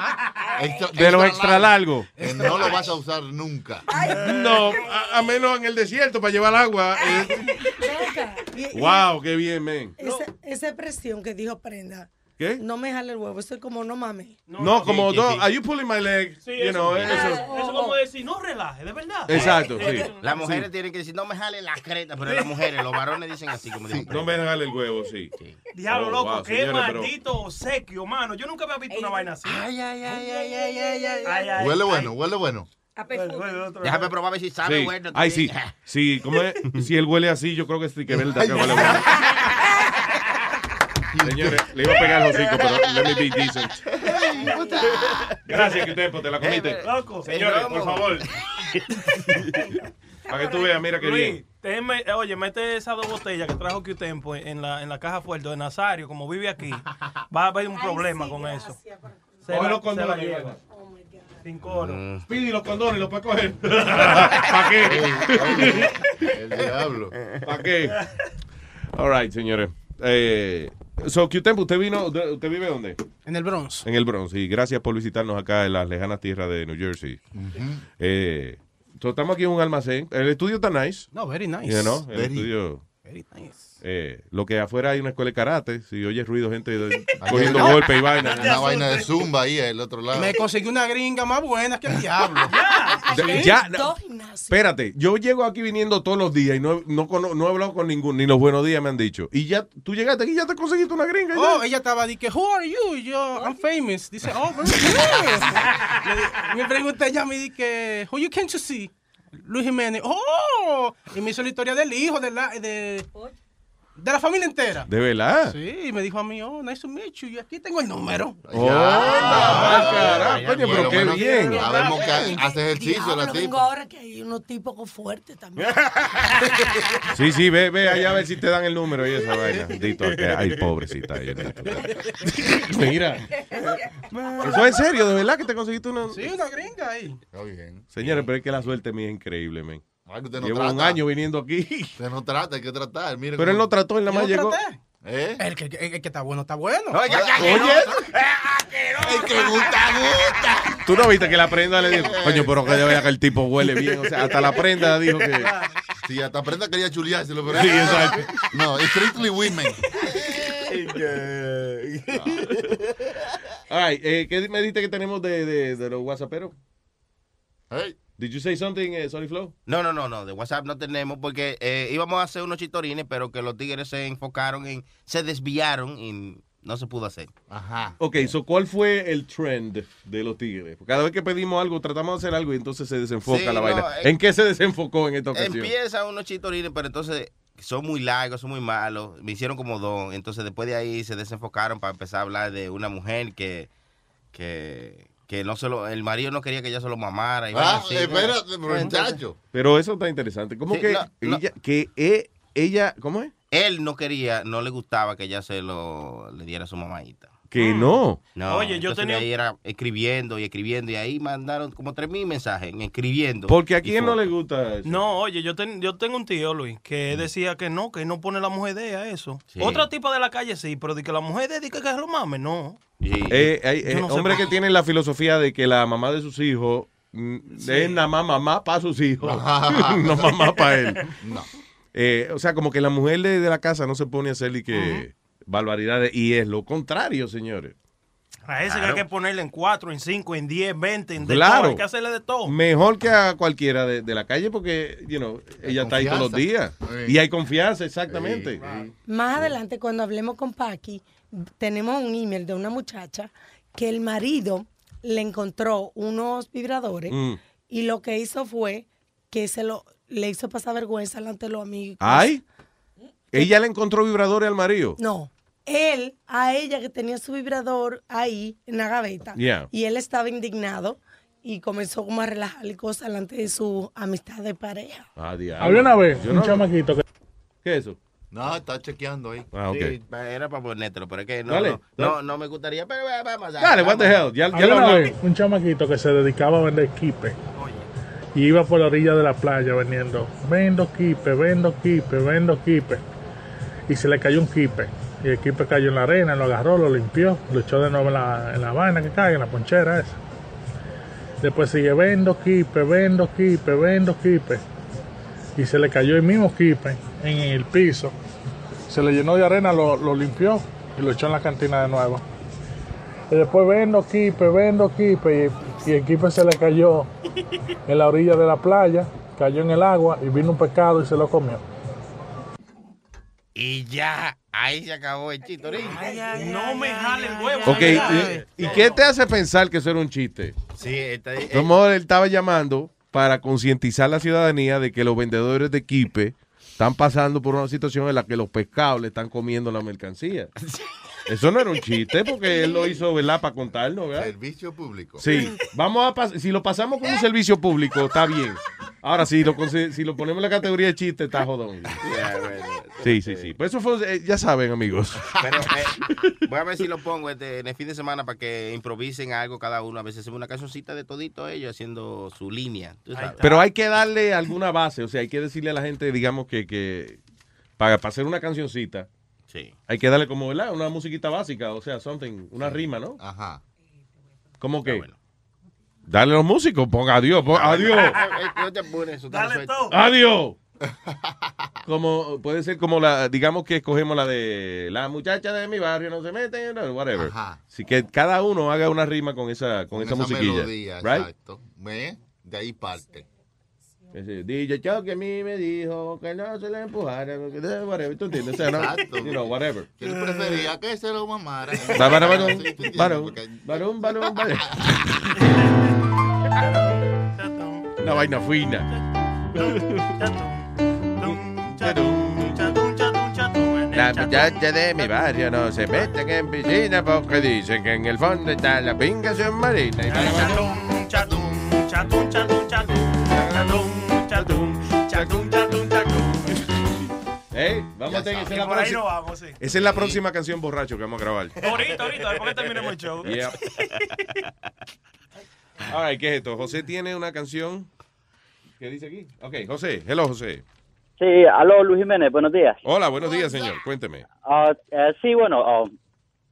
de los extra largos. Que no lo vas a usar nunca. No, a, a menos en el desierto para llevar agua. eh. Y Wow, qué bien, men. Esa, esa expresión que dijo Prenda. ¿Qué? No me jale el huevo, eso es como no mames. No, como dos. Are you pulling my leg? Sí, you know, eso, eso. eso es como decir, no relaje, de verdad. Exacto, sí. Las mujeres Sí. tienen que decir, no me jalen la creta, pero las mujeres, los varones dicen así como dicen. No me jale el huevo, sí. Diablo, Oh, loco, wow, qué señores, pero- maldito obsequio, mano. Yo nunca había visto una vaina así. Ay, ay, ay, ay, ay, ay, ay, ay. Huele bueno, huele bueno. Déjame probar a ver si sabe Sí. bueno. Ay, sí. Sí, ¿cómo es? Si él huele así, yo creo que sí que es verdad que huele bueno. Señores, le iba a pegar el hocico, pero let me be decent. Gracias, que te la comiste. Loco, Señores, por favor. Para que tú veas, mira qué Luis, bien. déjeme- oye, mete esas dos botellas que trajo Q-Tempo en la, en la caja fuerte de Nazario, como vive aquí. Va a haber un problema con eso. Se Coge la- los se condones, la lleva. lleva. Sin coro. Pidi los condones, los puedes coger. ¿Para qué? El diablo. ¿Para qué? All right, señores. Eh, so, Q-Tempo, ¿usted vino? ¿Usted vive dónde? En el Bronx. En el Bronx. Y gracias por visitarnos acá en las lejanas tierras de New Jersey. Eh, so, estamos aquí en un almacén. El estudio está nice. No, very nice. You know, el Very- estudio. Very nice. Eh, lo que afuera hay una escuela de karate. Si oyes ruido, gente cogiendo golpes y vaina. Una vaina de zumba ahí al otro lado. Me conseguí una gringa más buena que el diablo. Ya, espérate, yo llego aquí viniendo todos los días y no, no, no he hablado con ninguno, ni los buenos días me han dicho. Y ya, tú llegaste aquí y ya te conseguiste una gringa. Oh, ya. ella estaba de que, who are you? Y yo, I'm famous. Dice, oh, very good. Le- me pregunté ella, me dije, who you came to see? Luis Jiménez. Oh, y me hizo la historia del hijo, de la, de, de la familia entera. ¿De verdad? Sí, y me dijo a mí, oh, nice to meet you. Y aquí tengo el número. Oh, carajo, coño, Por pero qué bien. Sabemos que hace ejercicio la tipa. ahora que hay unos tipos fuertes también. Sí, sí, ve, ve allá a ver si te dan el número y esa vaina. Dito, que- ay, pobrecita. Mira, eso es serio, de verdad que te conseguiste una. Sí, una gringa ahí. Está bien. Señores, pero es que la suerte mía es increíble, men. Ay, que usted no Llevo trata. un año viniendo aquí. Usted no trata, hay que tratar. Mire Pero él cómo- no trató, él nada más llegó. ¿Eh? El que, el, el que está bueno, está bueno. Oye, Oye, el que gusta, gusta. tú no viste que la prenda le dijo, coño, pero que ya vea que el tipo huele bien. O sea, hasta la prenda dijo que. Sí, hasta prenda quería chuleárselo, pero. Sí, exacto. No, strictly women. Right, eh, ¿qué me dijiste que tenemos de, de, de los whatsapperos? Hey. Did you say something, eh, Sorry Flow? No, no, no, no, de WhatsApp no tenemos porque eh, íbamos a hacer unos chitorines, pero que los tigres se enfocaron en, se desviaron y no se pudo hacer. Ajá. Ok, so, ¿cuál fue el trend de los tigres? Porque Cada vez que pedimos algo, tratamos de hacer algo y entonces se desenfoca Sí, la no, vaina. eh, ¿En qué se desenfocó en esta ocasión? Empiezan unos chitorines, pero entonces son muy largos, son muy malos. Me hicieron como dos. Entonces después de ahí se desenfocaron para empezar a hablar de una mujer que, que, que no solo, el marido no quería que ella se lo mamara. Y Ah, así, espérate, muchacho. Pero eso está interesante. ¿Cómo Sí, que no, no. ella, que e- ella, ¿cómo es? Él no quería, no le gustaba que ella se lo le diera a su mamadita. Que no. No, Oye, yo entonces tenía- ahí era escribiendo y escribiendo y ahí mandaron como tres mil mensajes en escribiendo. Porque a quién no le gusta eso. No, oye, yo, ten- yo tengo un tío, Luis, que decía que no, que no pone la mujer de ella eso. Sí. Otra tipa de la calle sí, pero de que la mujer de que, que lo mame, no. Eh, hay Yo eh, no hombres por que tienen la filosofía de que la mamá de sus hijos mm, es nada más mamá para sus hijos, no mamá para él. No. Eh, o sea, como que la mujer de, de la casa no se pone a hacer y que barbaridades. Y es lo contrario, señores. A ese que hay que ponerle en cuatro, en cinco, en diez, veinte, en de Claro. todo. Hay que hacerle de todo. Mejor que a cualquiera de, de la calle porque, you know, ella está ahí todos los días. Y hay confianza, exactamente. Más adelante, cuando hablemos con Paqui, tenemos un email de una muchacha que el marido le encontró unos vibradores Mm. y lo que hizo fue que se lo le hizo pasar vergüenza delante de los amigos. Ay, ella le encontró vibradores al marido. No, él a ella que tenía su vibrador ahí en la gaveta Yeah. y él estaba indignado y comenzó como a relajar y cosas delante de su amistad de pareja. Ah, diablo. Había una vez Yo un no- chamaquito que... ¿Qué es eso? No, está chequeando ahí. Ah, ok. Sí, era para ponértelo, pero es que no, Dale, no, no, no me gustaría, pero eh, vamos a Dale, what the hell. Ya, ya Había lo una hablamos. vez un chamaquito que se dedicaba a vender kipe. Y iba por la orilla de la playa vendiendo, vendo kipe, vendo kipe, vendo kipe. Y se le cayó un kipe. Y el kipe cayó en la arena, lo agarró, lo limpió, lo echó de nuevo en la, en la vaina que cae, en la ponchera esa. Después sigue, vendo kipe, vendo kipe, vendo kipe. Y se le cayó el mismo kipe en el piso. Se le llenó de arena, lo, lo limpió y lo echó en la cantina de nuevo. Y después vendo kipe, vendo kipe. Y, y el kipe se le cayó en la orilla de la playa, cayó en el agua y vino un pescado y se lo comió. Y ya, ahí se acabó el chitorín. No me jale el huevo. Ok, ¿y, y qué te hace pensar que eso era un chiste? Sí, está. Como él estaba llamando para concientizar a la ciudadanía de que los vendedores de kipe están pasando por una situación en la que los pescados le están comiendo la mercancía. Eso no era un chiste porque él lo hizo, ¿verdad? Para contarnos, ¿verdad? Servicio público. Sí, vamos a pas- si lo pasamos como un servicio público, está bien. Ahora, si lo, si lo ponemos en la categoría de chiste, está jodón. Sí, sí, sí. Pues eso fue, eh, ya saben, amigos. Pero eh, voy a ver si lo pongo este, en el fin de semana para que improvisen algo cada uno. A veces hacemos una cancioncita de todito ellos haciendo su línea. tú sabes. Pero hay que darle alguna base, o sea, hay que decirle a la gente, digamos, que, que para, para hacer una cancioncita, Sí. hay que darle como, ¿verdad? Una musiquita básica, o sea, something, una rima, ¿no? Ajá. ¿Cómo que? Dale a los músicos, ponga adiós, pon- adiós, está resuelto. adiós. Como, puede ser como la, digamos que escogemos la de la muchacha de mi barrio no se mete, whatever. Ajá. Así que cada uno haga una rima con esa, con, esa, musiquilla. melodía, right? exacto. De ahí parte. DJ Chow que a mí me dijo que no se le empujara, que de- whatever, ¿tú entiendes? O sea, no, Exacto. you know, whatever. Él prefería que se lo mamara. Va, va, varón, varón, Porque- varón, varón, varón. Una vaina fina. La muchacha de mi barrio no se meten en piscina porque dicen que en el fondo está la pinga submarina. Y Chatum, chatum, chatum, chatum, chatum, chatum, chatum, chatum, chatum. ¿Eh? Vamos a tener esa es la Por ahí no próxima. vamos, sí. Esa es la próxima canción borracho que vamos a grabar. Ahorita, ahorita, después que terminemos el show. Yeah. All right, ¿qué es esto? José tiene una canción. ¿Qué dice aquí? Ok, José. Hello, José. Sí, aló Luis Jiménez, buenos días. Hola, buenos días, señor. Cuénteme. Ah, eh, sí, bueno, ah,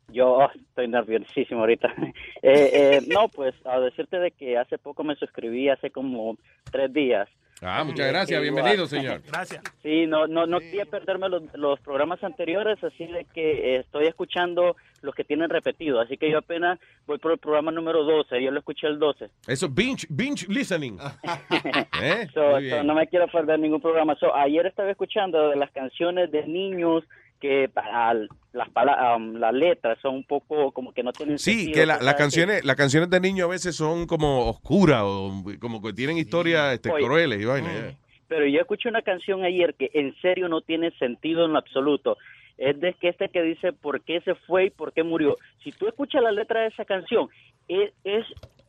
yo ah, estoy nerviosísimo ahorita. Eh, eh, no, pues a decirte de que hace poco me suscribí, hace como tres días. Ah, muchas gracias. Bienvenido, igual. señor. Gracias. Sí, no, no, no quería perderme los, los programas anteriores, así de que eh, estoy escuchando los que tienen repetido. Así que yo apenas voy por el programa número 12, yo lo escuché el 12. Eso, binge, binge listening. ¿Eh? So, so, no me quiero perder ningún programa. So, ayer estaba escuchando de las canciones de niños que ah, las um, las letras son un poco como que no tienen Sí, sentido, que la- las canciones, las canciones de niños a veces son como oscuras o como que tienen historias este, Oye. crueles y vaina. yeah. Pero yo escuché una canción ayer que en serio no tiene sentido en lo absoluto. Es de que este que dice por qué se fue y por qué murió. Si tú escuchas la letra de esa canción, es, es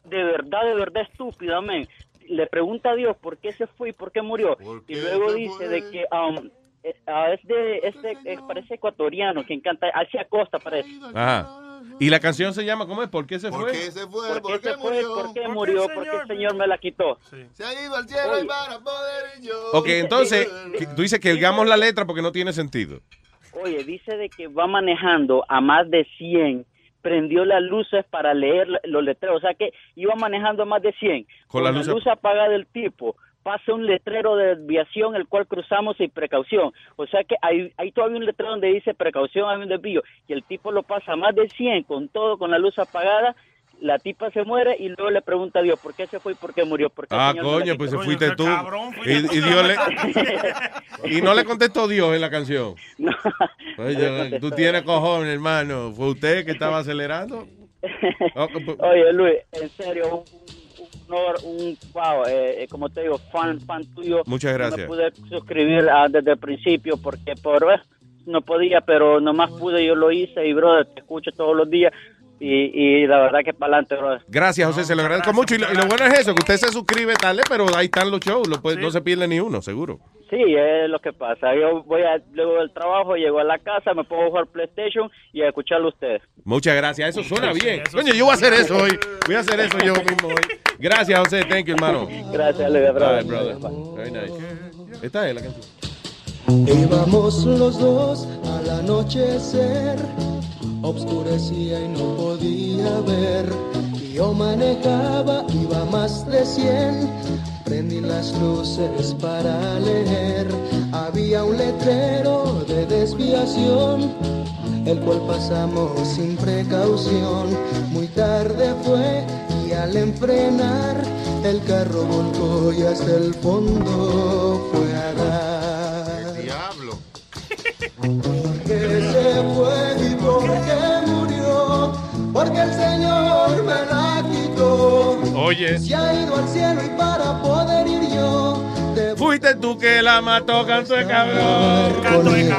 de verdad, de verdad estúpida, men. Le pregunta a Dios por qué se fue y por qué murió. Y luego dice de que um, ah, es de, este, eh, parece ecuatoriano, quien canta, hacia Costa parece. Ajá. Y la canción se llama, ¿cómo es? ¿Por qué se fue? ¿Por qué se fue? ¿Por qué murió? ¿Por qué murió? ¿Por qué el Señor me la quitó? Se ha ido al cielo y para poder y yo. Ok, entonces, tú dices que digamos la letra porque no tiene sentido. Oye, dice de que va manejando a más de 100, prendió las luces para leer los letreros, o sea que iba manejando a más de 100. Con Con, la la luz luz, ap- apagada del tipo, pasa un letrero de desviación el cual cruzamos sin precaución. O sea que hay, hay todavía un letrero donde dice precaución, hay un desvío, y el tipo lo pasa más de 100 con todo, con la luz apagada. La tipa se muere y luego le pregunta a Dios por qué se fue y por qué murió. ¿Por qué Ah, coño, pues se fuiste tú. Y, y Dios le- y no le contestó Dios en la canción. Oye, tú tienes cojones, hermano. ¿Fue usted que estaba acelerando? Pues- Oye, Luis, en serio, honor, un wow, eh, eh, como te digo, fan, fan tuyo. Muchas No gracias. me pude suscribir ah, desde el principio porque por eh, no podía, pero nomás pude, yo lo hice y brother, te escucho todos los días. Y, y la verdad que para adelante, brother. Gracias, José, se lo agradezco mucho. Y lo, y lo bueno es eso, que usted se suscribe tarde, pero ahí están los shows, lo puede- no se pierde ni uno, seguro. Sí, es lo que pasa. Yo voy a, luego del trabajo, llego a la casa, me pongo a jugar PlayStation y a escucharlo a ustedes. Muchas gracias, eso suena bien. Coño, yo voy a hacer eso hoy. Voy a hacer eso yo mismo hoy. Gracias, José, thank you, hermano. Gracias, Luis, brother. Right, brother. Very nice. Esta es la canción. Íbamos los dos al anochecer, obscurecía y no podía ver. Yo manejaba, iba más de 100, prendí las luces para leer. Había un letrero de desviación, el cual pasamos sin precaución. Muy tarde fue y al enfrenar, el carro volcó y hasta el fondo fue a dar. Señor me la quitó. Oye. Se ha ido al cielo y para poder ir yo, te Fuiste tú que la mató, canto de cabrón. Canto de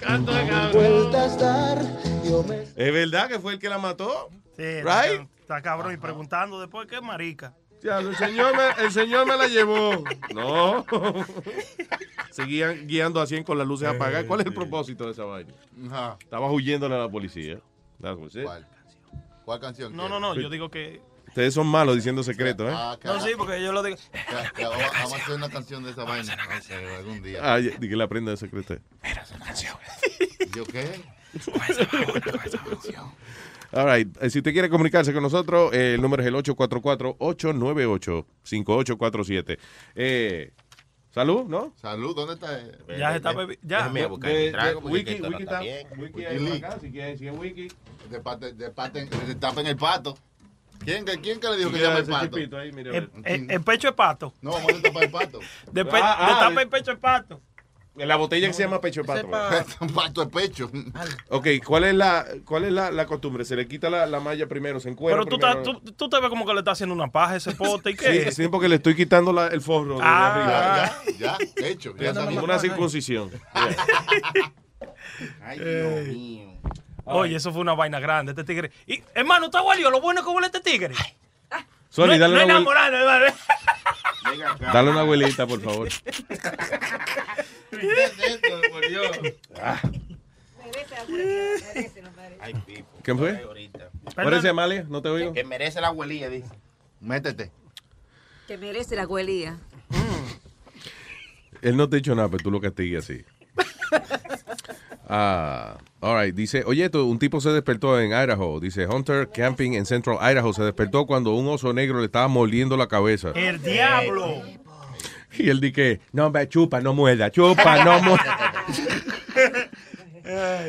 Canto de cabrón. vueltas dar. Yo me ¿Es verdad que fue el que la mató? Sí, Right? está, está cabrón y preguntando después qué marica. Ya, el señor me, el señor me la llevó. No. Seguían guiando a 100 con las luces apagadas. ¿Cuál es el propósito de esa vaina? Ajá. Estabas huyéndole a la policía. That's it. ¿Cuál? ¿Cuál canción? No, no, no, yo digo que... Ustedes son malos diciendo secretos, ¿eh? Ah, No, sí, porque yo lo digo... vamos a hacer una canción de esa vaina. Algún día. Ah, di que la prenda de secreto. ¿Yo qué? All right. Eh, Si usted quiere comunicarse con nosotros, eh, el número es el 844-898-5847. Eh, Salud, ¿no? Salud, ¿dónde está? Ya se está ya. Déjame buscar el trago, Wiki, Wiki está. Wiki ahí acá, si quieren, si es Wiki. Depaten, destapen el pato. ¿Quién, que- quién que le dijo que llame el pato? ahí, mira, El, el- el pecho de pato. No, vamos a destapar el pato. Después Ah, ah, destapa de- el pecho de pato. La botella que se llama pecho de pato. Un pato de pecho. Ok, ¿cuál es la, cuál es la, la costumbre? Se le quita la, la malla primero, se encuentra Pero tú, estás- tú, tú te ves como que le estás haciendo una paja a ese pote. ¿Y qué? Sí, sí, porque le estoy quitando la- el forro de Ah, arriba. Ya, ya, hecho. Ya Como salió. una circuncisión. Ay, Eh. Dios mío. Oye, eso fue una vaina grande, este tigre. Y, hermano, está gualió, lo bueno es que huele este tigre. Sony, no, dale no una enamorarnos, hermano. Dale una abuelita, por favor. Ah. ¿Qué fue? Parece Amalia, no te oigo. Que merece la abuelilla, dice. Métete. Que merece la abuelía. Él no te ha dicho nada, pero tú lo castigues así. Ah, all right. Dice, oye, esto, un tipo se despertó en Idaho. Dice, Hunter Camping en Central Idaho se despertó cuando un oso negro le estaba mordiendo la cabeza. El diablo. Y él dice, no, ve, chupa, no muerda, chupa, no muerda.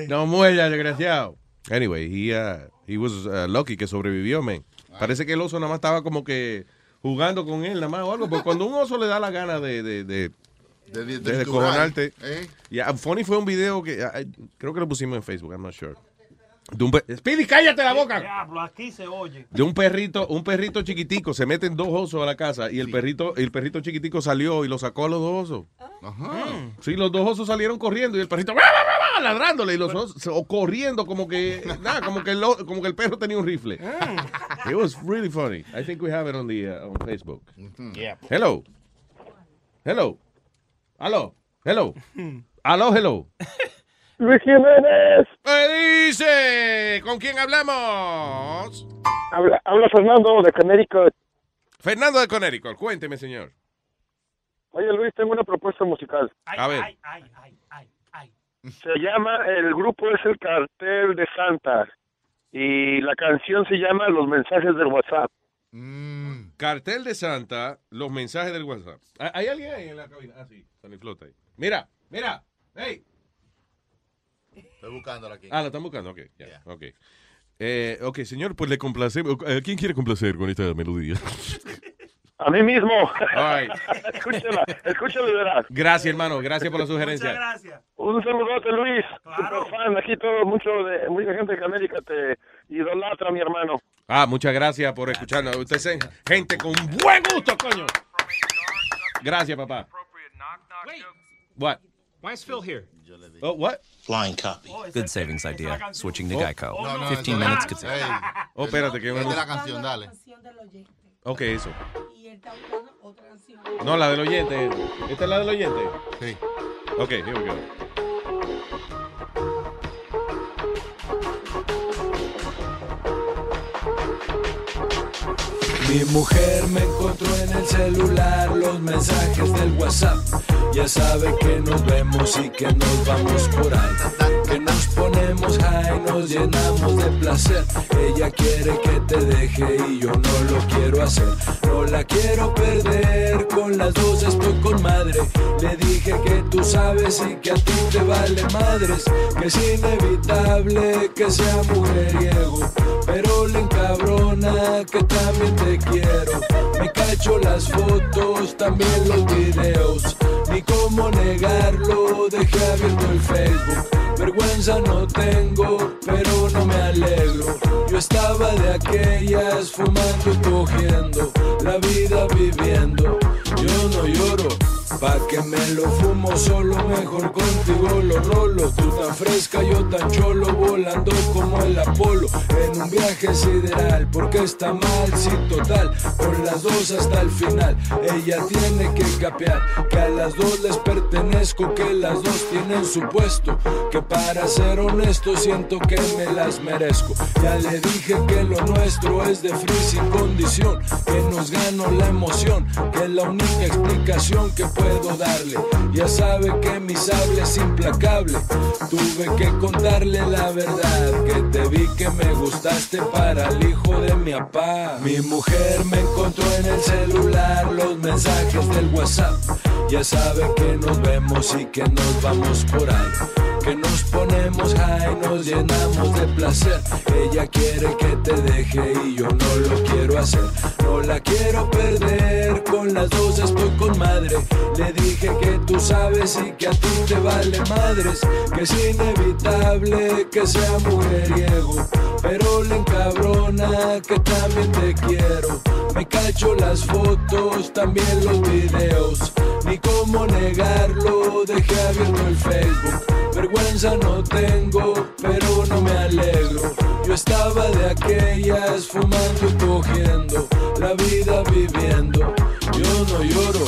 no muerda, desgraciado. Anyway, he, uh, he was uh, lucky que sobrevivió, man. Parece que el oso nada más estaba como que jugando con él, nada más o algo. Porque cuando un oso le da la gana de, de, de, De, de, de de descojonarte. ¿Eh? Yeah, Funny fue un video que ah, creo que lo pusimos en Facebook, I'm not sure. De un pe- Speedy, cállate la boca. Diablo, aquí se oye. De un perrito, un perrito chiquitico, se meten dos osos a la casa y el perrito, el perrito chiquitico salió y lo sacó a los dos osos. Sí, los dos osos salieron corriendo y el perrito ¡bah, bah, bah, bah! ladrándole y los osos o corriendo como que nada, como que el, como que el perro tenía un rifle. It was really funny. I think we have it on the uh, on Facebook. Yeah. Hello. Hello. Hello. Hello. Hello, hello. Luis Jiménez. ¿Qué dice? ¿Con quién hablamos? Habla, habla Fernando de Connecticut. Fernando de Connecticut. Cuénteme, señor. Oye Luis, tengo una propuesta musical. A ver. Se llama, el grupo es el Cartel de Santa. Y la canción se llama Los mensajes del WhatsApp. Cartel de Santa, los mensajes del WhatsApp. ¿Hay alguien ahí en la cabina? Ah, sí, Sony Flota ahí. Mira, mira. Hey. Estoy buscándola aquí. Ah, la están buscando, ok. ya, ok. Eh, ok, señor, pues le complacemos. ¿A quién quiere complacer con esta melodía? A mí mismo. Right. escúchala, escúchala y verás. Gracias, hermano. Gracias por la sugerencia. gracias. Un saludote, Luis. Super fan. Aquí todo, mucho de, mucha gente de América te idolatra, mi hermano. Ah, muchas gracias por escucharnos. Ustedes son gente con buen gusto, coño. Gracias, papá. What? Why is Phil here? Oh, what? Blind copy. Good savings idea. Switching to Oh. Geico. No, no, 15 esa- minutes could save. Oh, espérate, que es de la canción, dale. Ok, eso. No, la del oyente. ¿Esta es la del oyente? Sí. Ok, here we go. Mi mujer me encontró en el celular los mensajes del WhatsApp. Ya sabe que nos vemos y que nos vamos por ahí. Que nos ponemos high, nos llenamos de placer. Ella quiere que te deje y yo no lo quiero hacer. No la quiero perder, con las dos estoy con madre. Le dije que tú sabes y que a ti te vale madres. Que es inevitable que sea mujeriego. Pero le encabrona que también te quiero. Me cacho las fotos, también los videos. Ni cómo negarlo, dejé abierto el Facebook. Vergüenza no tengo, pero no me alegro. Yo estaba de aquellas fumando y cogiendo, la vida viviendo. Yo no lloro, pa' que me lo fumo solo, mejor contigo lo rolo. Tú tan fresca, yo tan cholo, volando como el Apolo. En un viaje sideral, porque está mal, sí, total. Con las dos hasta el final, ella tiene que capear que a las dos les pertenezco, que las dos tienen su puesto. Que para ser honesto, siento que me las merezco. Ya le dije que lo nuestro es de free sin condición, que nos ganó la emoción, que es la única explicación que puedo darle. Ya sabe que mi sable es implacable. Tuve que contarle la verdad, que te vi que me gustaste para el hijo de mi papá. Mi mujer me encontró en el celular los mensajes del WhatsApp. Ya sabe que nos vemos y que nos vamos por ahí. Que nos ponemos high, nos llenamos de placer. Ella quiere que te deje y yo no lo quiero hacer. No la quiero perder, con las dos estoy con madre. Le dije que tú sabes y que a ti te vale madres. Que es inevitable que sea mujeriego. Pero le encabrona que también te quiero. Me cacho las fotos, también los videos. Ni cómo negarlo, dejé abierto el Facebook. Vergüenza no tengo, pero no me alegro. Yo estaba de aquellas fumando y cogiendo, la vida viviendo. Yo no lloro,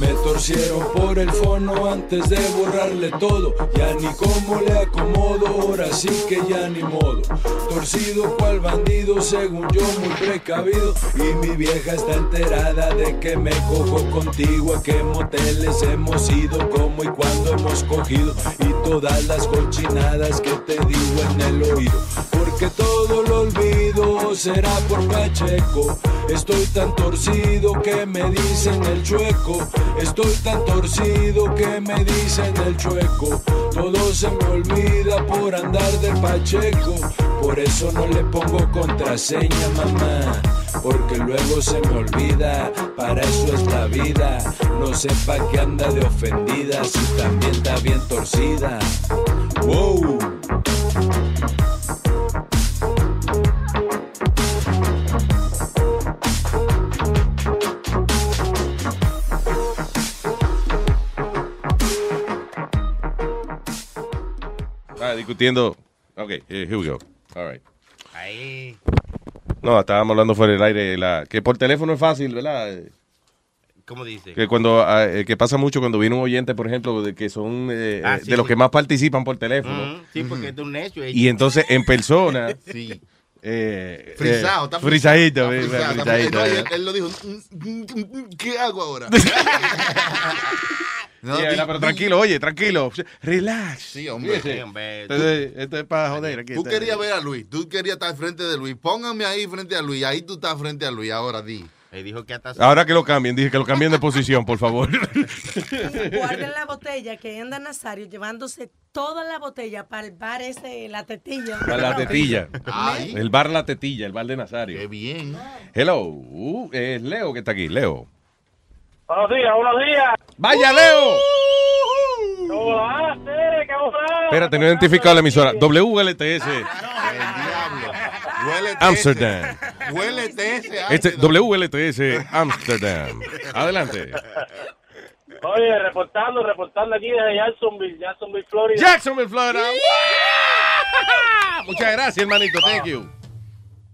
me torcieron por el fono antes de borrarle todo. Ya ni cómo le acomodo, ahora sí que ya ni modo. Torcido cual bandido, según yo muy precavido. Y mi vieja está enterada de que me cojo contigo. A qué moteles hemos ido, cómo y cuándo hemos cogido. Y todas las cochinadas que te digo en el oído. Porque todo lo olvido, será por Pacheco. Estoy tan torcido que me dicen el chueco. Estoy tan torcido que me dicen el chueco. Todo se me olvida por andar de Pacheco. Por eso no le pongo contraseña, mamá. Porque luego se me olvida, para eso es la vida. No sepa que anda de ofendida, si también está bien torcida. Wow. Discutiendo. Ok, here we go. All right. Ahí. No, estábamos hablando fuera del aire. La, que por teléfono es fácil, ¿verdad? ¿Cómo dice? Que cuando ah, eh, que pasa mucho cuando viene un oyente, por ejemplo, de que son eh, Ah, eh, sí, de los que más participan por teléfono. Ujú, Sí, porque es de un eh. Y entonces en persona. Sí. Eh, Frisado, eh, está frisadito, eh, eh. Él, lo dijo. "Mm, ¿Qué hago ahora? Sí, ¿verdad? pero tranquilo, oye, tranquilo. Relax. Sí, hombre. Fíjese. Sí, hombre. Entonces, esto es para joder. Aquí Tú está. querías ver a Luis, tú querías estar frente de Luis. Póngame ahí frente a Luis, ahí tú estás frente a Luis, ahora di. Él dijo que hasta Ahora que lo cambien, dije que lo cambien de posición, por favor. Guarden la botella que anda Nazario llevándose toda la botella para el bar ese, la tetilla. Para la tetilla. Ay. El bar La Tetilla, el bar de Nazario. Qué bien. Hello. Uh, es Leo que está aquí. Leo. Buenos días, buenos días. ¡Vaya, Leo! ¿Cómo. Espérate, no he identificado la emisora. WLTS. Huélete Amsterdam. ese. Huélete ese. Este, WLTS Amsterdam. Adelante. Oye, reportando, reportando aquí desde Jacksonville, Jacksonville, Florida. Jacksonville, Florida. Muchas gracias, hermanito. Thank you.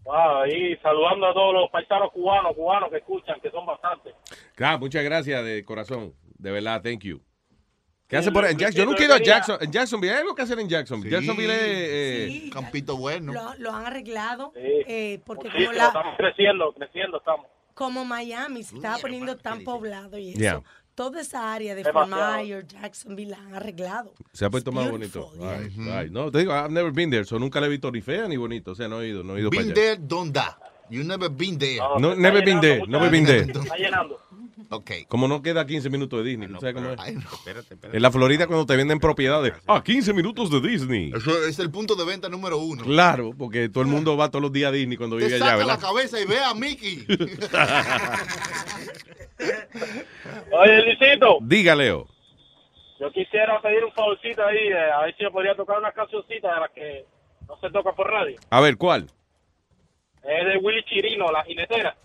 Wow, y saludando a todos los paisanos cubanos, cubanos que escuchan, que son bastantes. Ah, muchas gracias de corazón. De verdad, thank you. ¿Qué Sí, hace por Jackson? Yo nunca he ido a Jackson. En Jacksonville, ¿hay algo que hacer en Jacksonville? Jacksonville es... eh, Sí. Campito bueno. Lo, lo han arreglado eh, porque Sí, como, la, estamos creciendo, creciendo estamos. como Miami se estaba poniendo tan poblado y eso, Yeah. Toda esa área de. Fort Myers, Jacksonville la han arreglado. Se ha puesto más bonito. Ay, ay, No, te digo, I've never been there, so nunca le he visto ni fea ni bonito. O sea, no he ido, no he ido para Been allá. there, don't die. You never been there. No, never been there, never been there. Está llenando. Ok. Como no queda 15 minutos de Disney, ¿tú sabes cómo es? Espérate, espérate. En la Florida cuando te venden propiedades, ah, 15 minutos de Disney. Eso es el punto de venta número uno. Claro, porque todo el mundo va todos los días a Disney cuando Te vive saca allá, la ¿verdad? cabeza y ve a Mickey. Oye, Luisito, Diga, Leo. yo quisiera pedir un favorcito ahí, eh, a ver si me podría tocar una cancioncita de las que no se toca por radio. A ver, ¿cuál? Es de Willy Chirino, La Jinetera.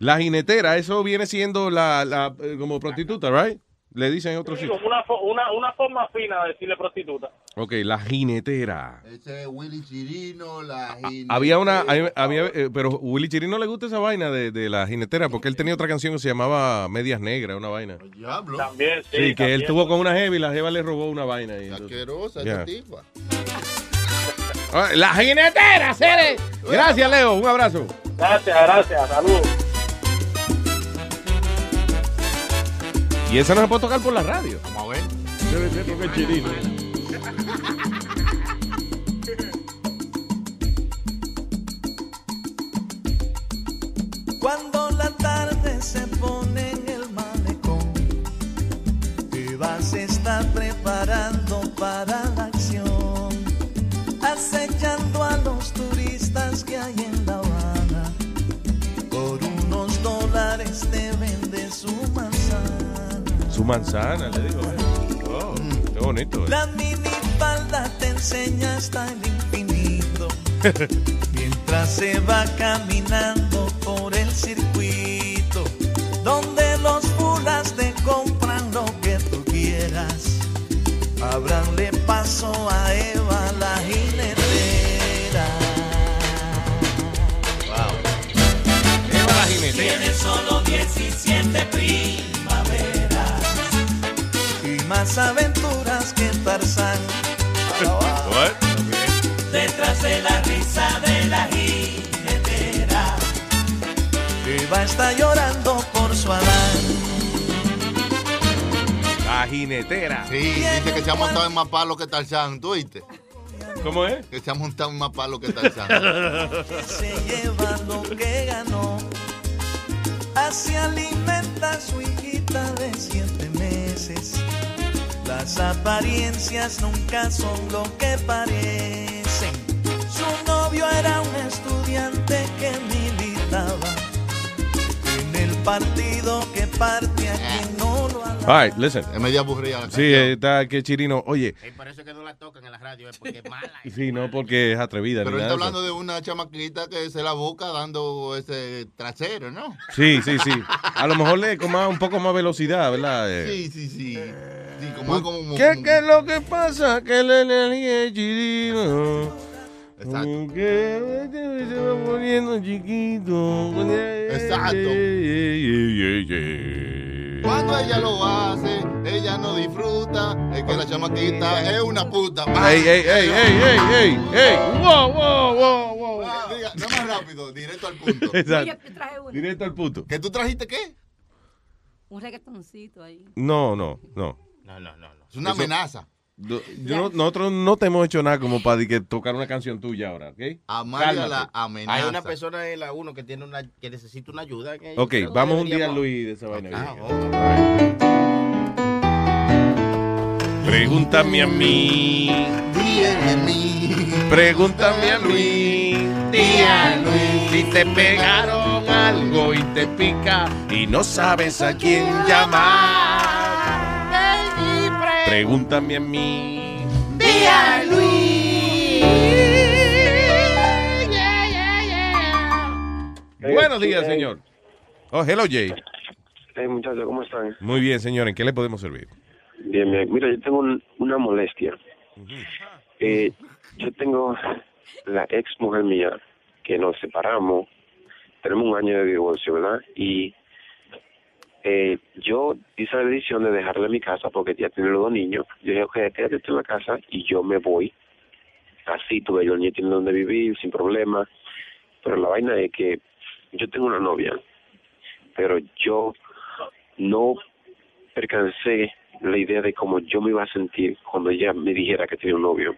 La jinetera, eso viene siendo la, la eh, como prostituta, right? Le dicen en otro Sí, sitio. como una, una, una forma fina de decirle prostituta. Ok, la jinetera. Ese es Willy Chirino, la Había una, había, había, eh, pero Willy Chirino le gusta esa vaina de, de la jinetera porque él tenía otra canción que se llamaba Medias Negras, una vaina. Diablo. También, sí. Sí, que él tuvo con una jeva y la jeva le robó una vaina. y Asquerosa Ya. esa tipa. Ah, La jinetera, Cere. Gracias, Leo. Un abrazo. Gracias, gracias. Saludos. Y esa no se puede tocar por la radio. Vamos a ver. Debe ser porque es chirino. Cuando la tarde se pone en el malecón, te vas a estar preparando para la acción, acechando a los turistas que hay en La Habana. Por unos dólares te vende su manzana. Su manzana, le digo. Oh, qué bonito. eh. La minifalda te enseña hasta el infinito. Mientras se va caminando por el circuito, donde los fulas te compran lo que tú quieras. Abranle paso a Eva la jinetera. Eva la jinetera. Tiene solo 17 primaveras y más aventuras que Tarzán. Detrás de la risa de la jinetera Eva está llorando por su Adán La jinetera. Sí, dice que se ha montado en más palo que Tarzán, ¿tú oíste? ¿Cómo es? Que se ha montado en más palo que Tarzán. se lleva lo que ganó. Así alimenta a su hijita de siete meses. Las apariencias nunca son lo que parecen. Su novio era un estudiante que militaba en el partido que parte a All right, listen. Es media aburrida la Sí, está que chirino. Oye, Y por eso que no la tocan en la radio, es porque es mala. sí, no porque es atrevida. Pero ni él nada está hablando de una chamaquita que se la boca dando ese trasero, ¿no? Sí, sí, sí. A lo mejor le con más- un poco más velocidad, ¿verdad? Eh, Sí, sí, sí. Sí, como, como, ¿Qué, ¿Qué es lo que pasa? Que la energía es chirino. Exacto. Que se va poniendo chiquito. Exacto. Cuando ella lo hace, ella no disfruta. Es que la chamaquita es una puta. Ey, ey, ey, ey, ey, ey, ey. Wow, wow, wow, wow. Ah, diga, no más rápido, directo al punto. Exacto. Yo te traje uno. Directo al punto. ¿Que tú trajiste qué? Un reggaetoncito ahí. No, no, no. No, no, no. no. Es una Eso- amenaza. Do- yo no- nosotros no te hemos hecho nada como para que tocar una canción tuya ahora, ¿ok? Amalia Cálmate. la amenaza. Hay una persona en la 1 que tiene una que necesita una ayuda. que Ok, vamos un día, deberíamos- Luis, de esa vaina. Ah, Pregúntame a mí. Dígame a mí. Pregúntame a Luis. Tía Luis. Si te pegaron algo y te pica y no sabes a quién llamar. Pregúntame a mí. Tía Buenos días, señor. Oh, hello, Jay. Hey, muchachos, ¿cómo están? Muy bien, señor. ¿En qué le podemos servir? Bien, bien. Mira, yo tengo un- una molestia. Eh, yo tengo la ex mujer mía que nos separamos. Tenemos un año de divorcio, ¿verdad? Y eh, yo hice la decisión de dejarle mi casa porque ya tiene los dos niños. Yo dije, ok, quédate en la casa y yo me voy. Así tuve yo el niño tiene donde vivir sin problema. Pero la vaina es que yo tengo una novia, pero yo no percancé la idea de cómo yo me iba a sentir cuando ella me dijera que tenía un novio.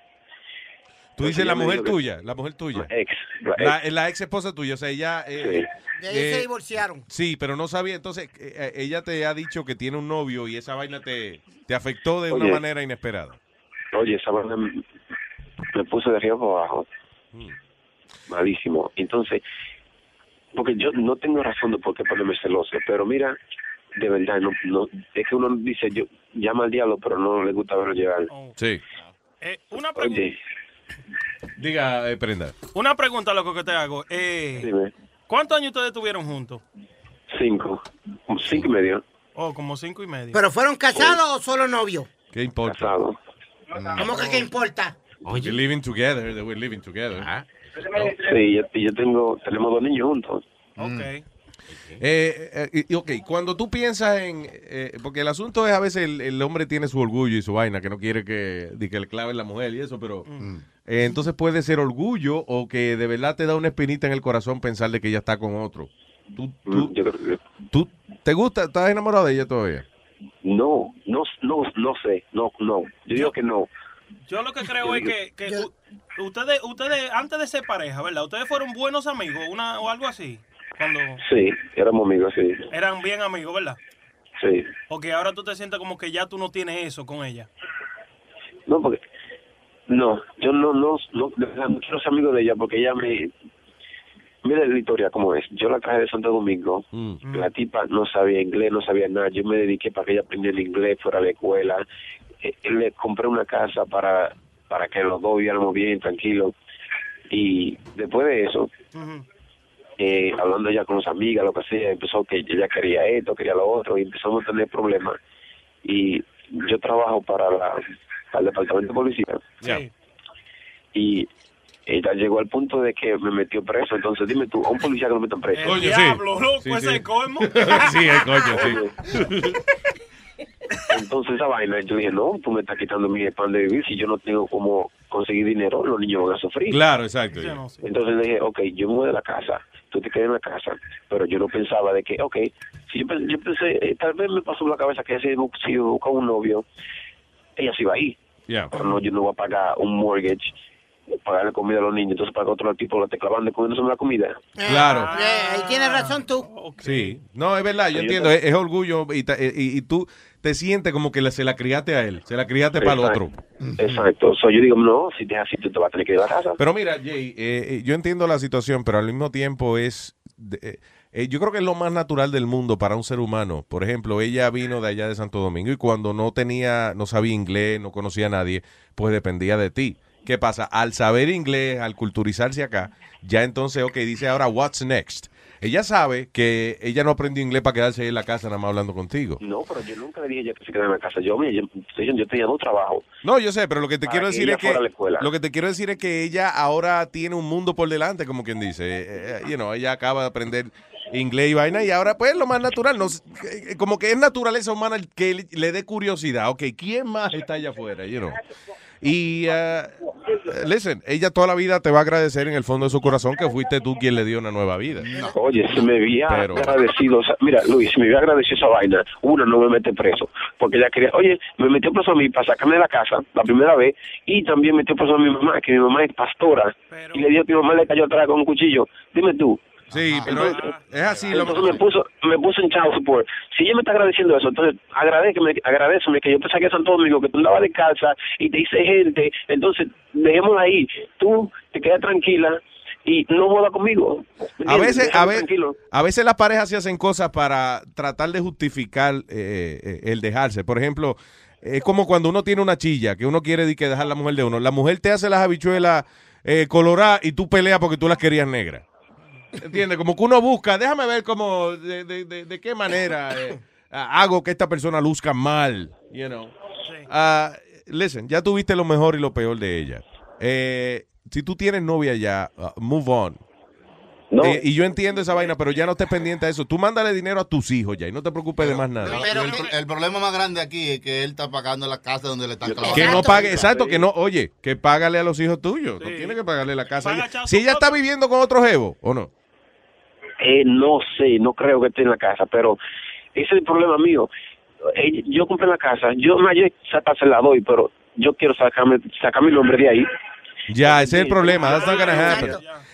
Tú dices la mujer que- tuya, la mujer tuya. La ex. La ex. la ex esposa tuya, o sea, ella... eh, De ahí eh, se divorciaron. Sí, pero no sabía, entonces eh, eh, ella te ha dicho que tiene un novio y esa vaina te, te afectó de una manera inesperada. Oye, esa vaina me- me puso de arriba para abajo. Malísimo. Entonces, porque yo no tengo razón de por qué ponerme celoso, pero mira, de verdad, no, no, es que uno dice, yo llama al diablo, pero no le gusta verlo llegar. Sí. Eh, una, pregunta Oye, Diga, eh, Prenda. una pregunta, loco, que te hago. Eh, dime, ¿Cuántos años ustedes tuvieron juntos? cinco, cinco y medio. Oh, como cinco y medio. ¿Pero fueron casados o solo novios? ¿Qué importa? Casado. ¿Cómo que qué importa? We're living together, that we're living together. Sí, yo, yo tengo, tenemos dos niños juntos. Ok. Eh, eh, y- y, ok, cuando tú piensas en... eh, porque el asunto es a veces el, el hombre tiene su orgullo y su vaina, que no quiere que, de que le claven la mujer y eso, pero... eh, entonces puede ser orgullo o que de verdad te da una espinita en el corazón pensar de que ella está con otro. ¿Tú, tú, tú- ¿Te gusta? ¿Estás enamorado de ella todavía? No, no, no, no sé, no, no. Yo digo que no. Yo lo que creo es que, que u- ustedes, ustedes, antes de ser pareja, ¿verdad? Ustedes fueron buenos amigos, una o algo así. Cuando Sí, éramos amigos, sí, eran bien amigos, ¿verdad? sí. Porque ahora tú te sientes como que ya tú no tienes eso con ella. No, porque no, yo no, no, no, de no quiero ser amigo de ella porque ella me, mira la historia cómo es. Yo la traje de Santo Domingo, la tipa no sabía inglés, no sabía nada. Yo me dediqué para que ella aprendiera el inglés, fuera la escuela. Eh, le compré una casa para, para que los dos viviéramos bien, tranquilos. Y después de eso, eh, hablando ya con las amigas, lo que sea, empezó que ella quería esto, quería lo otro, y empezamos a tener problemas. Y yo trabajo para, la, el departamento de policía. Y ella llegó al punto de que me metió preso. Entonces, dime tú, a un policía que lo metan preso. El diablo, loco, Sí, ese sí. es colmo. sí, el coño, sí. Entonces, esa vaina, yo dije, no, tú me estás quitando mi pan de vivir. Si yo no tengo cómo conseguir dinero, los niños van a sufrir. Claro, exacto. Entonces le dije, ok, yo me voy de la casa, tú te quedas en la casa, pero yo no pensaba de que, ok, si yo, pe- yo pensé, eh, tal vez me pasó por la cabeza que si, si yo buscaba un novio, ella se iba ahí. Yeah. Pero no, yo no voy a pagar un mortgage, pagarle comida a los niños, entonces para que otro tipo la esté clavando comiéndose la comida. Claro. Eh, ahí tienes razón tú. Sí, no, es verdad, yo entiendo, es, es orgullo y, ta- y, y tú te sientes como que la- se la criaste a él, se la criaste para el otro. Exacto. So, yo digo, no, si te es así, tú te vas a tener que ir a la casa. Pero mira, Jay, eh, eh, yo entiendo la situación, pero al mismo tiempo es... de- eh, eh, yo creo que es lo más natural del mundo para un ser humano. Por ejemplo, ella vino de allá de Santo Domingo y cuando no tenía, no sabía inglés, no conocía a nadie, pues dependía de ti. ¿Qué pasa? Al saber inglés, al culturizarse acá, ya entonces, ok, dice ahora, what's next? Ella sabe que ella no aprendió inglés para quedarse ahí en la casa nada más hablando contigo. No, pero yo nunca le dije a ella que se quedara en la casa. Yo, mira, yo, yo, yo tenía dos trabajos. No, yo sé, pero lo que te quiero que decir es que lo que te quiero decir es que ella ahora tiene un mundo por delante, como quien dice. Eh, eh, you know, ella acaba de aprender inglés y vaina y ahora pues lo más natural, no, eh, como que es naturaleza humana el que le, le dé curiosidad. Ok, ¿quién más está allá afuera? You know? Y, uh, listen, ella toda la vida te va a agradecer en el fondo de su corazón que fuiste tú quien le dio una nueva vida. Oye, se me había Pero- agradecido, o sea, mira, Luis, se me había agradecido esa vaina, uno no me mete preso, porque ella quería, oye, me metió preso a mí para sacarme de la casa la primera vez, y también metió preso a mi mamá, que mi mamá es pastora, y le dio que mi mamá le cayó atrás con un cuchillo. Dime tú. Sí, pero es así. Lo, Entonces me puso, me puso en child support. Si ella me está agradeciendo eso, entonces agradeceme, agradeceme que yo te saqué a Santo Domingo, que tú andabas de casa y te hice gente. Entonces, dejémosla ahí. Tú te quedas tranquila y no jodas conmigo. ¿Me A veces, a, ve- tranquilo. a veces las parejas se hacen cosas para tratar de justificar eh, eh, el dejarse. Por ejemplo, es como cuando uno tiene una chilla, que uno quiere que dejar la mujer de uno. La mujer te hace las habichuelas eh, coloradas y tú peleas porque tú las querías negras. ¿Entiendes? Como que uno busca, déjame ver cómo, de, de- de- de qué manera eh, hago que esta persona luzca mal, you know. Ah, listen, ya tuviste lo mejor y lo peor de ella. Eh, si tú tienes novia ya, ah, move on. Eh, y yo entiendo esa vaina, pero ya no estés pendiente de eso. Tú mándale dinero a tus hijos ya y no te preocupes de más nada. el, pro- el problema más grande aquí es que él está pagando la casa donde le están clavando. Que no pague, exacto, que no, oye, que págale a los hijos tuyos. No tiene que pagarle la casa. Si ella está viviendo con otro jevo, ¿o no? Eh, no sé, no creo que esté en la casa, pero ese es el problema mío. Eh, yo compré la casa, yo yo esa se la doy, pero yo quiero sacarme, sacar mi nombre de ahí. Ya, ese es el problema. That's not gonna happen.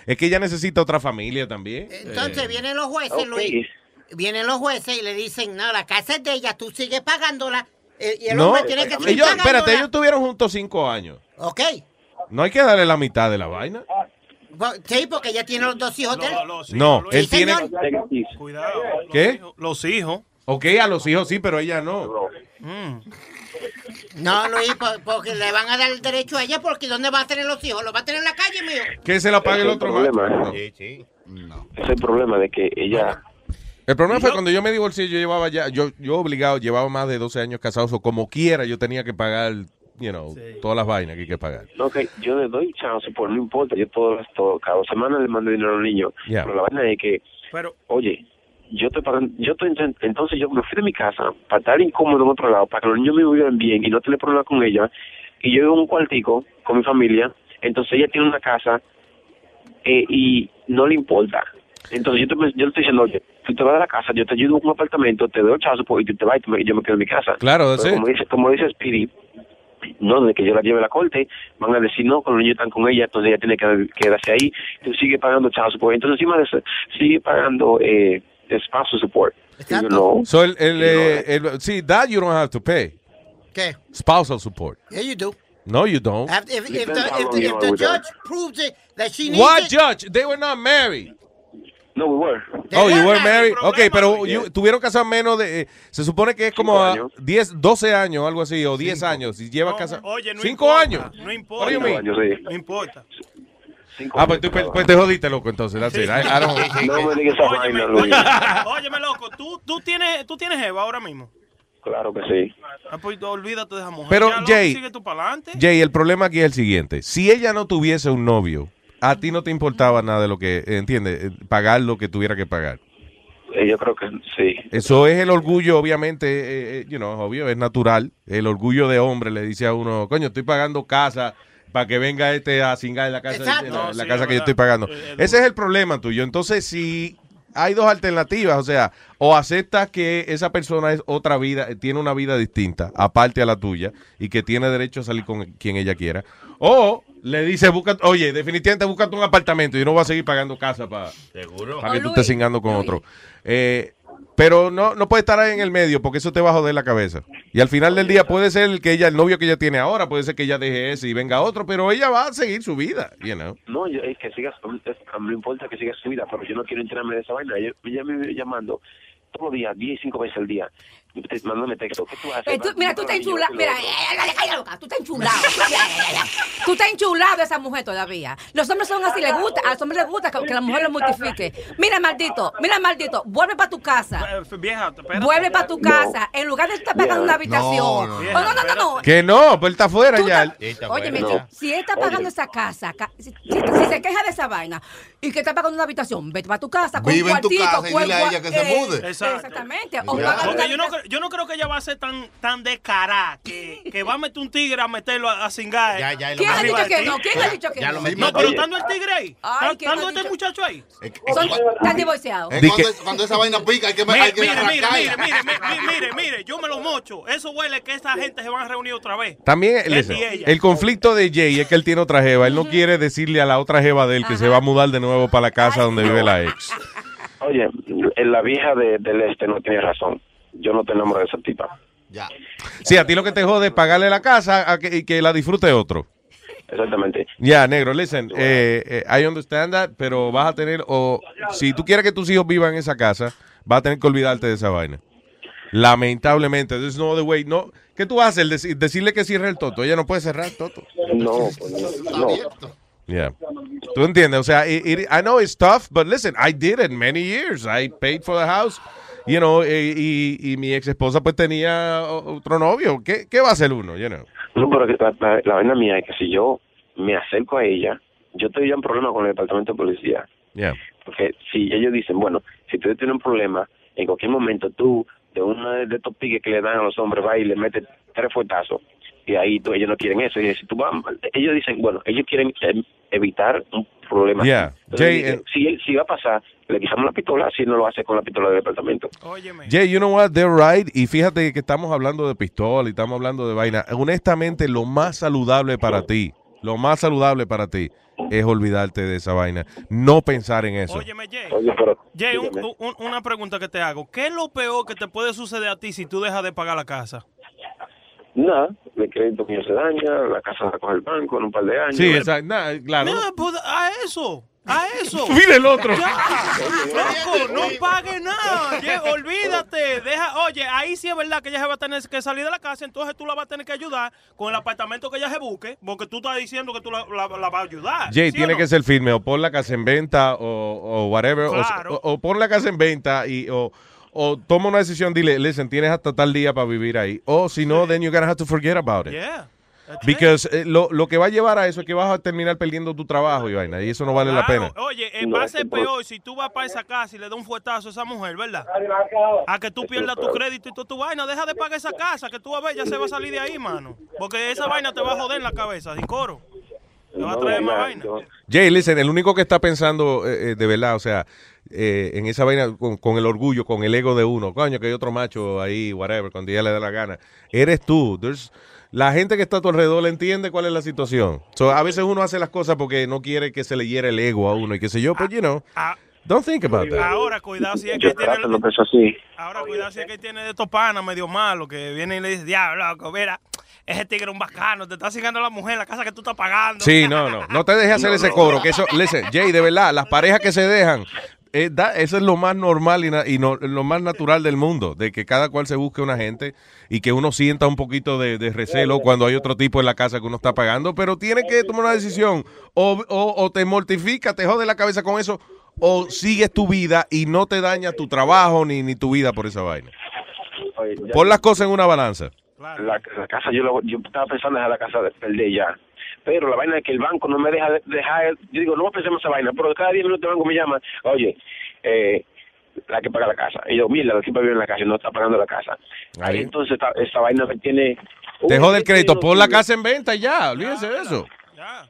Es que ella necesita otra familia también. Entonces Eh, vienen los jueces, Luis. Vienen los jueces y le dicen, no, la casa es de ella, tú sigues pagándola. eh, y el no, hombre tiene que seguir ellos, pagándola. espérate, ellos estuvieron juntos cinco años. Ok. No hay que darle la mitad de la vaina. Sí, porque ella tiene los dos hijos de él. No, él Sí, tiene. señor. Cuidado. ¿Qué? Los hijos. Ok, a los hijos sí, pero ella no. No, Luis, po- porque le van a dar el derecho a ella, porque ¿dónde va a tener los hijos? ¿Los va a tener en la calle, mío? Que se la pague el otro problema. ¿eh? Ese es el problema de que ella... El problema fue cuando yo me divorcié, yo llevaba ya, yo, yo obligado, llevaba más de 12 años casado, o como quiera, yo tenía que pagar, you know, todas las vainas que hay que pagar. No, que yo le doy chance, por no importa, yo todo esto, cada dos semanas le mando dinero al niño. Ya. Pero la vaina es que, oye, yo estoy pagando, yo estoy, intent- entonces yo me fui de mi casa para estar incómodo en otro lado, para que los niños me vivan bien y no tener problemas con ella. Y yo vivo en un cuartico con mi familia, entonces ella tiene una casa eh, y no le importa. Entonces yo, te, yo le estoy diciendo, oye, tú te vas de la casa, yo te ayudo con un apartamento, te doy chazo y tú te vas y yo me quedo en mi casa. Claro, Pero it. como dice, como dice Speedy, no, de que yo la lleve a la corte, van a decir no, cuando los niños están con ella, entonces ella tiene que quedarse ahí, tú sigue pagando child support. Entonces encima de eso, sigue pagando eh, spousal support. You know. So, el, el, eh, el- sí, that you don't have to pay. ¿Qué? Spousal support. Yeah, you do. No, you don't. If, if, if the, if the, the judge proves it, that she needs What it, judge? They were not married. No, we were. Oh, you were married. Ok, pero you- tuvieron casado menos de. eh, se supone que es como a 10, 12 años, algo así, o 10 años. Y lleva casa. Oye, no 5 importa, años. No importa. you mean? No importa. Ah, pues, tú, pues te jodiste, loco, entonces. That's it. I- I don't- No me digas esa vaina, Luis. Óyeme, loco, ¿tú, tú tienes, tú tienes Eva ahora mismo. Claro que sí. Ah, pues olvídate de esa mujer. Pero, Ya, loco, Jay- sigue tú. Jay, el problema aquí es el siguiente. Si ella no tuviese un novio, a ti no te importaba nada de lo que, ¿entiendes? Eh, Pagar lo que tuviera que pagar. Eh, yo creo que sí. Eso es el orgullo, obviamente, eh, eh, you know, obvio, es natural. El orgullo de hombre le dice a uno, coño, estoy pagando casa para que venga este a cingar en la casa, en la, No, la sí, casa es que yo estoy pagando. Ese es el problema tuyo. Entonces, si hay dos alternativas, o sea, o aceptas que esa persona es otra vida, tiene una vida distinta, aparte a la tuya, y que tiene derecho a salir con quien ella quiera, o le dice, busca, oye, definitivamente búscate un apartamento y no va a seguir pagando casa para Seguro. que tú estés cingando con otro. Eh, pero no, no puede estar ahí en el medio porque eso te va a joder la cabeza. Y al final del día puede ser el que ella, el novio que ella tiene ahora, puede ser que ella deje ese y venga otro, pero ella va a seguir su vida, you know. No, yo, es que sigas, no importa que sigas su vida, pero yo no quiero enterarme de esa vaina. Ella, ella me vive llamando todos los días, 10 y 5 veces al día, te- mandándome texto. ¿Qué tú haces? Eh, tú- mira, tú estás enchulado. Mira, calla la boca. Tú estás enchulado. Tú estás enchulado de esa mujer todavía. Los hombres son así, les gusta. A los hombres les gusta que, que la mujer los mortifique. Mira, maldito, mira, maldito, vuelve para tu casa. Vieja, espérate. Vuelve para tu casa. En lugar de estar pagando una habitación. No, Oh, no, no, no, no. Que no, pues él está afuera ya. Oye, si él está pagando esa casa, ca- si, si- si se queja de esa vaina y que está pagando una habitación, vete para tu casa con Vive un en tu casa y dile a ella que se eh, mude. Exactamente. O paga una yo no, creo- que ella va a ser tan, tan descarada que, que va a meter un tigre a meterlo a, a cingar. Ya, ya, ¿Quién ha dicho que no? ¿Quién ha dicho que Ya no? No, pero estando el tigre ahí. Ay, Tan- ¿quién ha Estando este dicho? muchacho ahí. Están divorciados. Cuando, esa vaina pica, hay que, Mire, mire, mire, mire, mire, mire, mire, mire, yo me lo mocho. Eso huele que esta gente se van a reunir otra vez. También el conflicto de Jay es que él tiene otra jeva. Él no quiere decirle a la otra jeva de él que se va a mudar de nuevo para la casa donde vive la ex. Oye, la vieja de, del este no tiene razón. Yo no te enamoro de esa tipa. Ya. Sí, a ti lo que te jode es pagarle la casa a que- y que la disfrute otro. Exactamente. Ya, negro, listen, eh, eh, I understand that, pero vas a tener, o si tú quieres que tus hijos vivan en esa casa, vas a tener que olvidarte de esa vaina. Lamentablemente, there's no other way. No, ¿Qué tú haces? El deci- decirle que cierre el toto. Ella no puede cerrar el toto. No, pues no. no. Yeah. ¿Tú entiendes? O sea, it- it- I know it's tough, but listen, I did it many years. I paid for the house, you know, y, y, y mi ex esposa pues tenía otro novio. ¿Qué, qué va a hacer uno, you know? No, pero que la, la, la vaina mía es que si yo me acerco a ella, yo estoy ya en problema con el departamento de policía. Yeah. Porque si ellos dicen, bueno, si tú tienes un problema, en cualquier momento tú, de uno de estos piques que le dan a los hombres, va y le metes tres fuetazos. Y ahí tú, ellos no quieren eso. Y si tú vas, ellos dicen, bueno, ellos quieren eh, evitar un problema. Yeah. Entonces, Jay, dicen, eh, si, si va a pasar, le quitamos la pistola, si no lo hace con la pistola del departamento. Jay, you know what? They're right. Y fíjate que estamos hablando de pistola y estamos hablando de vaina. Honestamente, lo más saludable para ti, lo más saludable para ti es olvidarte de esa vaina. No pensar en eso. Óyeme, Jay. Oye, pero, Jay, un- dígame. un- una pregunta que te hago. ¿Qué es lo peor que te puede suceder a ti si tú dejas de pagar la casa? Nada, el crédito mío se daña, la casa la coge el banco en un par de años. Sí, esa- nah, claro. Pues, a eso, a eso. Mira el otro. Ya, loco, no pague nada. Olvídate. Deja, oye, ahí sí es verdad que ella se va a tener que salir de la casa, entonces tú la vas a tener que ayudar con el apartamento que ella se busque, porque tú estás diciendo que tú la, la- la vas a ayudar. Jay, ¿sí o tiene no? que ser firme, o pon la casa en venta, o, o whatever, Claro. o, o pon la casa en venta, y, o, o toma una decisión, dile, listen, tienes hasta tal día para vivir ahí, o si no, then you're gonna have to forget about it. Yeah. Because eh, lo, lo que va a llevar a eso es que vas a terminar perdiendo tu trabajo y vaina, y eso no vale la pena. Oye, eh, va a ser peor si tú vas para esa casa y le das un fuetazo a esa mujer, ¿verdad? A que tú pierdas tu crédito y toda tu vaina. Deja de pagar esa casa, que tú vas a ver, ya se va a salir de ahí, mano. Porque esa vaina te va a joder en la cabeza, sin coro. Te va a traer más vaina. Jay, listen, el único que está pensando eh, eh, de verdad, o sea, eh, en esa vaina con, con el orgullo, con el ego de uno, coño, que hay otro macho ahí, whatever, cuando ella le dé la gana, eres tú. There's- la gente que está a tu alrededor le entiende cuál es la situación. So, a veces uno hace las cosas porque no quiere que se le hiere el ego a uno y qué sé yo, pues, you know, don't think about that. Ahora, cuidado si es Yo que tiene... Ahora, cuidado si es que tiene de estos panas medio malos que vienen y le dicen, diablo, loco, mira, ese tigre es un bacano, te está siguiendo la mujer la casa que tú estás pagando. Sí, no, no. No te dejes hacer No, ese no. cobro. Que eso, listen, Jay, de verdad, las parejas que se dejan, eh, da- eso es lo más normal y, na- y no- lo más natural del mundo, de que cada cual se busque una gente y que uno sienta un poquito de, de recelo cuando hay otro tipo en la casa que uno está pagando, pero tiene que tomar una decisión. O, o- o te mortifica, te jode la cabeza con eso, o sigues tu vida y no te daña tu trabajo ni, ni tu vida por esa vaina. Pon las cosas en una balanza. La, la casa yo lo- yo estaba pensando en dejar la casa de perder ya pero la vaina es que el banco no me deja de- dejar yo digo no pensemos esa vaina pero cada 10 minutos el banco me llama oye eh, la que paga la casa y yo mira la que vive en la casa y no está pagando la casa ahí entonces esta, esta vaina tiene Te jode el crédito. Pon la casa en venta y ya. Olvídense de eso.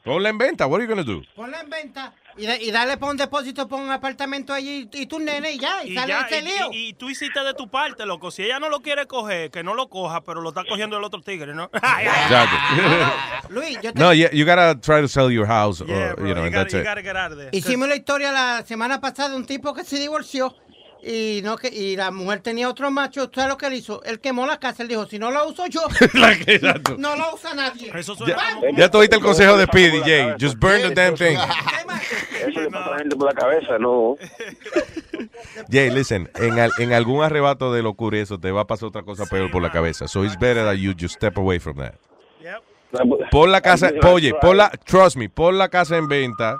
Ponla en venta. What are you gonna do? Ponla en venta y, da- y dale para un depósito para un apartamento allí y tu nene y ya, y, Y, sale ya, ese y- lío. y- y tú hiciste de tu parte, loco. Si ella no lo quiere coger, que no lo coja, pero lo está cogiendo el otro tigre, ¿no? Exacto. Luis, yo te- No, you, you gotta try to sell your house, or, Yeah, bro, you know, you and gotta- that's you it. gotta get out of there. Hicimos la historia la semana pasada de un tipo que se divorció y no que y la mujer tenía otro macho. ¿Tú sabes lo que él hizo? Él quemó la casa. Él dijo, si no la uso yo, La que- exacto. no la usa nadie. Ya, ya tú oíste el consejo de Speedy, Jay. Just burn the damn thing. eso le pasa a la gente por la cabeza no Jay, listen, en, al- en algún arrebato de locura eso te va a pasar otra cosa peor por la cabeza. So it's better that you just step away from that. Pon la casa, oye, pon la, trust me, pon la casa en venta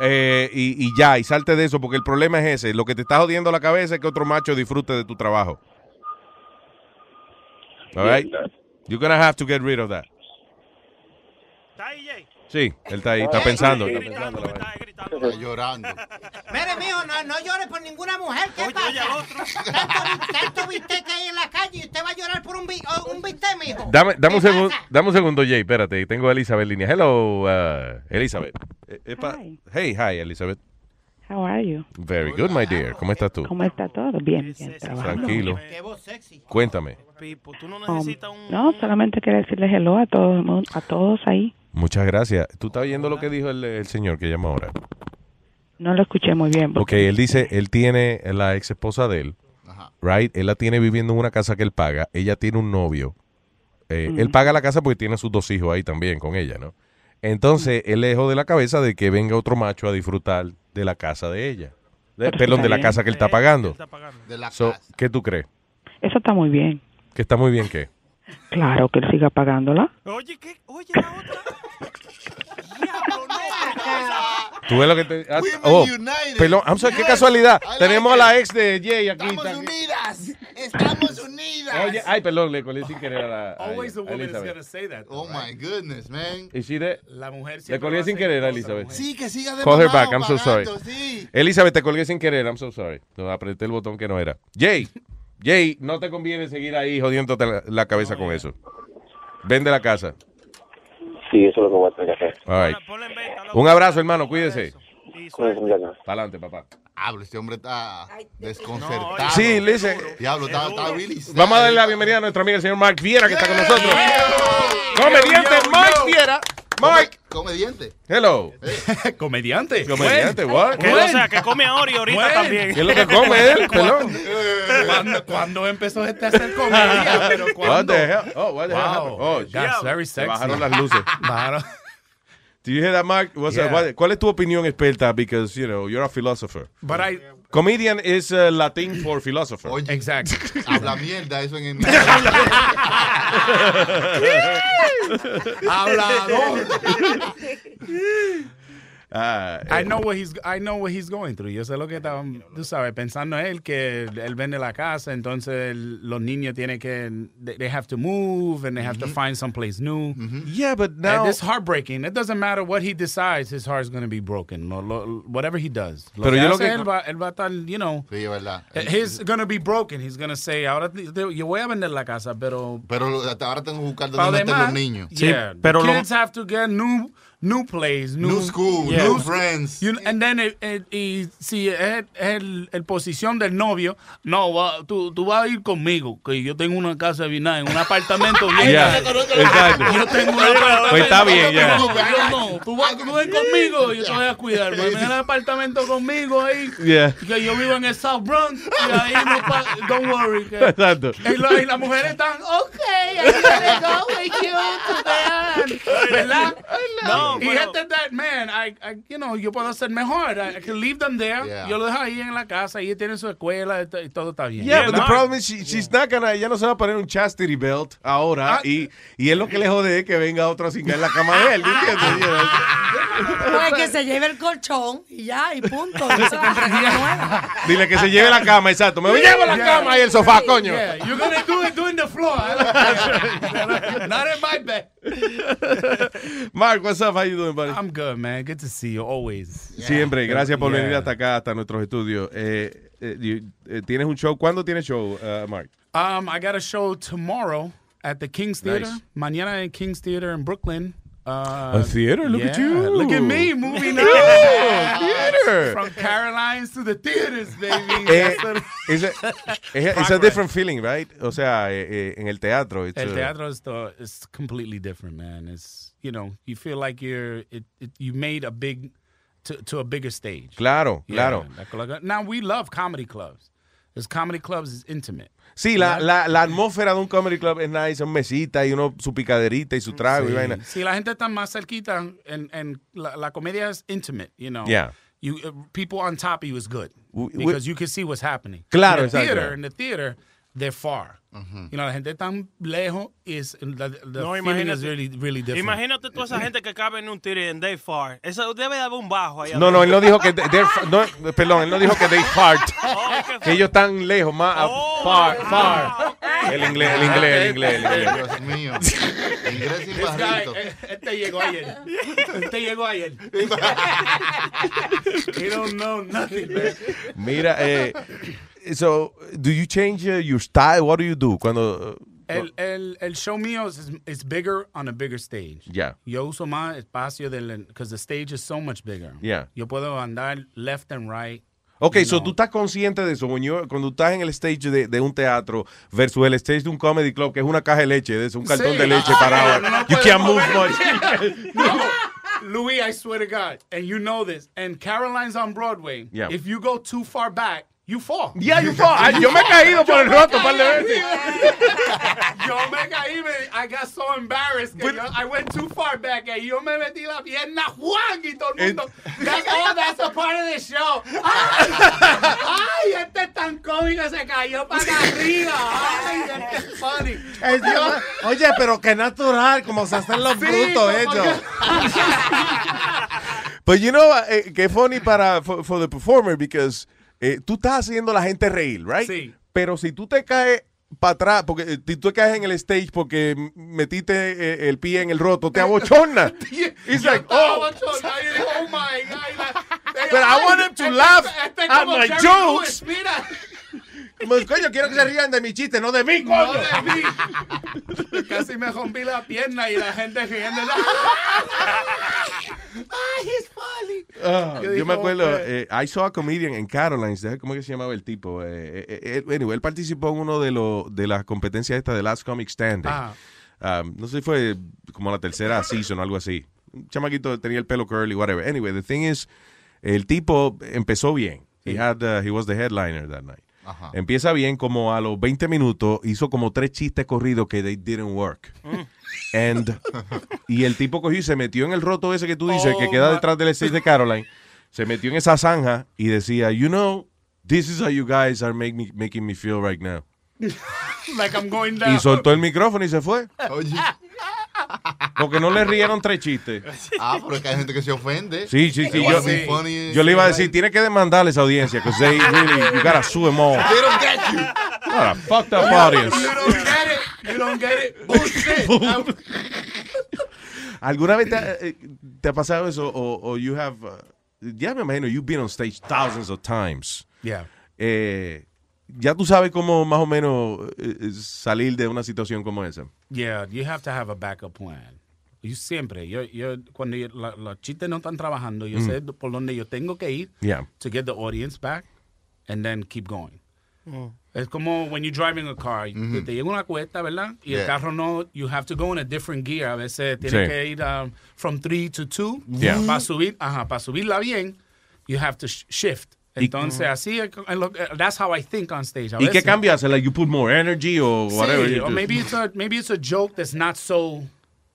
eh, y, y ya, y salte de eso, porque el problema es ese. Lo que te está jodiendo la cabeza es que otro macho disfrute de tu trabajo. All right? You're gonna have to get rid of that. Sí, él está ahí, está pensando. Está pensando la vaina. Está llorando. Mire, mijo, no, no llore por ninguna mujer. ¿Qué pasa? Tanto, tanto bistec que hay en la calle y usted va a llorar por un, oh, un bistec, mijo. Dame, dame, un ¿Qué segundo, dame un segundo, Jay, espérate, tengo a Elizabeth en línea. Hello, uh, Elizabeth. Eh, epa- Hey, hi, Elizabeth. How are you? Very good, my dear. ¿Cómo estás tú? ¿Cómo está todo? Bien, bien. trabajando. Tranquilo. Cuéntame. Um, no, solamente quería decirles hello a todos, a todos ahí. Muchas gracias. ¿Tú estás oyendo lo que dijo el, el señor que llama ahora? No lo escuché muy bien. Ok, él dice, él tiene la ex esposa de él, right? Él la tiene viviendo en una casa que él paga. Ella tiene un novio. Eh, Él paga la casa porque tiene sus dos hijos ahí también con ella, ¿no? Entonces, él le dejó de la cabeza de que venga otro macho a disfrutar de la casa de ella. De- perdón, de la casa que él está pagando. De la So, ¿Qué tú crees? Eso está muy bien. ¿Que está muy bien qué? Claro que él siga pagándola. Oye, ¿qué? Oye, la otra. Diablo, no, Tú ves lo que te. ah, oh, United. perdón, I'm sorry, qué casualidad. Like Tenemos a la ex de Jay aquí. Estamos aquí. unidas. Estamos unidas. Oye, ay, perdón, le colé sin querer a la. a Always the ella, a woman is gonna say that. Oh my goodness, man. ¿Y si de? La mujer Le colgué a sin querer a Elizabeth. Sí, que siga de Call her back, I'm so sorry. sí. Elizabeth, te colgué sin querer, I'm so sorry. No, apreté el botón que no era. Jay, Jay, no te conviene seguir ahí jodiéndote la, la cabeza con eso. Vende la casa. Sí, eso es lo que voy a tener que hacer. All right. Un abrazo, hermano, cuídese. Adelante, papá. Hablo, este hombre está desconcertado. Sí, listen. Diablo, está, está. Vamos a darle la bienvenida a nuestro amigo el señor Mark Viera, que está con nosotros. Comediante Mark. Viera. Mark. Comediante. Hello. Comediante. Comediante, what? Que, o sea, que come ahora y ahorita también. ¿Qué es lo que come él? Pelón. ¿Cuándo, cuándo empezó este a hacer comedia? Pero What the hell? Oh, what the hell Wow. happened? Oh, That's very Se sexy. bajaron las luces. Bajaron. Do you hear that, Mark? What's Yeah. ¿Cuál es tu opinión experta? Because, you know, you're a philosopher. But I, Comedian is uh, Latin for philosopher. exactly. Habla mierda, eso en el. Hablador. Ah, I eh, know what he's I know what he's going through. Yo sé lo que está, tú sabes, pensando él que él vende la casa, entonces el- los niños tienen que they, they have to move and they have to find someplace new. Yeah, but And now... it's heartbreaking. It doesn't matter what he decides, his heart's going to be broken. Lo- lo- whatever he does. Lo Pero que yo lo que- él va, él va a estar, you know, Sí, verdad. he's going to be broken. He's going to say, ahora te- te- yo voy a vender la casa, pero Pero hasta ahora tengo que buscar para dónde meter los niños. yeah, pero the lo- kids have to get new new place, new, New school, Yeah. new friends. You- and then it- it- y si es el, el posición del novio, no, va, tú, tú vas a ir conmigo, que yo tengo una casa bien nice, un apartamento bien Yeah, exacto. Yo tengo un apartamento. Pues está bien, ya. No, yo no, tú vas tú ven conmigo, yo te voy a cuidar. Ven el apartamento conmigo ahí. Yeah. Que yo vivo en el South Bronx y ahí no don't worry. que- Exacto. y, la- y las mujeres están, ok, I'm gonna go with you ¿Verdad? No, y pero- gente that, man, I, I, you know, yo puedo hacer mejor. I, I can leave them there. Yeah. Yo lo dejo ahí en la casa, ellos tienen su escuela y, to- y todo está bien. Yeah, but the problem is she, she's not gonna, ella no se va a poner un chastity belt ahora Ah. y, y es lo que le jode es que venga otro a cingar en la cama de él, ¿me entiendes? Pues que se lleve el colchón y ya, y punto. Y se compra cama nueva. Dile que se lleve la cama, exacto. Me llevo la cama y el sofá, coño. Yeah, you're gonna do it doing the floor. Not in my bed. Mark, what's up? How you doing, buddy? I'm good, man. Good to see you always. Siempre, gracias por Yeah. venir hasta acá, hasta nuestros estudios. Eh, eh, you- eh, ¿Tienes un show? ¿Cuándo tienes show, uh, Mark? Um, I got a show tomorrow at the King's Theater. Nice. Mañana in King's Theater in Brooklyn. Uh, A theater? Look at you. Look at me moving Yeah, theater. From Carolines to the theaters, baby. Eh, it's, a, it's a different feeling, right? O sea, eh, eh, en el teatro. it's, El teatro is the, it's completely different, man. It's you know you feel like you're it, it you made a big to to a bigger stage. Claro, claro. like- like- Now we love comedy clubs. Because comedy clubs is intimate. Sí, la, la, la atmósfera de un comedy club es nice, son mesitas y uno su picaderita y su trago y Sí. vaina. Si la gente está más cerquita, en, en la, la comedia es intimate, you know. Yeah. You uh, people on top of you is good because you can see what's happening. Claro, in the exacto. theater, in the theater, they're far. You know, la gente tan lejos is the, the No, feeling imagínate- is really really different. Imagínate toda esa gente que cabe en un tire en Day Far. Eso debe de haber un bajo ahí. No, no, él no dijo que. no, perdón, él no dijo que they fart. que ellos están lejos, más. Oh, far, far. El inglés, el inglés, el inglés, el inglés. Dios mío. Inglés barrito. eh, este llegó ayer. Este llegó ayer. He don't know nothing, man. Mira, eh, so, do you change uh, your style? What do you do? Cuando. uh, El, el, el show mío is, is bigger on a bigger stage. Yeah. Yo uso más espacio because the stage is so much bigger. Yeah. Yo puedo andar left and right. Ok, you so know. tú estás consciente de eso. When you're- cuando estás en el stage de, de un teatro versus el stage de un comedy club, que es una caja de leche, eso, un cartón Sí. de leche Ah, parado. no, no you can't move much. no. Louis, I swear to God, and you know this, and Caroline's on Broadway. Yeah. If you go too far back, you fall. Yeah, you fall. Ay, yo me he caído por el roto un par de veces. Yo me caí, me, I got so embarrassed que yo, I went too far back and yo me metí la pierna Juan y todo el mundo. That's, oh, that's a part of the show. Ay, ay, este es tan cómico, se cayó para arriba. Ay, este es funny. Yo- Oye, pero que natural, como se hacen los Sí, brutos ellos. But you know, eh, que funny para for, for the performer because eh, tú estás haciendo a la gente reír, right? Sí. Pero si tú te caes para atrás, porque eh, si tú te caes en el stage porque metiste eh, el pie en el roto, te abochorna. It's like, oh, oh my God. But I want him to Este- laugh este at como my jokes. Mira. como, coño, quiero que se rían de mi chiste, no de mí, No de mí. Casi me rompí la pierna y la gente riendo. Ay, he's funny. Ah, Yo me acuerdo, "Oh, eh, I saw a comedian en Carolines, ¿sabes ¿cómo que se llamaba el tipo? Eh, eh, eh, anyway, él participó en uno de, los de las competencias esta de Last Comic Standing. Ah. Um, no sé si fue como la tercera season o algo así. Un chamaquito tenía el pelo curly, whatever. Anyway, the thing is, el tipo empezó bien. He, had, uh, he was the headliner that night. Ajá. Empieza bien, como a los 20 minutos, hizo como tres chistes corridos que they didn't work. And, y el tipo cogió y se metió en el roto ese que tú dices, que Oh, queda detrás del stage de Caroline. Se metió en esa zanja y decía, you know, this is how you guys are make me- making me feel right now. like I'm going down. Y soltó el micrófono y se fue. Oye. Porque no le rieron tres chistes. Ah, pero es que hay gente que se ofende. Sí, sí, sí. Yo, funny. yo le iba a decir, tiene que demandar a esa audiencia, because they really, you gotta sue them all. They don't get you. What a fucked up audience. You don't get it. Bullshit. ¿Alguna vez te, ha- eh, te ha pasado eso? O, o you have, uh, ya me imagino, you've been on stage thousands of times. Yeah. Eh, ya tú sabes cómo más o menos eh, salir de una situación como esa. Yeah, you have to have a backup plan. Yo siempre, yo, yo cuando yo- la- los chistes no están trabajando, yo Mm. sé por dónde yo tengo que ir Yeah. to get the audience back and then keep going. Es como when you're driving a car, que te llega una cuesta, ¿verdad? Y el Yeah. carro no, you have to go in a different gear. A veces tienes Sí. que ir um, from three to two. Yeah. Para subir, ajá, para subirla bien, you have to sh- shift. Y- Entonces, así, es lo- that's how I think on stage. A ¿Y qué veces- cambia? hace? Like you put more energy or whatever. Sí, you or maybe it's a maybe it's a joke that's not so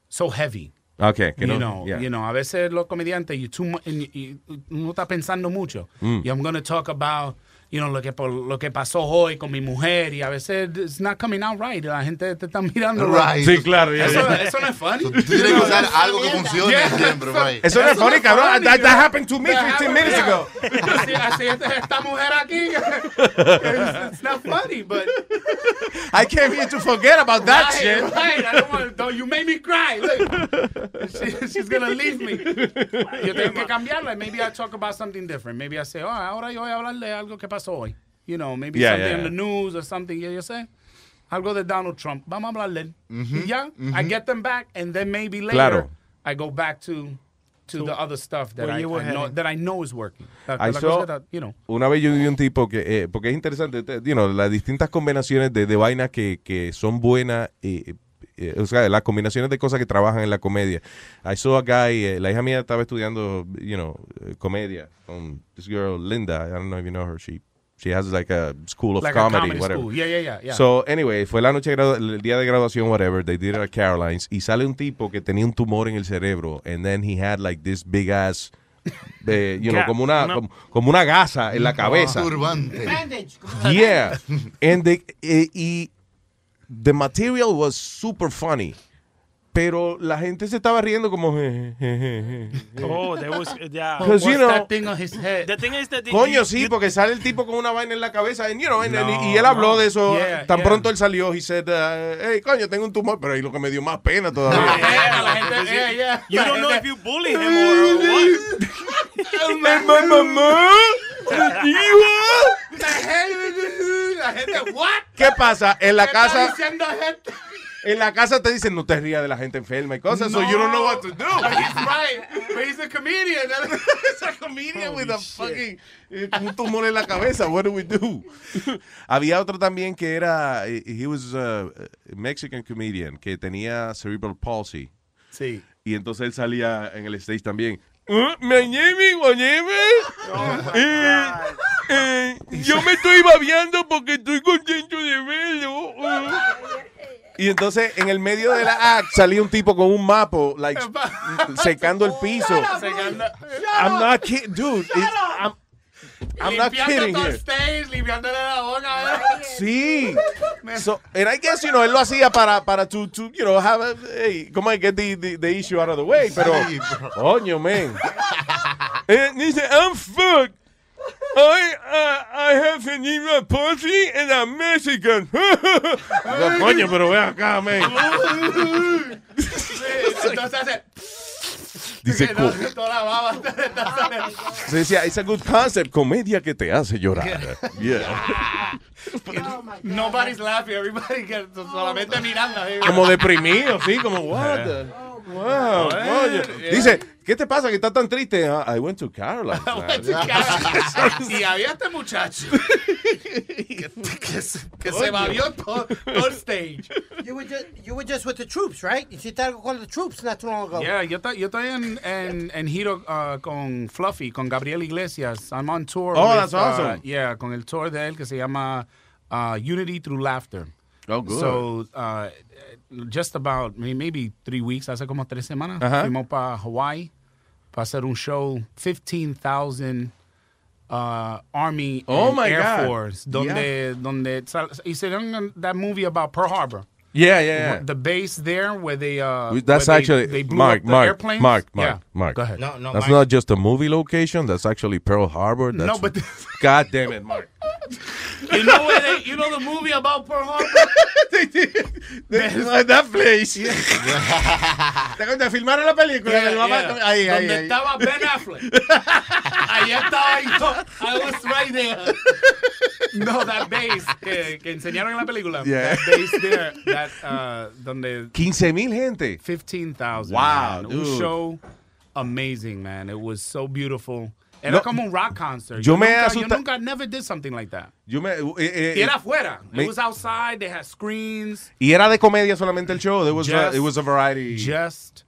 so heavy. Okay, que you no, know, yeah. you know, a veces los comediantes you too mu- y- y- uno está pensando mucho. Mm. Y I'm going to talk about you know, lo que por- lo que pasó hoy con mi mujer y a veces it's not coming out right. La gente te está mirando. Right. Sí, claro, yeah, Eso, yeah. eso no es funny. Tú tienes que usar algo que funcione Yeah. siempre, right. Eso no es funny, cabrón. funny, That, that happened to me That 15 happened, minutes yeah. ago. Así, así es esta mujer aquí. it's, it's not funny, but I came here to forget about that right, shit. Right, I don't want to, you made me cry. Look. She- she's gonna leave me. Yo tengo que cambiarla. Maybe I talk about something different. Maybe I say, oh, ahora yo voy a hablar de algo que pasó hoy. You know, maybe Yeah, something yeah, in the news or something. Yo, yo sé. Algo de Donald Trump. Vamos a hablar de él. Mhm, Y ya, I mhm. get them back, and then maybe later Claro. I go back to to the other stuff that I, know, that I know is working. La- I la saw- that, you know. Una vez yo vi un tipo que, eh, porque es interesante, te- you know, las distintas combinaciones de, de vainas que, que son buenas, eh, eh, o sea, las combinaciones de cosas que trabajan en la comedia. I saw a guy, eh, la hija mía estaba estudiando, you know, eh, comedia con this girl, Linda, I don't know if you know her, she, she has like a school of Like a comedy, comedy whatever. school. Yeah, yeah, yeah, yeah. So, anyway, fue la noche, de el día de graduación, whatever, they did it at Caroline's, y sale un tipo que tenía un tumor en el cerebro, and then he had like this big ass, eh, you know, como una, una- como, como una gasa en la cabeza. Turbante. Yeah. And the, eh, y the material was super funny. Pero la gente se estaba riendo como... je, je, je, je. Oh, there was, yeah. Because, you What's know, that thing on his head? The thing is that the- Coño, you- sí, you- porque sale el tipo con una vaina en la cabeza. and, you know, and- and- No, y él habló no. de eso. Yeah, tan yeah. pronto él salió, he said, uh, hey, coño, tengo un tumor. Pero ahí lo que me dio más pena todavía. Yeah, la gente, yeah, yeah. You don't know if you bully him or what. ¡My mamá! La gente, la gente, what? ¿Qué pasa? En la ¿Qué está casa... diciendo gente? En la casa te dicen, no te rías de la gente enferma y cosas, so you don't know what to do. But he's right. But he's a comedian. It's a comedian with a fucking eh, un tumor en la cabeza. What do we do? Había otro también que era, eh, he was a Mexican comedian que tenía cerebral palsy. Sí. Y entonces él salía en el stage también. "Ah, Mañeme, guañeme. Eh, eh, yo me estoy babeando porque estoy contento de verlo. Ah". Y entonces en el medio de la act salía un tipo con un mapo, like, secando el piso. Secando- I'm not kidding, dude. I'm, I'm not kidding here. stage, limpiándole la boca. Sí. So, and I guess, you know, él lo hacía para, para to, to, you know, have a, hey, como I get the, the, the issue out of the way, pero, coño, man. Eh, dice, I'm fucked. I, uh, I have an a pussy and I'm Mexican. no, coño, pero ve acá, man. Entonces hace... Dice, no, toda la baba. Se decía, it's a good concept, comedia que te hace llorar. Yeah. Nobody's laughing, everybody solamente mirando. Como deprimido, sí, como, what the- Wow, coño. Dice, ¿qué te pasa que estás tan triste? Ah, I went to Caroline. y había este muchacho que, que se, que se Coño. babió todo, todo el stage. You were, just, you were just with the troops, right? Hiciste algo con the troops not too long ago. Yeah, yo, estoy- yo estoy en, en, en giro uh, con Fluffy, con Gabriel Iglesias. I'm on tour. Oh, with, that's awesome. uh, yeah, con el tour de él que se llama uh, Unity Through Laughter. Oh, good. So, uh, just about maybe three weeks, hace como tres semanas, Ajá. fuimos para Hawaii para hacer un show, 15,000 uh, Army Oh, and my Air God. Force, donde, donde sal- hicieron that movie about Pearl Harbor. Yeah, yeah, yeah. The base there where they uh That's where they- actually they blew Mark, up the Mark, airplanes. Mark, Mark, Yeah. Mark. Go ahead. No, no, That's Mark. not just a movie location. That's actually Pearl Harbor. That's, No, but- God damn it, Mark. You know where they, you know the movie about Pearl Harbor? that place. ¿Te acuerdas? Filmaron la película. Yeah, mamá- yeah. Ahí, ahí, Donde ahí. estaba Ben Affleck. Ahí estaba yo. I was right there. No, that base que, que enseñaron en la película. Yeah. That base there, that, uh, donde 15 mil gente. 15,000. Wow, man. Un dude. show amazing, man. It was so beautiful. Era No, como un rock concert. yo me nunca, asusta- yo nunca never did something like that. Yo me, eh, eh, Y era afuera. me- It was outside. They had screens. y era de comedia solamente el show. There was a, it was a variety. Just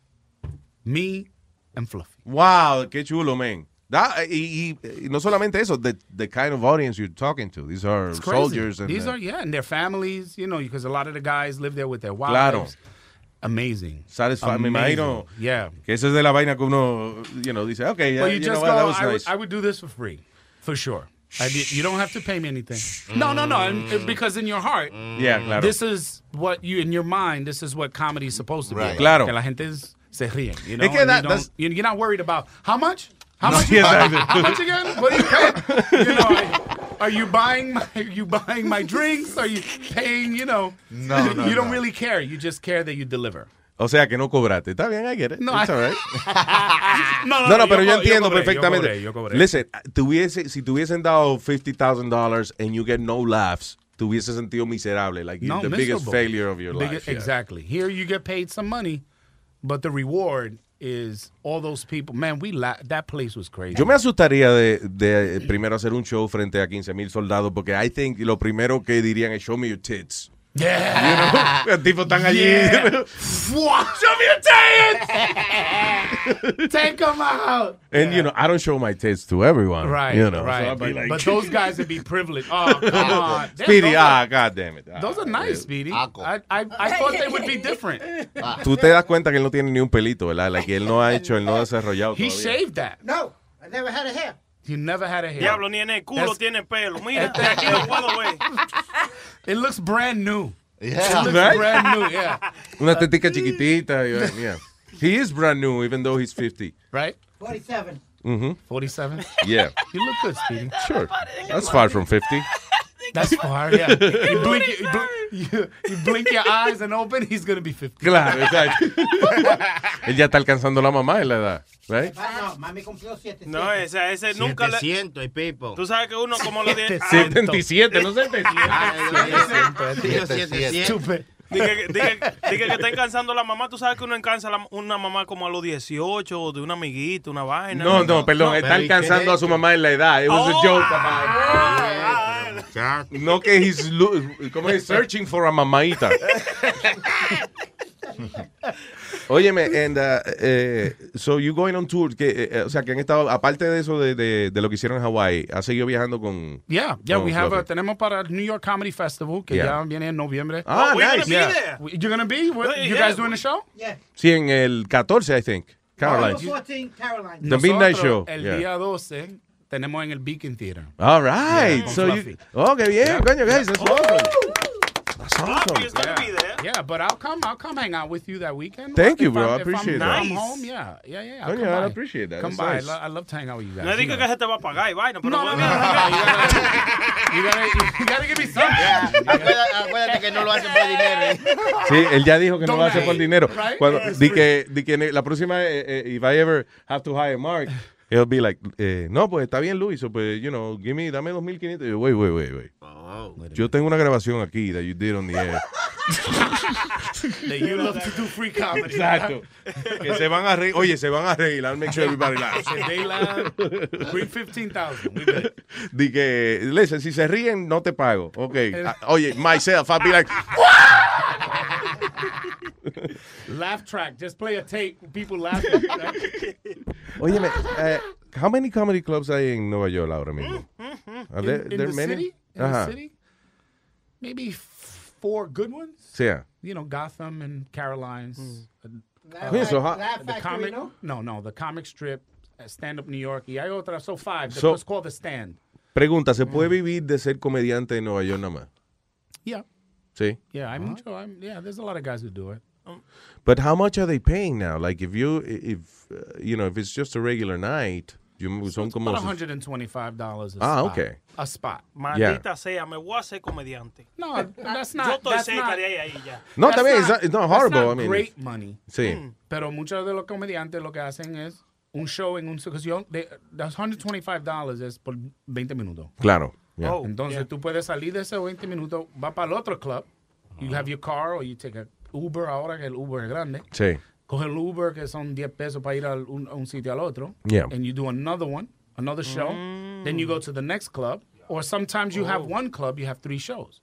me and Fluffy. Wow, qué chulo, man. That- y, y- y no solamente eso, the, the kind of audience you're talking to. These are soldiers. And, These uh, are yeah, and their families. You know, because a lot of the guys live there with their wives. Claro. Amazing. Satisfied. Me Amazing. imagino Yeah. que eso es de la vaina que uno, you know, dice, okay, yeah, Well, you, you know just what, go. that was I, would, nice. I would do this for free, for sure. I did, you don't have to pay me anything. No, no, no. and- and because in your heart, mm. Yeah, claro. this is what you in your mind. This is what comedy is supposed to be. Right. about. Claro. Que la gente es- se ríen. You know, Es que and that- you that's- don't, you- you're not worried about how much. How No, much? yeah, exactly. How much again? What are you paying? You know, are, are you buying my? Are you buying my drinks? Are you paying? You know, No, you, no, you don't no. really care. You just care that you deliver. O sea, que no cobraste. Está bien, I get it. No, It's all right. no, No, no, pero yo, co- entiendo cobré, yo perfectamente. cobré, yo cobré. Listen, tuviese, si tuviesen dado $50,000 and you get no laughs, te hubiese sentido miserable. Like, No, the biggest failure of your Big- life. yeah. Exactly. Here you get paid some money, but the reward is all those people. Man, we la- that place was crazy. Yo me asustaría de, de eh, primero hacer un show frente a 15 mil soldados porque I think lo primero que dirían es show me your tits. Yeah. You know, los tipos están allí. Yeah. Show me your tits. Take them out. And, you know, I don't show my tits to everyone. Right, You know, right. I'd be like, but those guys would be privileged. Oh, come on. Speedy, ah, are- god damn it. Ah, Those are nice, Speedy. I, I, I thought they would be different. Tú te das cuenta que él no tiene ni un pelito, ¿verdad? Like, él no ha hecho, él no ha desarrollado He todavía. shaved that. No, I never had a hair. You never had a hair. Diablo, ni en el culo That's- tiene pelo. Mira, de aquí lo puedo ver. It looks brand new. Yeah. It looks Right? brand new, yeah. Una tetica chiquitita. Yeah. He is brand new, even though he's 50. Right? 47. Mm-hmm. 47? Yeah. You look good, Speedy. Sure. That's far from 50. That's far, yeah. You blink, you, blink, you, you blink your eyes and open, he's going to be 50. Claro, exacto. Él ya está alcanzando la mamá en la edad, right? No, mami cumplió 7. No, ese, ese nunca le... 700 y pipo. Tú sabes que uno como lo tiene... 77, no 77. Stupid. Dije, dije- dije que está cansando la mamá. Tú sabes que uno encansa la- una mamá como a los 18 o de una amiguita, una vaina. No, no, perdón, está alcanzando a su mamá en la edad. It was a Oh. joke about No que he's, como es searching for a mamaita. Óyeme, and, uh, eh, so you going on tour, que, eh, o sea, que han estado, aparte de eso de, de, de lo que hicieron en Hawaii, ha seguido viajando con... Yeah, yeah, con we have a, tenemos para el New York Comedy Festival, que Yeah. ya viene en noviembre. Ah, Oh, we're gonna nice. be Yeah. there. We- You're gonna be? Yeah, You yeah. guys doing the show? Yeah. Sí, en el 14, I think, Caroline. October 14, Caroline. The Midnight Show, El yeah. día 12 tenemos en el Beacon Theater. All right. Yeah, so you, oh, qué bien, Yeah. coño, guys, that's awesome. Yeah. Yeah, but I'll come. I'll come hang out with you that weekend. Thank you, bro. I'm- I appreciate that. I'm Nice. home, yeah, yeah, yeah. I'll Coño, come I by. appreciate that. Come That's by. nice. I lo- I love to hang out with you guys. No you know. que se te va a pagar y vaina, pero No, no, no, You gotta, you gotta give me something. Acuérdate, acuérdate que no lo hacen por dinero. ¿eh? Sí, él ya dijo que no lo hace por dinero. right? Cuando, It's di que, di que la próxima, eh, eh, if I ever have to hire Mark, he'll be like, eh, no, pues está bien, Luis, so, pues, you know, give me, dame 2.500. Y yo, wait, wait, wait, wait. Yo tengo una grabación aquí that you did on the air. That you love to do free comedy. Exacto. que se van a reír. Oye, se van a reír. I'll make sure everybody laughs. They laugh, bring 15,000. We good. Di que, listen, si se ríen, no te pago. Ok. Ah, Oye, myself, I'll be like, Laugh track. Just play a tape. People laughing. Oye, eh, how many comedy clubs hay en Nueva York ahora mismo? Mm, mm, mm. Are there, in, in there the many? city? In Ajá. the city? Maybe f- four good ones. Sí. Ah. You know, Gotham and Carolines. Hmm. Uh, Laugh Oye, so how- the comic, no? no, the comic strip, uh, Stand Up New York. Y hay otra, so five. So- it's called The Stand. Pregunta, ¿se puede vivir de ser comediante en Nueva York nada más? Yeah. Sí. Yeah, I'm, ah. mucho, I'm yeah, there's a lot of guys who do it. But how much are they paying now? Like if you if uh, you know if it's just a regular night, you son como About $125 a Ah, spot. okay. A spot. Maldita sea, me voy a hacer comediante. No, that's Yo not. estoy that's cerca not, de ahí, ahí ya. No, that's también, it's not- it's not that's horrible, not I mean, great money. Sí. Mm. Pero muchos de los comediantes lo que hacen es un show en un sección de los $125 es por 20 minutos. Claro. yeah. Oh, Entonces tú puedes salir de esos 20 minutos, va para el otro club. You have your car or you take a Uber ahora que el Uber es grande. Sí. Coge el Uber que son 10 pesos para ir a un, a un sitio al otro. Yeah. And you do another one, another show. Then you go to the next club. Or sometimes you have one club, you have three shows.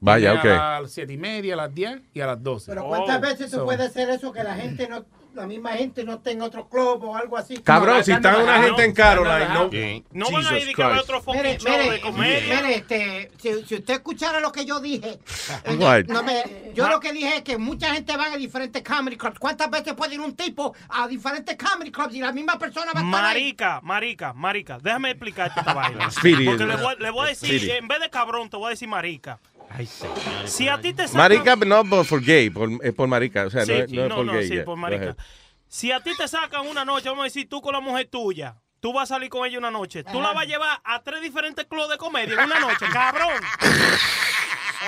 Vaya, Viene ok. A las 7 y media, a las 10 y a las 12. Pero ¿cuántas veces tú So- puedes hacer eso que la gente no, la misma gente no tenga otro club o algo así? Cabrón, si está una gente en Caroline, no. No van a ir haber otro fucking Mire, show mire, de comedia. mire, este, si, si usted escuchara lo que yo dije, yo lo que dije es que mucha gente va a diferentes comedy clubs. ¿Cuántas veces puede ir un tipo a diferentes comedy clubs y la misma persona va a estar ahí? Marica, marica, marica, déjame explicarte esta vaina. Porque le voy, le voy a decir, Speedy. en vez de cabrón, te voy a decir marica. Si a ti te sacan... Marica, no por, por gay, por, es por marica. O sea, Sí, no, sí, no es no, por no, gay. sí, yeah. por marica. Si a ti te sacan una noche, vamos a decir, tú con la mujer tuya, tú vas a salir con ella una noche, tú la vas a llevar a tres diferentes clubes de comedia en una noche, cabrón.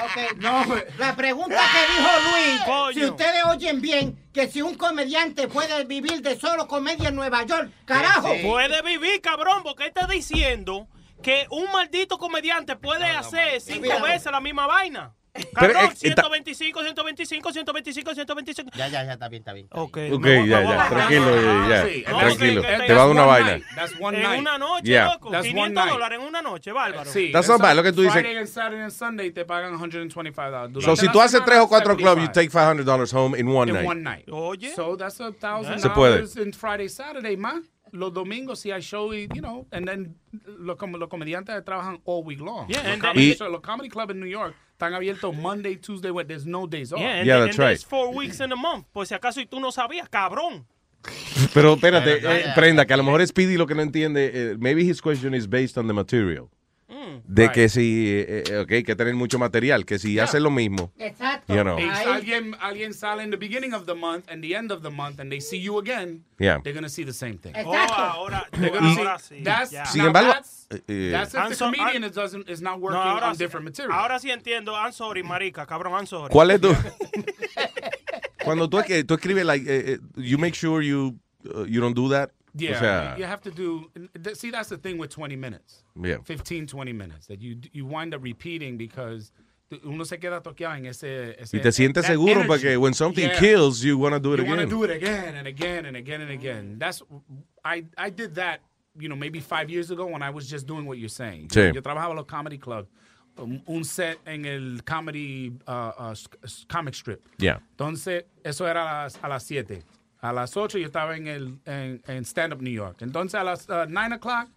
Ok, no, la pregunta que dijo Luis, Coño. si ustedes oyen bien, que si un comediante puede vivir de solo comedia en Nueva York, carajo. Puede vivir, cabrón, porque está diciendo que un maldito comediante puede hacer cinco Mira. veces la misma vaina. Pero, Cabrón, eh, está- 125, 125, 125, 125. Ya, ya, ya, está bien, está bien. Ok, Ok, ya, ya, tranquilo, ya, ya, Sí, tranquilo. that's- Te va a dar una vaina. night. That's one En una noche, Yeah. loco. That's one 500 night. dólares en una noche, bárbaro. Sí, That's eso- not bad, lo que tú dices. Friday and Saturday and Sunday te pagan $125. So, si tú haces tres o cuatro clubs, you take $500 home in one in night. one night. Oye. So that's a thousand Se puede. dollars in Friday, Saturday, más. Los domingos si hay show, y, you know, and then los, com- los comediantes trabajan all week long. Yeah, los, and comedy, Y- so los comedy club en New York están abiertos Monday, Tuesday, Wednesday. There's no days off. Yeah, and, Yeah, and that's right. four weeks in a month. Por si acaso y tú no sabías, cabrón. Pero espérate, Pero, eh, prenda, que a lo mejor Speedy lo que no entiende, eh, maybe his question is based on the material. De Right. que si, eh, eh, ok, hay que tener mucho material, que si hace lo mismo. Exacto. You know. Alguien, alguien sale in the beginning of the month and the end of the month and they see you again, Yeah. they're going to see the same thing. Oh, Exacto. ahora, They're gonna see, ahora sí. that's, ya. Sin embargo, that's, eh, eh, that's if I'm the so- comedian I- is, doesn't, is not No, working ahora, on sí- different material. ahora sí entiendo. I'm sorry, marica, cabrón, I'm sorry. ¿Cuál es tu...? Cuando tú, tú escribes, like, eh, you make sure you, uh, you don't do that. Yeah, O sea, you have to do. See, that's the thing with 20 minutes. Yeah. 15, 20 minutes that you you wind up repeating because uno se queda toqueado en ese. ese y te sientes seguro energy. porque when something Yeah. kills, you want to do it you want to again. do it again and again and again and again. That's I I did that. You know, maybe five years ago when I was just doing what you're saying. Sí. Yo trabajaba en los comedy club, um, un set en el comedy uh, uh, comic strip. Yeah. Entonces, eso era a las, a las 7. A las 8 yo estaba en, el, en, en Stand Up New York. Entonces, a las uh, 9 o'clock,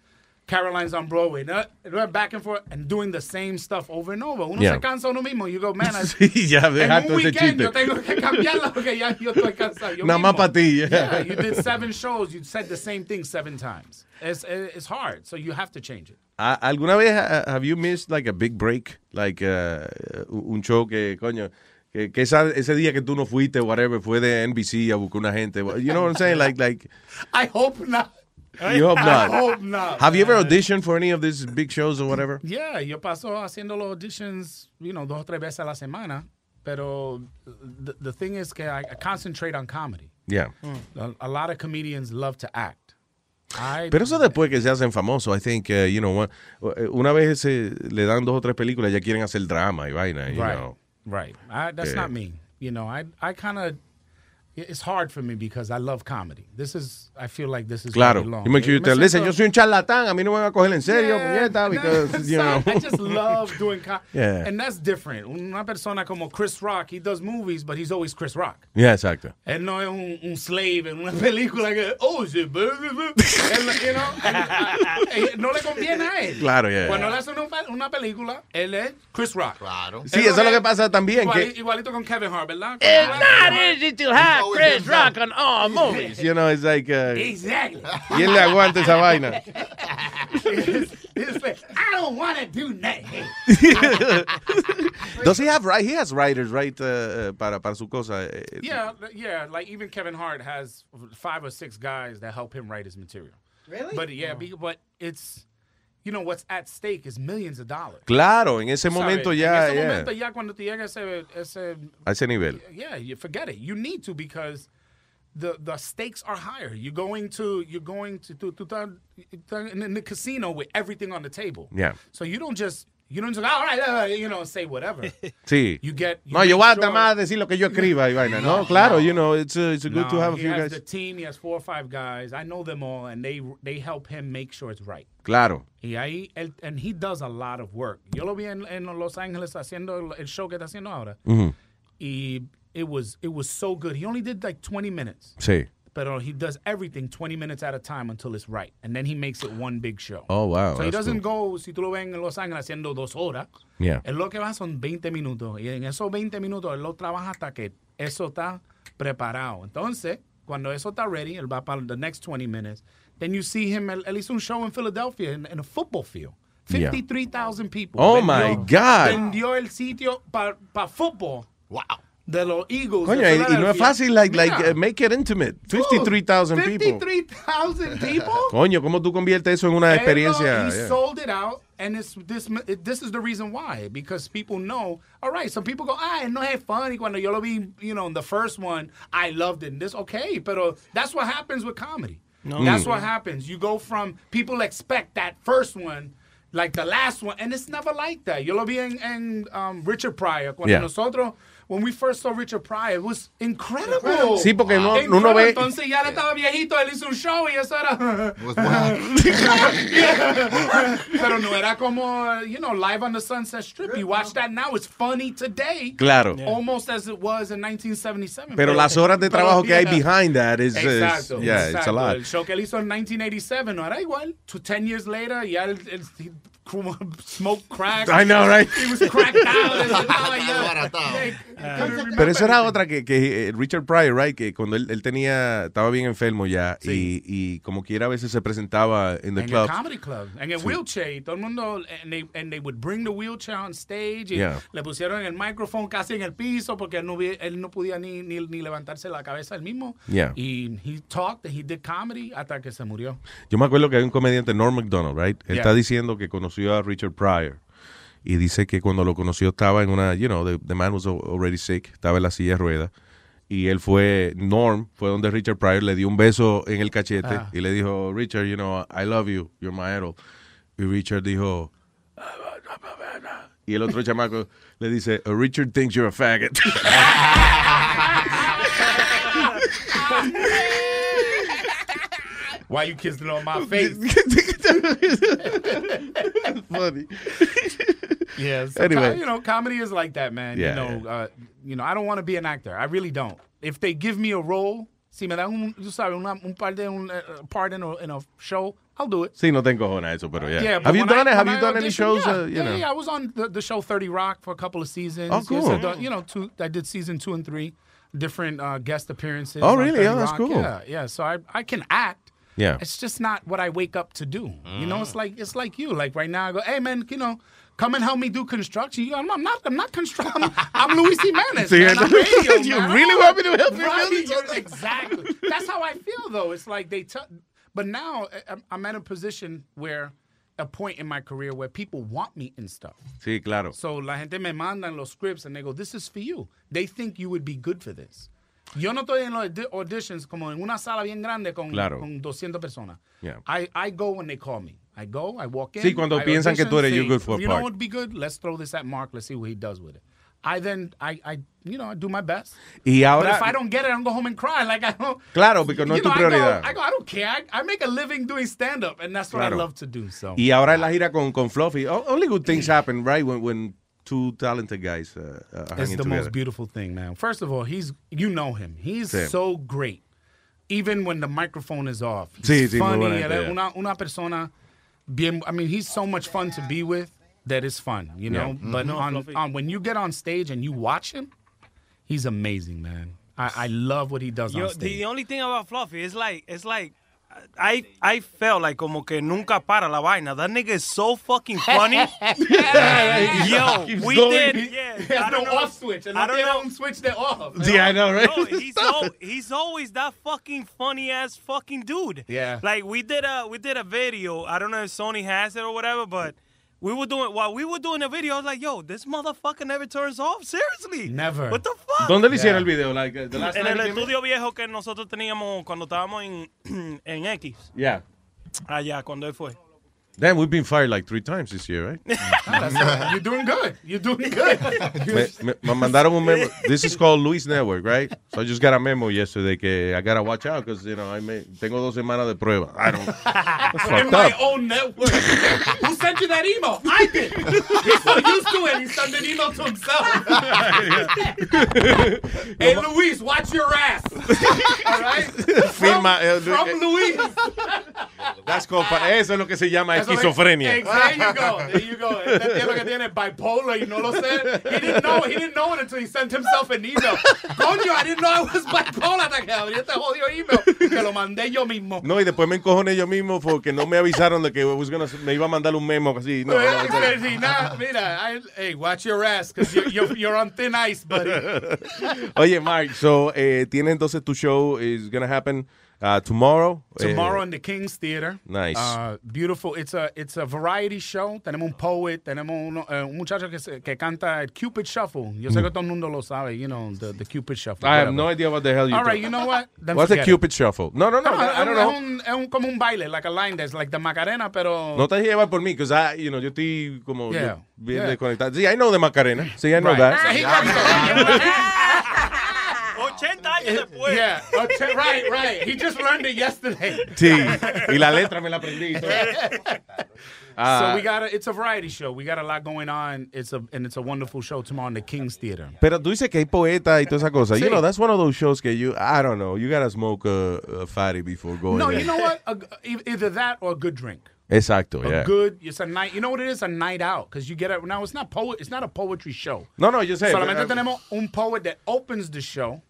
Caroline's on Broadway. No, back and forth and doing the same stuff over and over. Uno Yeah. se cansa uno mismo. You go, man, I, Sí, ya, en un ese weekend chiste. yo tengo que cambiarla porque ya yo estoy cansado. Yo Nada más mismo. pa' ti, yeah. You did seven shows. You said the same thing seven times. It's, it's hard, so you have to change it. ¿A- ¿Alguna vez uh, have you missed like a big break? Like uh, un show que, coño, que, que esa- ese día que tú no fuiste, whatever, fue de NBC a buscar una gente. You know what I'm saying? Like, like, I hope not. you hope not. I hope not. Have you ever auditioned for any of these big shows or whatever? Yeah, yo paso haciendo los auditions, you know, dos o tres veces a la semana. Pero the, the thing is que I, I concentrate on comedy. Yeah. A, a lot of comedians love to act. I, Pero eso después que se hacen famosos, I think, uh, you know, one- una vez se le dan dos o tres películas, ya quieren hacer drama y vaina, you right, know. Right. I, that's Eh. not me. You know, I, I kind of, it's hard for me because I love comedy. This is, I feel like this is where I Claro. belong. You make sure you Me tell, listen, yo soy un charlatán, a mí no me van a coger en serio, Yeah, puñeta, because, you know. I just love doing comedy. Yeah. And that's different. Una persona como Chris Rock, he does movies, but he's always Chris Rock. Yeah, exacto. Él no es un, un slave en una película que, oh, shit. Él, you know, and, eh, no le conviene a él. Claro, yeah, Cuando yeah. le hacen una, una película, él es Chris Rock. Claro. Sí, eso es lo que pasa también, que- Igualito con Kevin Hart, ¿verdad? It's not easy to have Chris Rock on all movies. You know, it's like, uh, Exactly. y él le aguanta esa vaina. It's like, I don't want to do nothing. Does he have right? He has writers, right? uh, uh, para, para su cosa. eh, eh, Yeah, yeah. Like even Kevin Hart has five or six guys that help him write his material. Really? But yeah, be- but it's you know what's at stake is millions of dollars. Claro, en ese ¿Sabes? momento En ya, ese yeah, momento ya cuando te llega ese, ese a ese nivel. yeah, you forget it. You need to because the the stakes are higher. You're going to you're going to to, to, in the casino with everything on the table. Yeah. So you don't just you don't just all right, uh, you know, say whatever. Sí. You get you no, yo make voy a sure- nada más decir lo que yo escriba y vaina. No, No, claro, no. you know, it's, uh, it's good to have a he few has guys. the team. He has four or five guys. I know them all, and they they help him make sure it's right. Claro. Y ahí, él, and he does a lot of work. Yo lo vi en, en Los Ángeles haciendo el- el show que está haciendo ahora. Ujú. Y it was it was so good. He only did like 20 minutes. Sí. But uh, he does everything 20 minutes at a time until it's right. And then he makes it one big show. Oh, wow, So he doesn't go, si tú lo ves en Los Ángeles haciendo dos horas, Yeah. él lo que va son 20 minutos. Y en esos 20 minutos él lo trabaja hasta que eso está preparado. Entonces, cuando eso está ready, él va para the next 20 minutes. Then you see him, él, él hizo un show en Philadelphia in, in a football field. Yeah. 53,000 people. Oh, my God. Vendió el sitio para fútbol. Wow. De los Eagles. Coño, de y, y no es fácil, like, like uh, make it intimate. 53,000 people. 53,000 people. Coño, ¿cómo tú conviertes eso en una Él lo- experiencia? He Yeah. sold it out, and it's this. This is the reason why, because people know. All right, some people go, ah, no es funny. Cuando yo lo vi, you know, in the first one, I loved it. And this okay, but that's what happens with comedy. No. That's Mm. what happens. You go from people expect that first one. Like the last one, and it's never like that. Yo lo vi en, en um, Richard Pryor. Cuando Yeah. nosotros, when we first saw Richard Pryor, it was incredible. Sí, porque no- Incredible. uno ve- Entonces ya le estaba viejito, él hizo un show y eso era. Pero no era como, you know, live on the Sunset Strip. You watch that now, it's funny today. Claro. Almost as it was in 1977. Pero las horas de trabajo que hay yeah. behind that is, is- Exacto. yeah, it's a exacto. lot. El show que él hizo en 1987 no era igual. To 10 years later, ya él, smoked crack. I know, right? He was cracked out. estaba ya- Pero eso era otra que, que eh, Richard Pryor, right? Que cuando él, él tenía, estaba bien enfermo ya y, y como quiera a veces se presentaba en the en club. el comedy club, en el Sí. wheelchair, y todo el mundo, and they, and they would bring the wheelchair on stage, y Yeah. le pusieron el micrófono casi en el piso porque él no, él no podía ni, ni, ni levantarse la cabeza él mismo. Yeah. Y he talked, and he did comedy hasta que se murió. Yo me acuerdo que hay un comediante, Norm MacDonald, right? Él Yeah. está diciendo que conoció a Richard Pryor y dice que cuando lo conoció estaba en una, you know, the, the man was al- already sick, estaba en la silla de ruedas. Y él fue, Norm fue donde Richard Pryor le dio un beso en el cachete Ah. y le dijo, Richard, you know, I love you, you're my idol. Y Richard dijo, y el otro chamaco le dice, "Uh, Richard thinks you're a faggot. Why you kissing on my face? Funny. Yeah. so Anyway. co- you know, comedy is like that, man. Yeah, you know, uh, you know, I don't want to be an actor. I really don't. If they give me a role, si me dan un, tú sabes, una, un par de un uh, part in a, in a show, I'll do it. Sí, no te encojones eso, pero yeah. Yeah, but Have you done I- it? Have you done any shows? Yeah, uh, you yeah, know? yeah, I was on the, the show Thirty Rock for a couple of seasons. Oh, Yes, cool. I done- you know, two. I did season two and three, different uh, guest appearances. Oh, really? 30 Oh, that's Rock. cool. Yeah, yeah. So I I can act. Yeah. It's just not what I wake up to do. You know, it's like it's like you. Like right now, I go, hey man, you know, come and help me do construction. You go, I'm not, I'm not construction. I'm, I'm Luis Jimenez. Sí, man. I'm radio, you man. really want me to help you Exactly. That's how I feel though. It's like they. T- but now I- I'm- I'm at a position where, a point in my career where people want me and stuff. Sí, claro. So la gente me mandan los scripts and they go, this is for you. They think you would be good for this. Yo no estoy en los audi- auditions como en una sala bien grande con, Claro. con 200 personas. Yeah. I, I go when they call me. I go, I walk in. Sí, cuando I piensan que tú audition, eres, you're good for a You part. know what would be good? Let's throw this at Mark. Let's see what he does with it. I then, I, I you know, I do my best. Y ahora- But if I don't get it, I'm go home and cry. Like I don't. Claro, porque no you es tu know, I go- prioridad. I go, I, don't care. I, I make a living doing stand up, and that's what Claro. I love to do. So. Y ahora en la gira con, con Fluffy, only good things happen, right? When, when two talented guys uh, uh, It's the together. most beautiful thing, man. First of all, he's you know him. He's Sí. so great. Even when the microphone is off. Sí, He's sí, muy funny. buena gente, yeah. una, una persona bien I mean, he's so much fun to be with that it's fun, you know? Yeah. But Mhm. on, on when you get on stage and you watch him, he's amazing, man. I, I love what he does Yo, on stage. the only thing about Fluffy is like, it's like, I I felt like como que nunca para la vaina. That nigga is so fucking funny. Yo, Keeps we going. did. He- Yeah, he has I don't no know. off switch, and I don't they know. don't switch that off. Yeah, I know, right? No, he's al- he's always that fucking funny ass fucking dude. Yeah. Like we did a we did a video. I don't know if Sony has it or whatever, but we were doing while we were doing the video. I was like, "Yo, this motherfucker never turns off. Seriously, Never. What the fuck? ¿Dónde le hicieron el video? Like, uh, the last en time el in? estudio viejo que nosotros teníamos cuando estábamos en en X. Yeah. Allá cuando él fue. Damn, we've been fired like three times this year, right? You're doing good. You're doing good. me, me, me mandaron un memo. This is called Luis Network, right? So I just got a memo yesterday que I gotta watch out because, you know, I may, tengo dos semanas de prueba. I don't. That's in my up. own network. Who sent you that email? I did. He's so used to it. He sent an email to himself. hey, Luis, watch your ass. All right? Firma, eh, From eh, Luis. That's called, eso es lo que se llama Eso es- esquizofrenia. There you go. There you go. Este que tiene bipolar y no lo sé. He didn't know. He didn't know it until he sent himself an email. Coño, I didn't know I was bipolar hasta que abrí este jodido email. Que lo mandé yo mismo. No, y después me encojoné yo mismo porque no me avisaron de que gonna- me iba a mandar un memo así. No, no, no. nah, mira, I- hey, watch your ass, because you're, you're, you're on thin ice, buddy. Oye, Mark, so, eh, tiene entonces tu show is gonna happen uh, tomorrow. Tomorrow Eh, in the King's Theater. Nice. Uh, beautiful. It's a it's a variety show. Tenemos un poet, tenemos uno- eh, un muchacho que, se- que canta el Cupid Shuffle. Yo sé que todo el mundo lo sabe, you know, the, the Cupid Shuffle. I have whatever. no idea what the hell you're All right, you know what? Then What's the forget it. Cupid Shuffle? No, no, no, I, I don't es know. un- es un- como un baile, like a line dance, like the Macarena, pero... No te llevar por mí, because I, you know, yo estoy como Yeah, bien yeah. desconectado. Sí, I know de Macarena. Sí, I know Right. that. Yeah, okay, right, right. He just learned it yesterday. Sí, y la letra me la aprendí. y todo. Ah. so we got a, it's a variety show. We got a lot going on. It's a and it's a wonderful show tomorrow in the King's Theater. Pero tú dices que hay poeta y toda esa cosa. Sí. You know, that's one of those shows que you, I don't know, you gotta smoke a, a fatty before going No, there. you know what? A, e- either that or a good drink. Exacto, A yeah. good. It's a night. You know what it is? A night out because you get it. Now it's not poet. It's not a poetry show. No, no, yo sé. Solamente Uh, tenemos un poet that opens the show,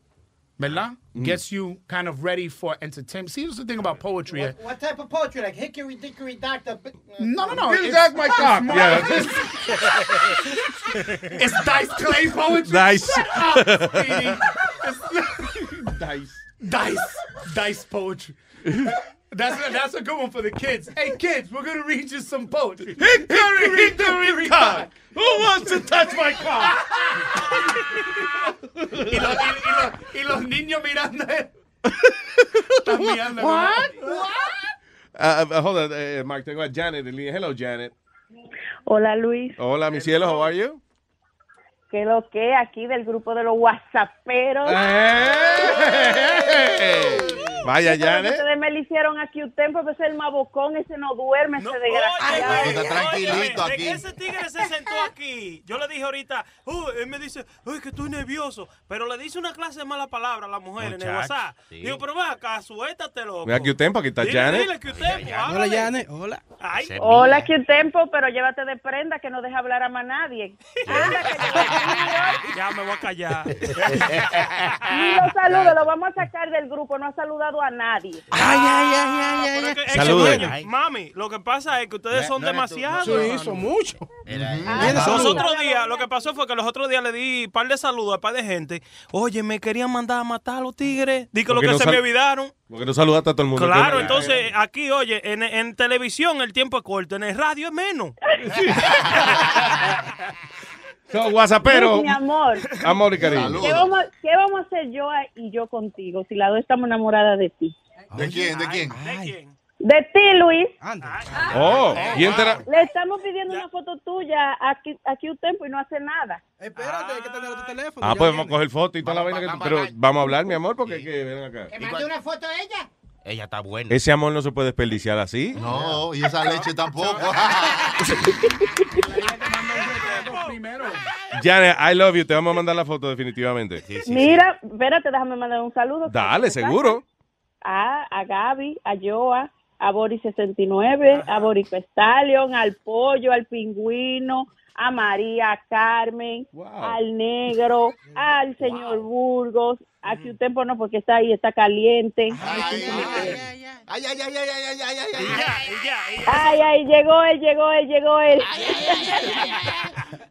¿verdad? Mm. Gets you kind of ready for entertainment. See, here's the thing about poetry. What, what type of poetry? Like hickory dickory dock the. No, no, no. Give it's- my cock. it's Yeah. it's Dice Clay poetry. Dice. Shut up, It's- Dice. Dice. Dice poetry. That's a, that's a good one for the kids. Hey, kids, we're going to read you some poetry. Hickory, hickory, cock. Who wants to touch my cock? y, los, y, y los, y los niños mirando. Están mirando. What? Uh, uh, hold on, uh, Mark, tengo a Janet en línea. Hello, Janet. Hola Luis, Hola, mi cielo, how are you? ¿qué lo que aquí del grupo de los whatsapperos? Que Janet. Ustedes me le hicieron aquí un tiempo, ese es el mabocón, ese no duerme, ese desgraciado. Está tranquilito Oye, aquí. de que ese tigre se sentó aquí. Yo le dije ahorita, "Uh", él me dice, uy, que estoy nervioso. Pero le dice una clase de mala palabra a la mujer en el WhatsApp. sí. Digo, pero va acá, suéltate, loco. Mira que tiempo, aquí está Dile, Janet. dile que usted, Hola, Janet. Hola. Ay, Hola, que un tiempo, pero llévate de prenda que no deja hablar a más nadie. Anda, que ya me voy a callar. Ni lo saludo, lo vamos a sacar del grupo, no ha saludado a nadie. Ay, ay, ay, ay, ay. Saluden. coño, Mami, lo que pasa es que ustedes son no demasiados. Sí, son muchos. Los otros días, lo que pasó fue que los otros días le di un par de saludos a un par de gente. Oye, me querían mandar a matar a los tigres. Di que lo que no se me olvidaron. Porque no saludaste a todo el mundo. Claro, Qué- entonces aquí, oye, en, en televisión el tiempo es corto, en el radio es menos. So, WhatsAppero. Luis, mi amor. Amor y cariño. ¿Qué vamos, ¿Qué vamos a hacer yo y yo contigo si las dos estamos enamoradas de ti? ¿De quién? ¿De quién? De ti, Luis. Oh, ¿quién te la- Le estamos pidiendo una foto tuya aquí, aquí un tiempo y no hace nada. Espérate, hay que tener tu teléfono. Ah, pues vamos a coger foto y toda la vaina. que tú- Pero vamos a hablar, mi amor, porque es que ven acá. mande una foto de ella? Ella está buena. Ese amor no se puede desperdiciar así. No, y esa leche tampoco. Janet, I love you. Te vamos a mandar la foto definitivamente. Mira, espérate, déjame mandar un saludo. Dale, seguro. A, a Gaby, a Joa, a Boris69, a Boris Stallion, al Pollo, al Pingüino, a María Carmen, al Negro, al señor Burgos, a que usted no porque está ahí, está caliente. Ay, ay, ay, ay, ay, ay, ay, ay, ay. Ay, ay, llegó él, llegó él, llegó él.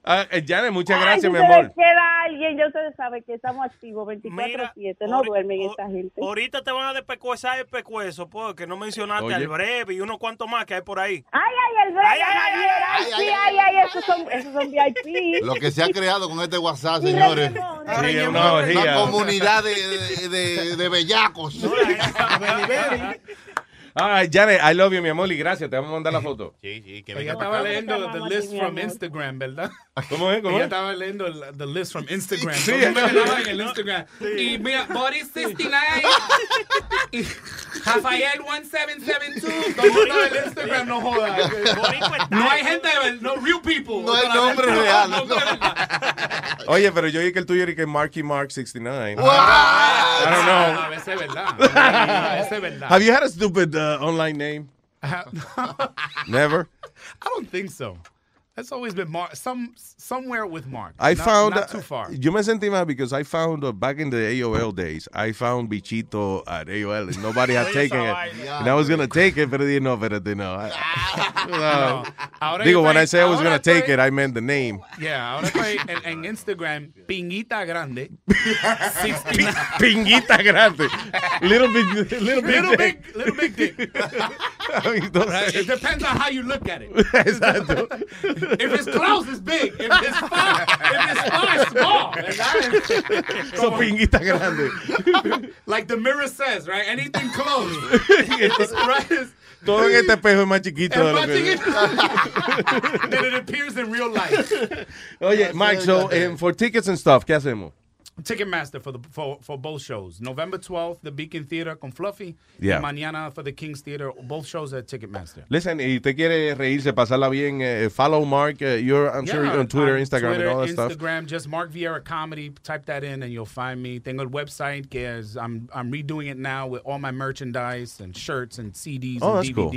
Ah, eh, Janet, muchas Ay, gracias, si mi se amor. queda alguien, ya ustedes saben que estamos activos 24-7, no duermen esta gente. Ahorita te van a despecuezar el pecuezo, porque no mencionaste Oye. al breve y unos cuantos más que hay por ahí. Ay, ay, el breve, Javier, ay, sí, ay, ay, esos son, esos son VIP. Lo que se ha creado con este WhatsApp, señores. Sí, una Una comunidad de, de, de, de bellacos. Ay, Janet, I love you, mi amor, y gracias. Te vamos a mandar la foto. Sí, sí, que Ella estaba leyendo the list from Instagram, ¿verdad? ¿Cómo es? ¿Cómo Ella es? estaba leyendo the list from Instagram. Sí, en el Instagram. Y mira, Boris 69 y Rafael 1772. Todo el mundo en el Instagram no joda. No hay gente, no real people. No hay nombre real, No, no. Oye, pero yo vi que el tuyo era que Marky Mark 69. Wow. I don't A know. veces es verdad. A veces es verdad. Have you had a stupid uh, online name? Never. I don't think so. That's always been Mark. Some somewhere with Mark. I Not- found not too far. Yo me sentí mal because I found uh, back in the AOL days, I found Bichito at AOL and nobody had taken it. vaina. And I was gonna take it, pero dije no, espérate, no. I- no. Ahora Digo, when I say I was gonna take it, I meant the name. Yeah, ahora estoy en, en Instagram, Pinguita Grande. 69. Pinguita grande. Little big, little big. Little dick. big, little big dick. Right? It depends on how you look at it. Exacto. If it's close, it's big. If it's far, if it's far, it's small. ¿verdad? So pinguita grande. Like the mirror says, right? Anything close. right? is- Todo en este espejo es más chiquito de es lo más que. chiquito than it appears in real life. Oye, Mike, so um, for tickets and stuff, ¿qué hacemos? Ticketmaster for the for, for both shows. November 12th, the Beacon Theater con Fluffy. Yeah. Y mañana for the King's Theater. Both shows at Ticketmaster. Listen, y usted quiere reírse, pasarla bien, eh, follow Mark, uh, you're, I'm sure you're on Twitter, on Instagram, Twitter, and all that stuff. Instagram, just Mark Vieira Comedy. Type that in and you'll find me. Tengo el website que es, I'm, I'm redoing it now with all my merchandise and shirts and CDs Oh, and that's cool.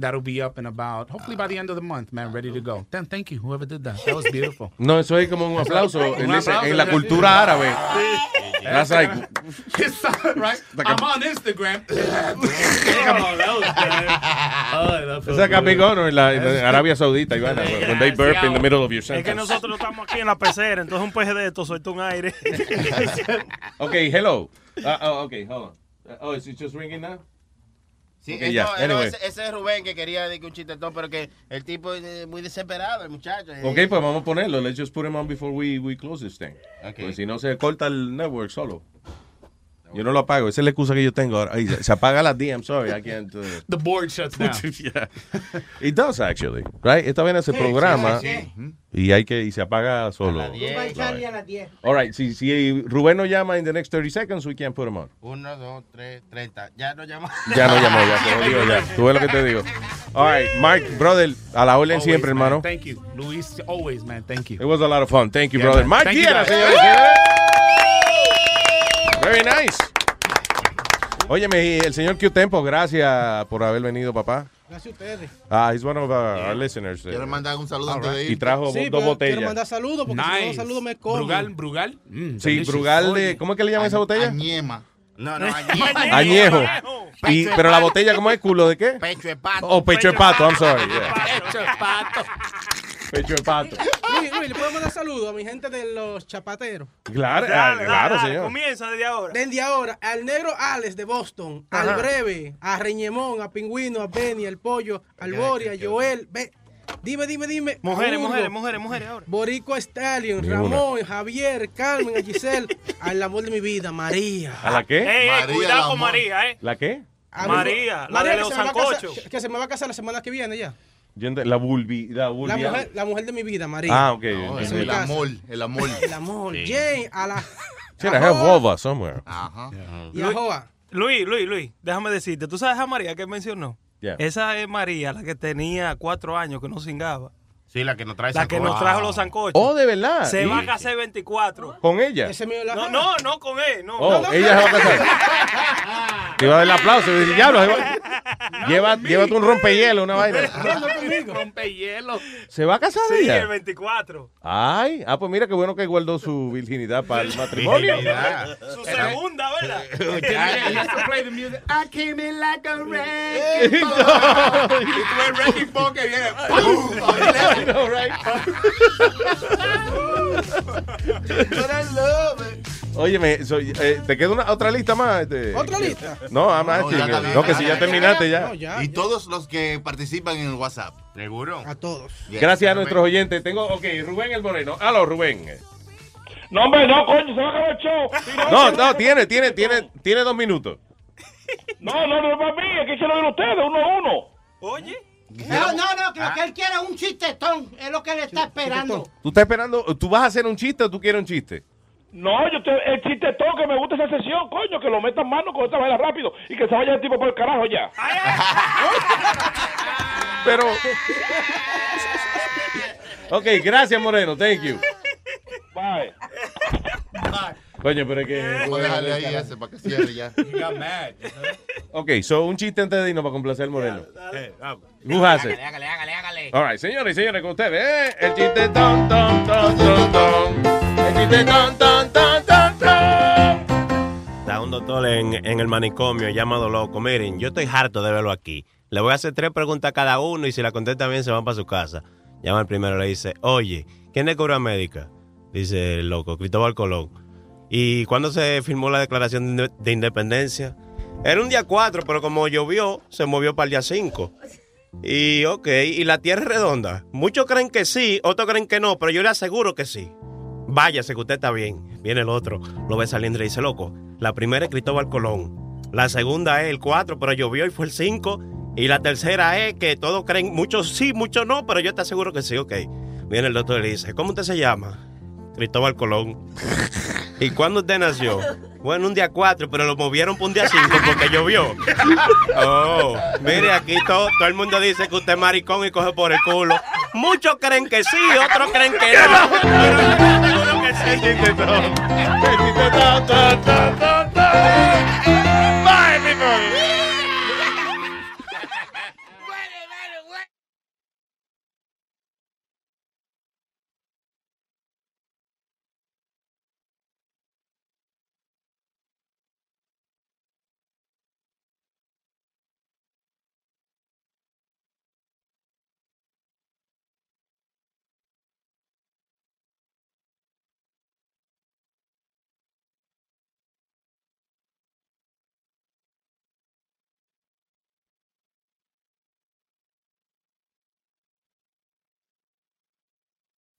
That'll be up in about, hopefully by the end of the month, man, ready to go. Then thank you, whoever did that. That was beautiful. No, eso es como un aplauso, en, ese- en la cultura árabe. That's like, It's, right? Like a- I'm on Instagram. oh, that was good. Oh, that felt it's like a big good. honor en, la, en Arabia Saudita, Ivana, when they burp in the middle of your Es que sentence. nosotros estamos aquí en la pecera, entonces un peje de esto suelta un aire. Okay, hello. Uh, oh, okay, hold on. Uh, oh, is it just ringing now? Sí, Okay, eh, yeah, no, eh, no, anyway. ese, ese es Rubén que quería decir un chistetón, pero que el tipo es muy desesperado, el muchacho. eh. Ok, pues vamos a ponerlo. Let's just put him on before we, we close this thing. Okay. Pues si no se corta el network solo. Yo no lo apago. Esa es la excusa que yo tengo ahora. Ay, se apaga la D, I'm sorry. I can't. uh, The board shuts down. yeah. It does actually, right? Esta vaina se programa sí, sí. y hay que y se apaga solo. A a las 10. All right, si, si Rubén no llama in the next 30 seconds, we can put him on. Uno, dos, tres, treinta. Ya no llama. Ya no llamó, ya te lo digo ya. Tú ves lo que te digo. All right, Mark, brother, a la orden Always, siempre, man. hermano. Thank you. Luis, always, man. Thank you. It was a lot of fun. Thank you, Yeah, brother. man. Mark guys. señores. Very nice. Óyeme, y el señor Q Tempo, gracias por haber venido, papá. Gracias a ustedes. Ah, he's one of our, our listeners. Quiero mandar un saludo antes de right. ir. Y trajo Sí, dos botellas. Quiero mandar saludos porque si no Nice. saludos me como. Brugal, Brugal. Mm, Sí. Brugal de... ¿Cómo es que le llaman esa botella? Añema. No, no, Añejo. Y, pero la botella, ¿cómo es? ¿Culo de qué? Pecho de pato. Oh, pecho de pato, I'm sorry. yeah. Pecho de pato. Pecho de pato. Luis, Luis, le puedo mandar saludos a mi gente de los chapateros. Claro, ah, claro, señor. Comienza desde ahora. Desde ahora, al negro Alex de Boston, Ajá. al Breve, a Reñemón, a Pingüino, a Benny, al Pollo, al Bori, a Joel. Ve, dime, dime, dime. Mujeres, Hugo, mujeres, mujeres, mujeres ahora. Borico Stallion. Ramón, Javier, Carmen, a Giselle, al amor de mi vida, María. ¿A la qué? Ey, ey, María, cuidado con. María, ¿eh? ¿La qué? A María, la María de los sancochos. Que se me va a casar la semana que viene ya. La mujer, la mujer de mi vida, María. Ah, ok. No, entendí. es el amor, el amor. El amor. Jane, a la. Shit, I have somewhere. Ajá. Y a Joa. Luis, Luis, Luis, déjame decirte, ¿tú sabes a María que mencionó? Yeah. Esa es María, la que tenía cuatro años que no cingaba. Sí, la que nos trae La que nos sancocho. trajo los sancochos. Oh, de verdad. Se Sí. va a casar 24. ¿Con ella? No, no, no con él, no. Oh, ella se va a casar. Te iba a dar el aplauso. y diablo, Lleva, llévate un rompehielo, una vaina. Rompehielo. ¿Se va a casar Sí, ella? el 24. Ay, ah, pues mira qué bueno que guardó su virginidad para el matrimonio. Su segunda, ¿verdad? I came in like a wrecking ball. Y tú el wrecking ball que viene. ¡pum! I know, right? But I love it. Óyeme, soy- eh, ¿te queda una, otra lista más? Este? ¿Otra lista? No, I'm No, asking, ya eh, está bien. no, que si ya terminaste ya. y todos los que participan en el WhatsApp. ¿Seguro? A todos. Gracias a nuestros oyentes. Tengo, ok, Rubén el Moreno. Aló, Rubén. No, hombre, no, coño, se va a acabar el show. No, no, tiene, tiene, tiene, tiene dos minutos. No, no, no es para mí, es que se lo den ustedes, uno a uno. Oye. No, no, no, que lo que él quiere es un chistetón. Es lo que él está esperando. ¿Tú estás esperando, tú vas a hacer un chiste o tú quieres un chiste? No, yo te, el chiste todo que me gusta esa sesión, coño, que lo metan mano con esta vaina rápido y que se vaya el tipo por el carajo ya. Pero. Ok, gracias, Moreno. Thank you. Bye. Coño, pero es que. Vamos a dejarle ahí ese para que cierre ya. Ok, so un chiste antes de irnos para complacer al Moreno. Who has it? Hágale, hágale, hágale. All right, señores y señores, con ustedes, ¿eh? El chiste ton, ton, ton, ton, ton. El chiste ton, ton, ton, ton, ton. Está un doctor en, en el manicomio llamado loco. Miren, yo estoy harto de verlo aquí. Le voy a hacer tres preguntas a cada uno y si la contesta bien se van para su casa. Llama el primero y le dice, oye, ¿quién descubrió América? Dice el loco, Cristóbal Colón. ¿Y cuándo se firmó la declaración de, de independencia? Era un día 4, pero como llovió, se movió para el día 5. Y ok, ¿y la Tierra es redonda? Muchos creen que sí, otros creen que no, pero yo le aseguro que sí. Váyase, que usted está bien. Viene el otro, lo ve saliendo y dice, loco, la primera es Cristóbal Colón. La segunda es el 4, pero llovió y fue el 5. Y la tercera es que todos creen, muchos sí, muchos no, pero yo te aseguro que sí, ok. Viene el doctor y le dice, ¿cómo usted se llama? Cristóbal Colón. ¿Y cuándo usted nació? Bueno, un día 4, pero lo movieron para un día 5 porque llovió. Oh, mire, aquí todo, todo el mundo dice que usted es maricón y coge por el culo. Muchos creen que sí, otros creen que no.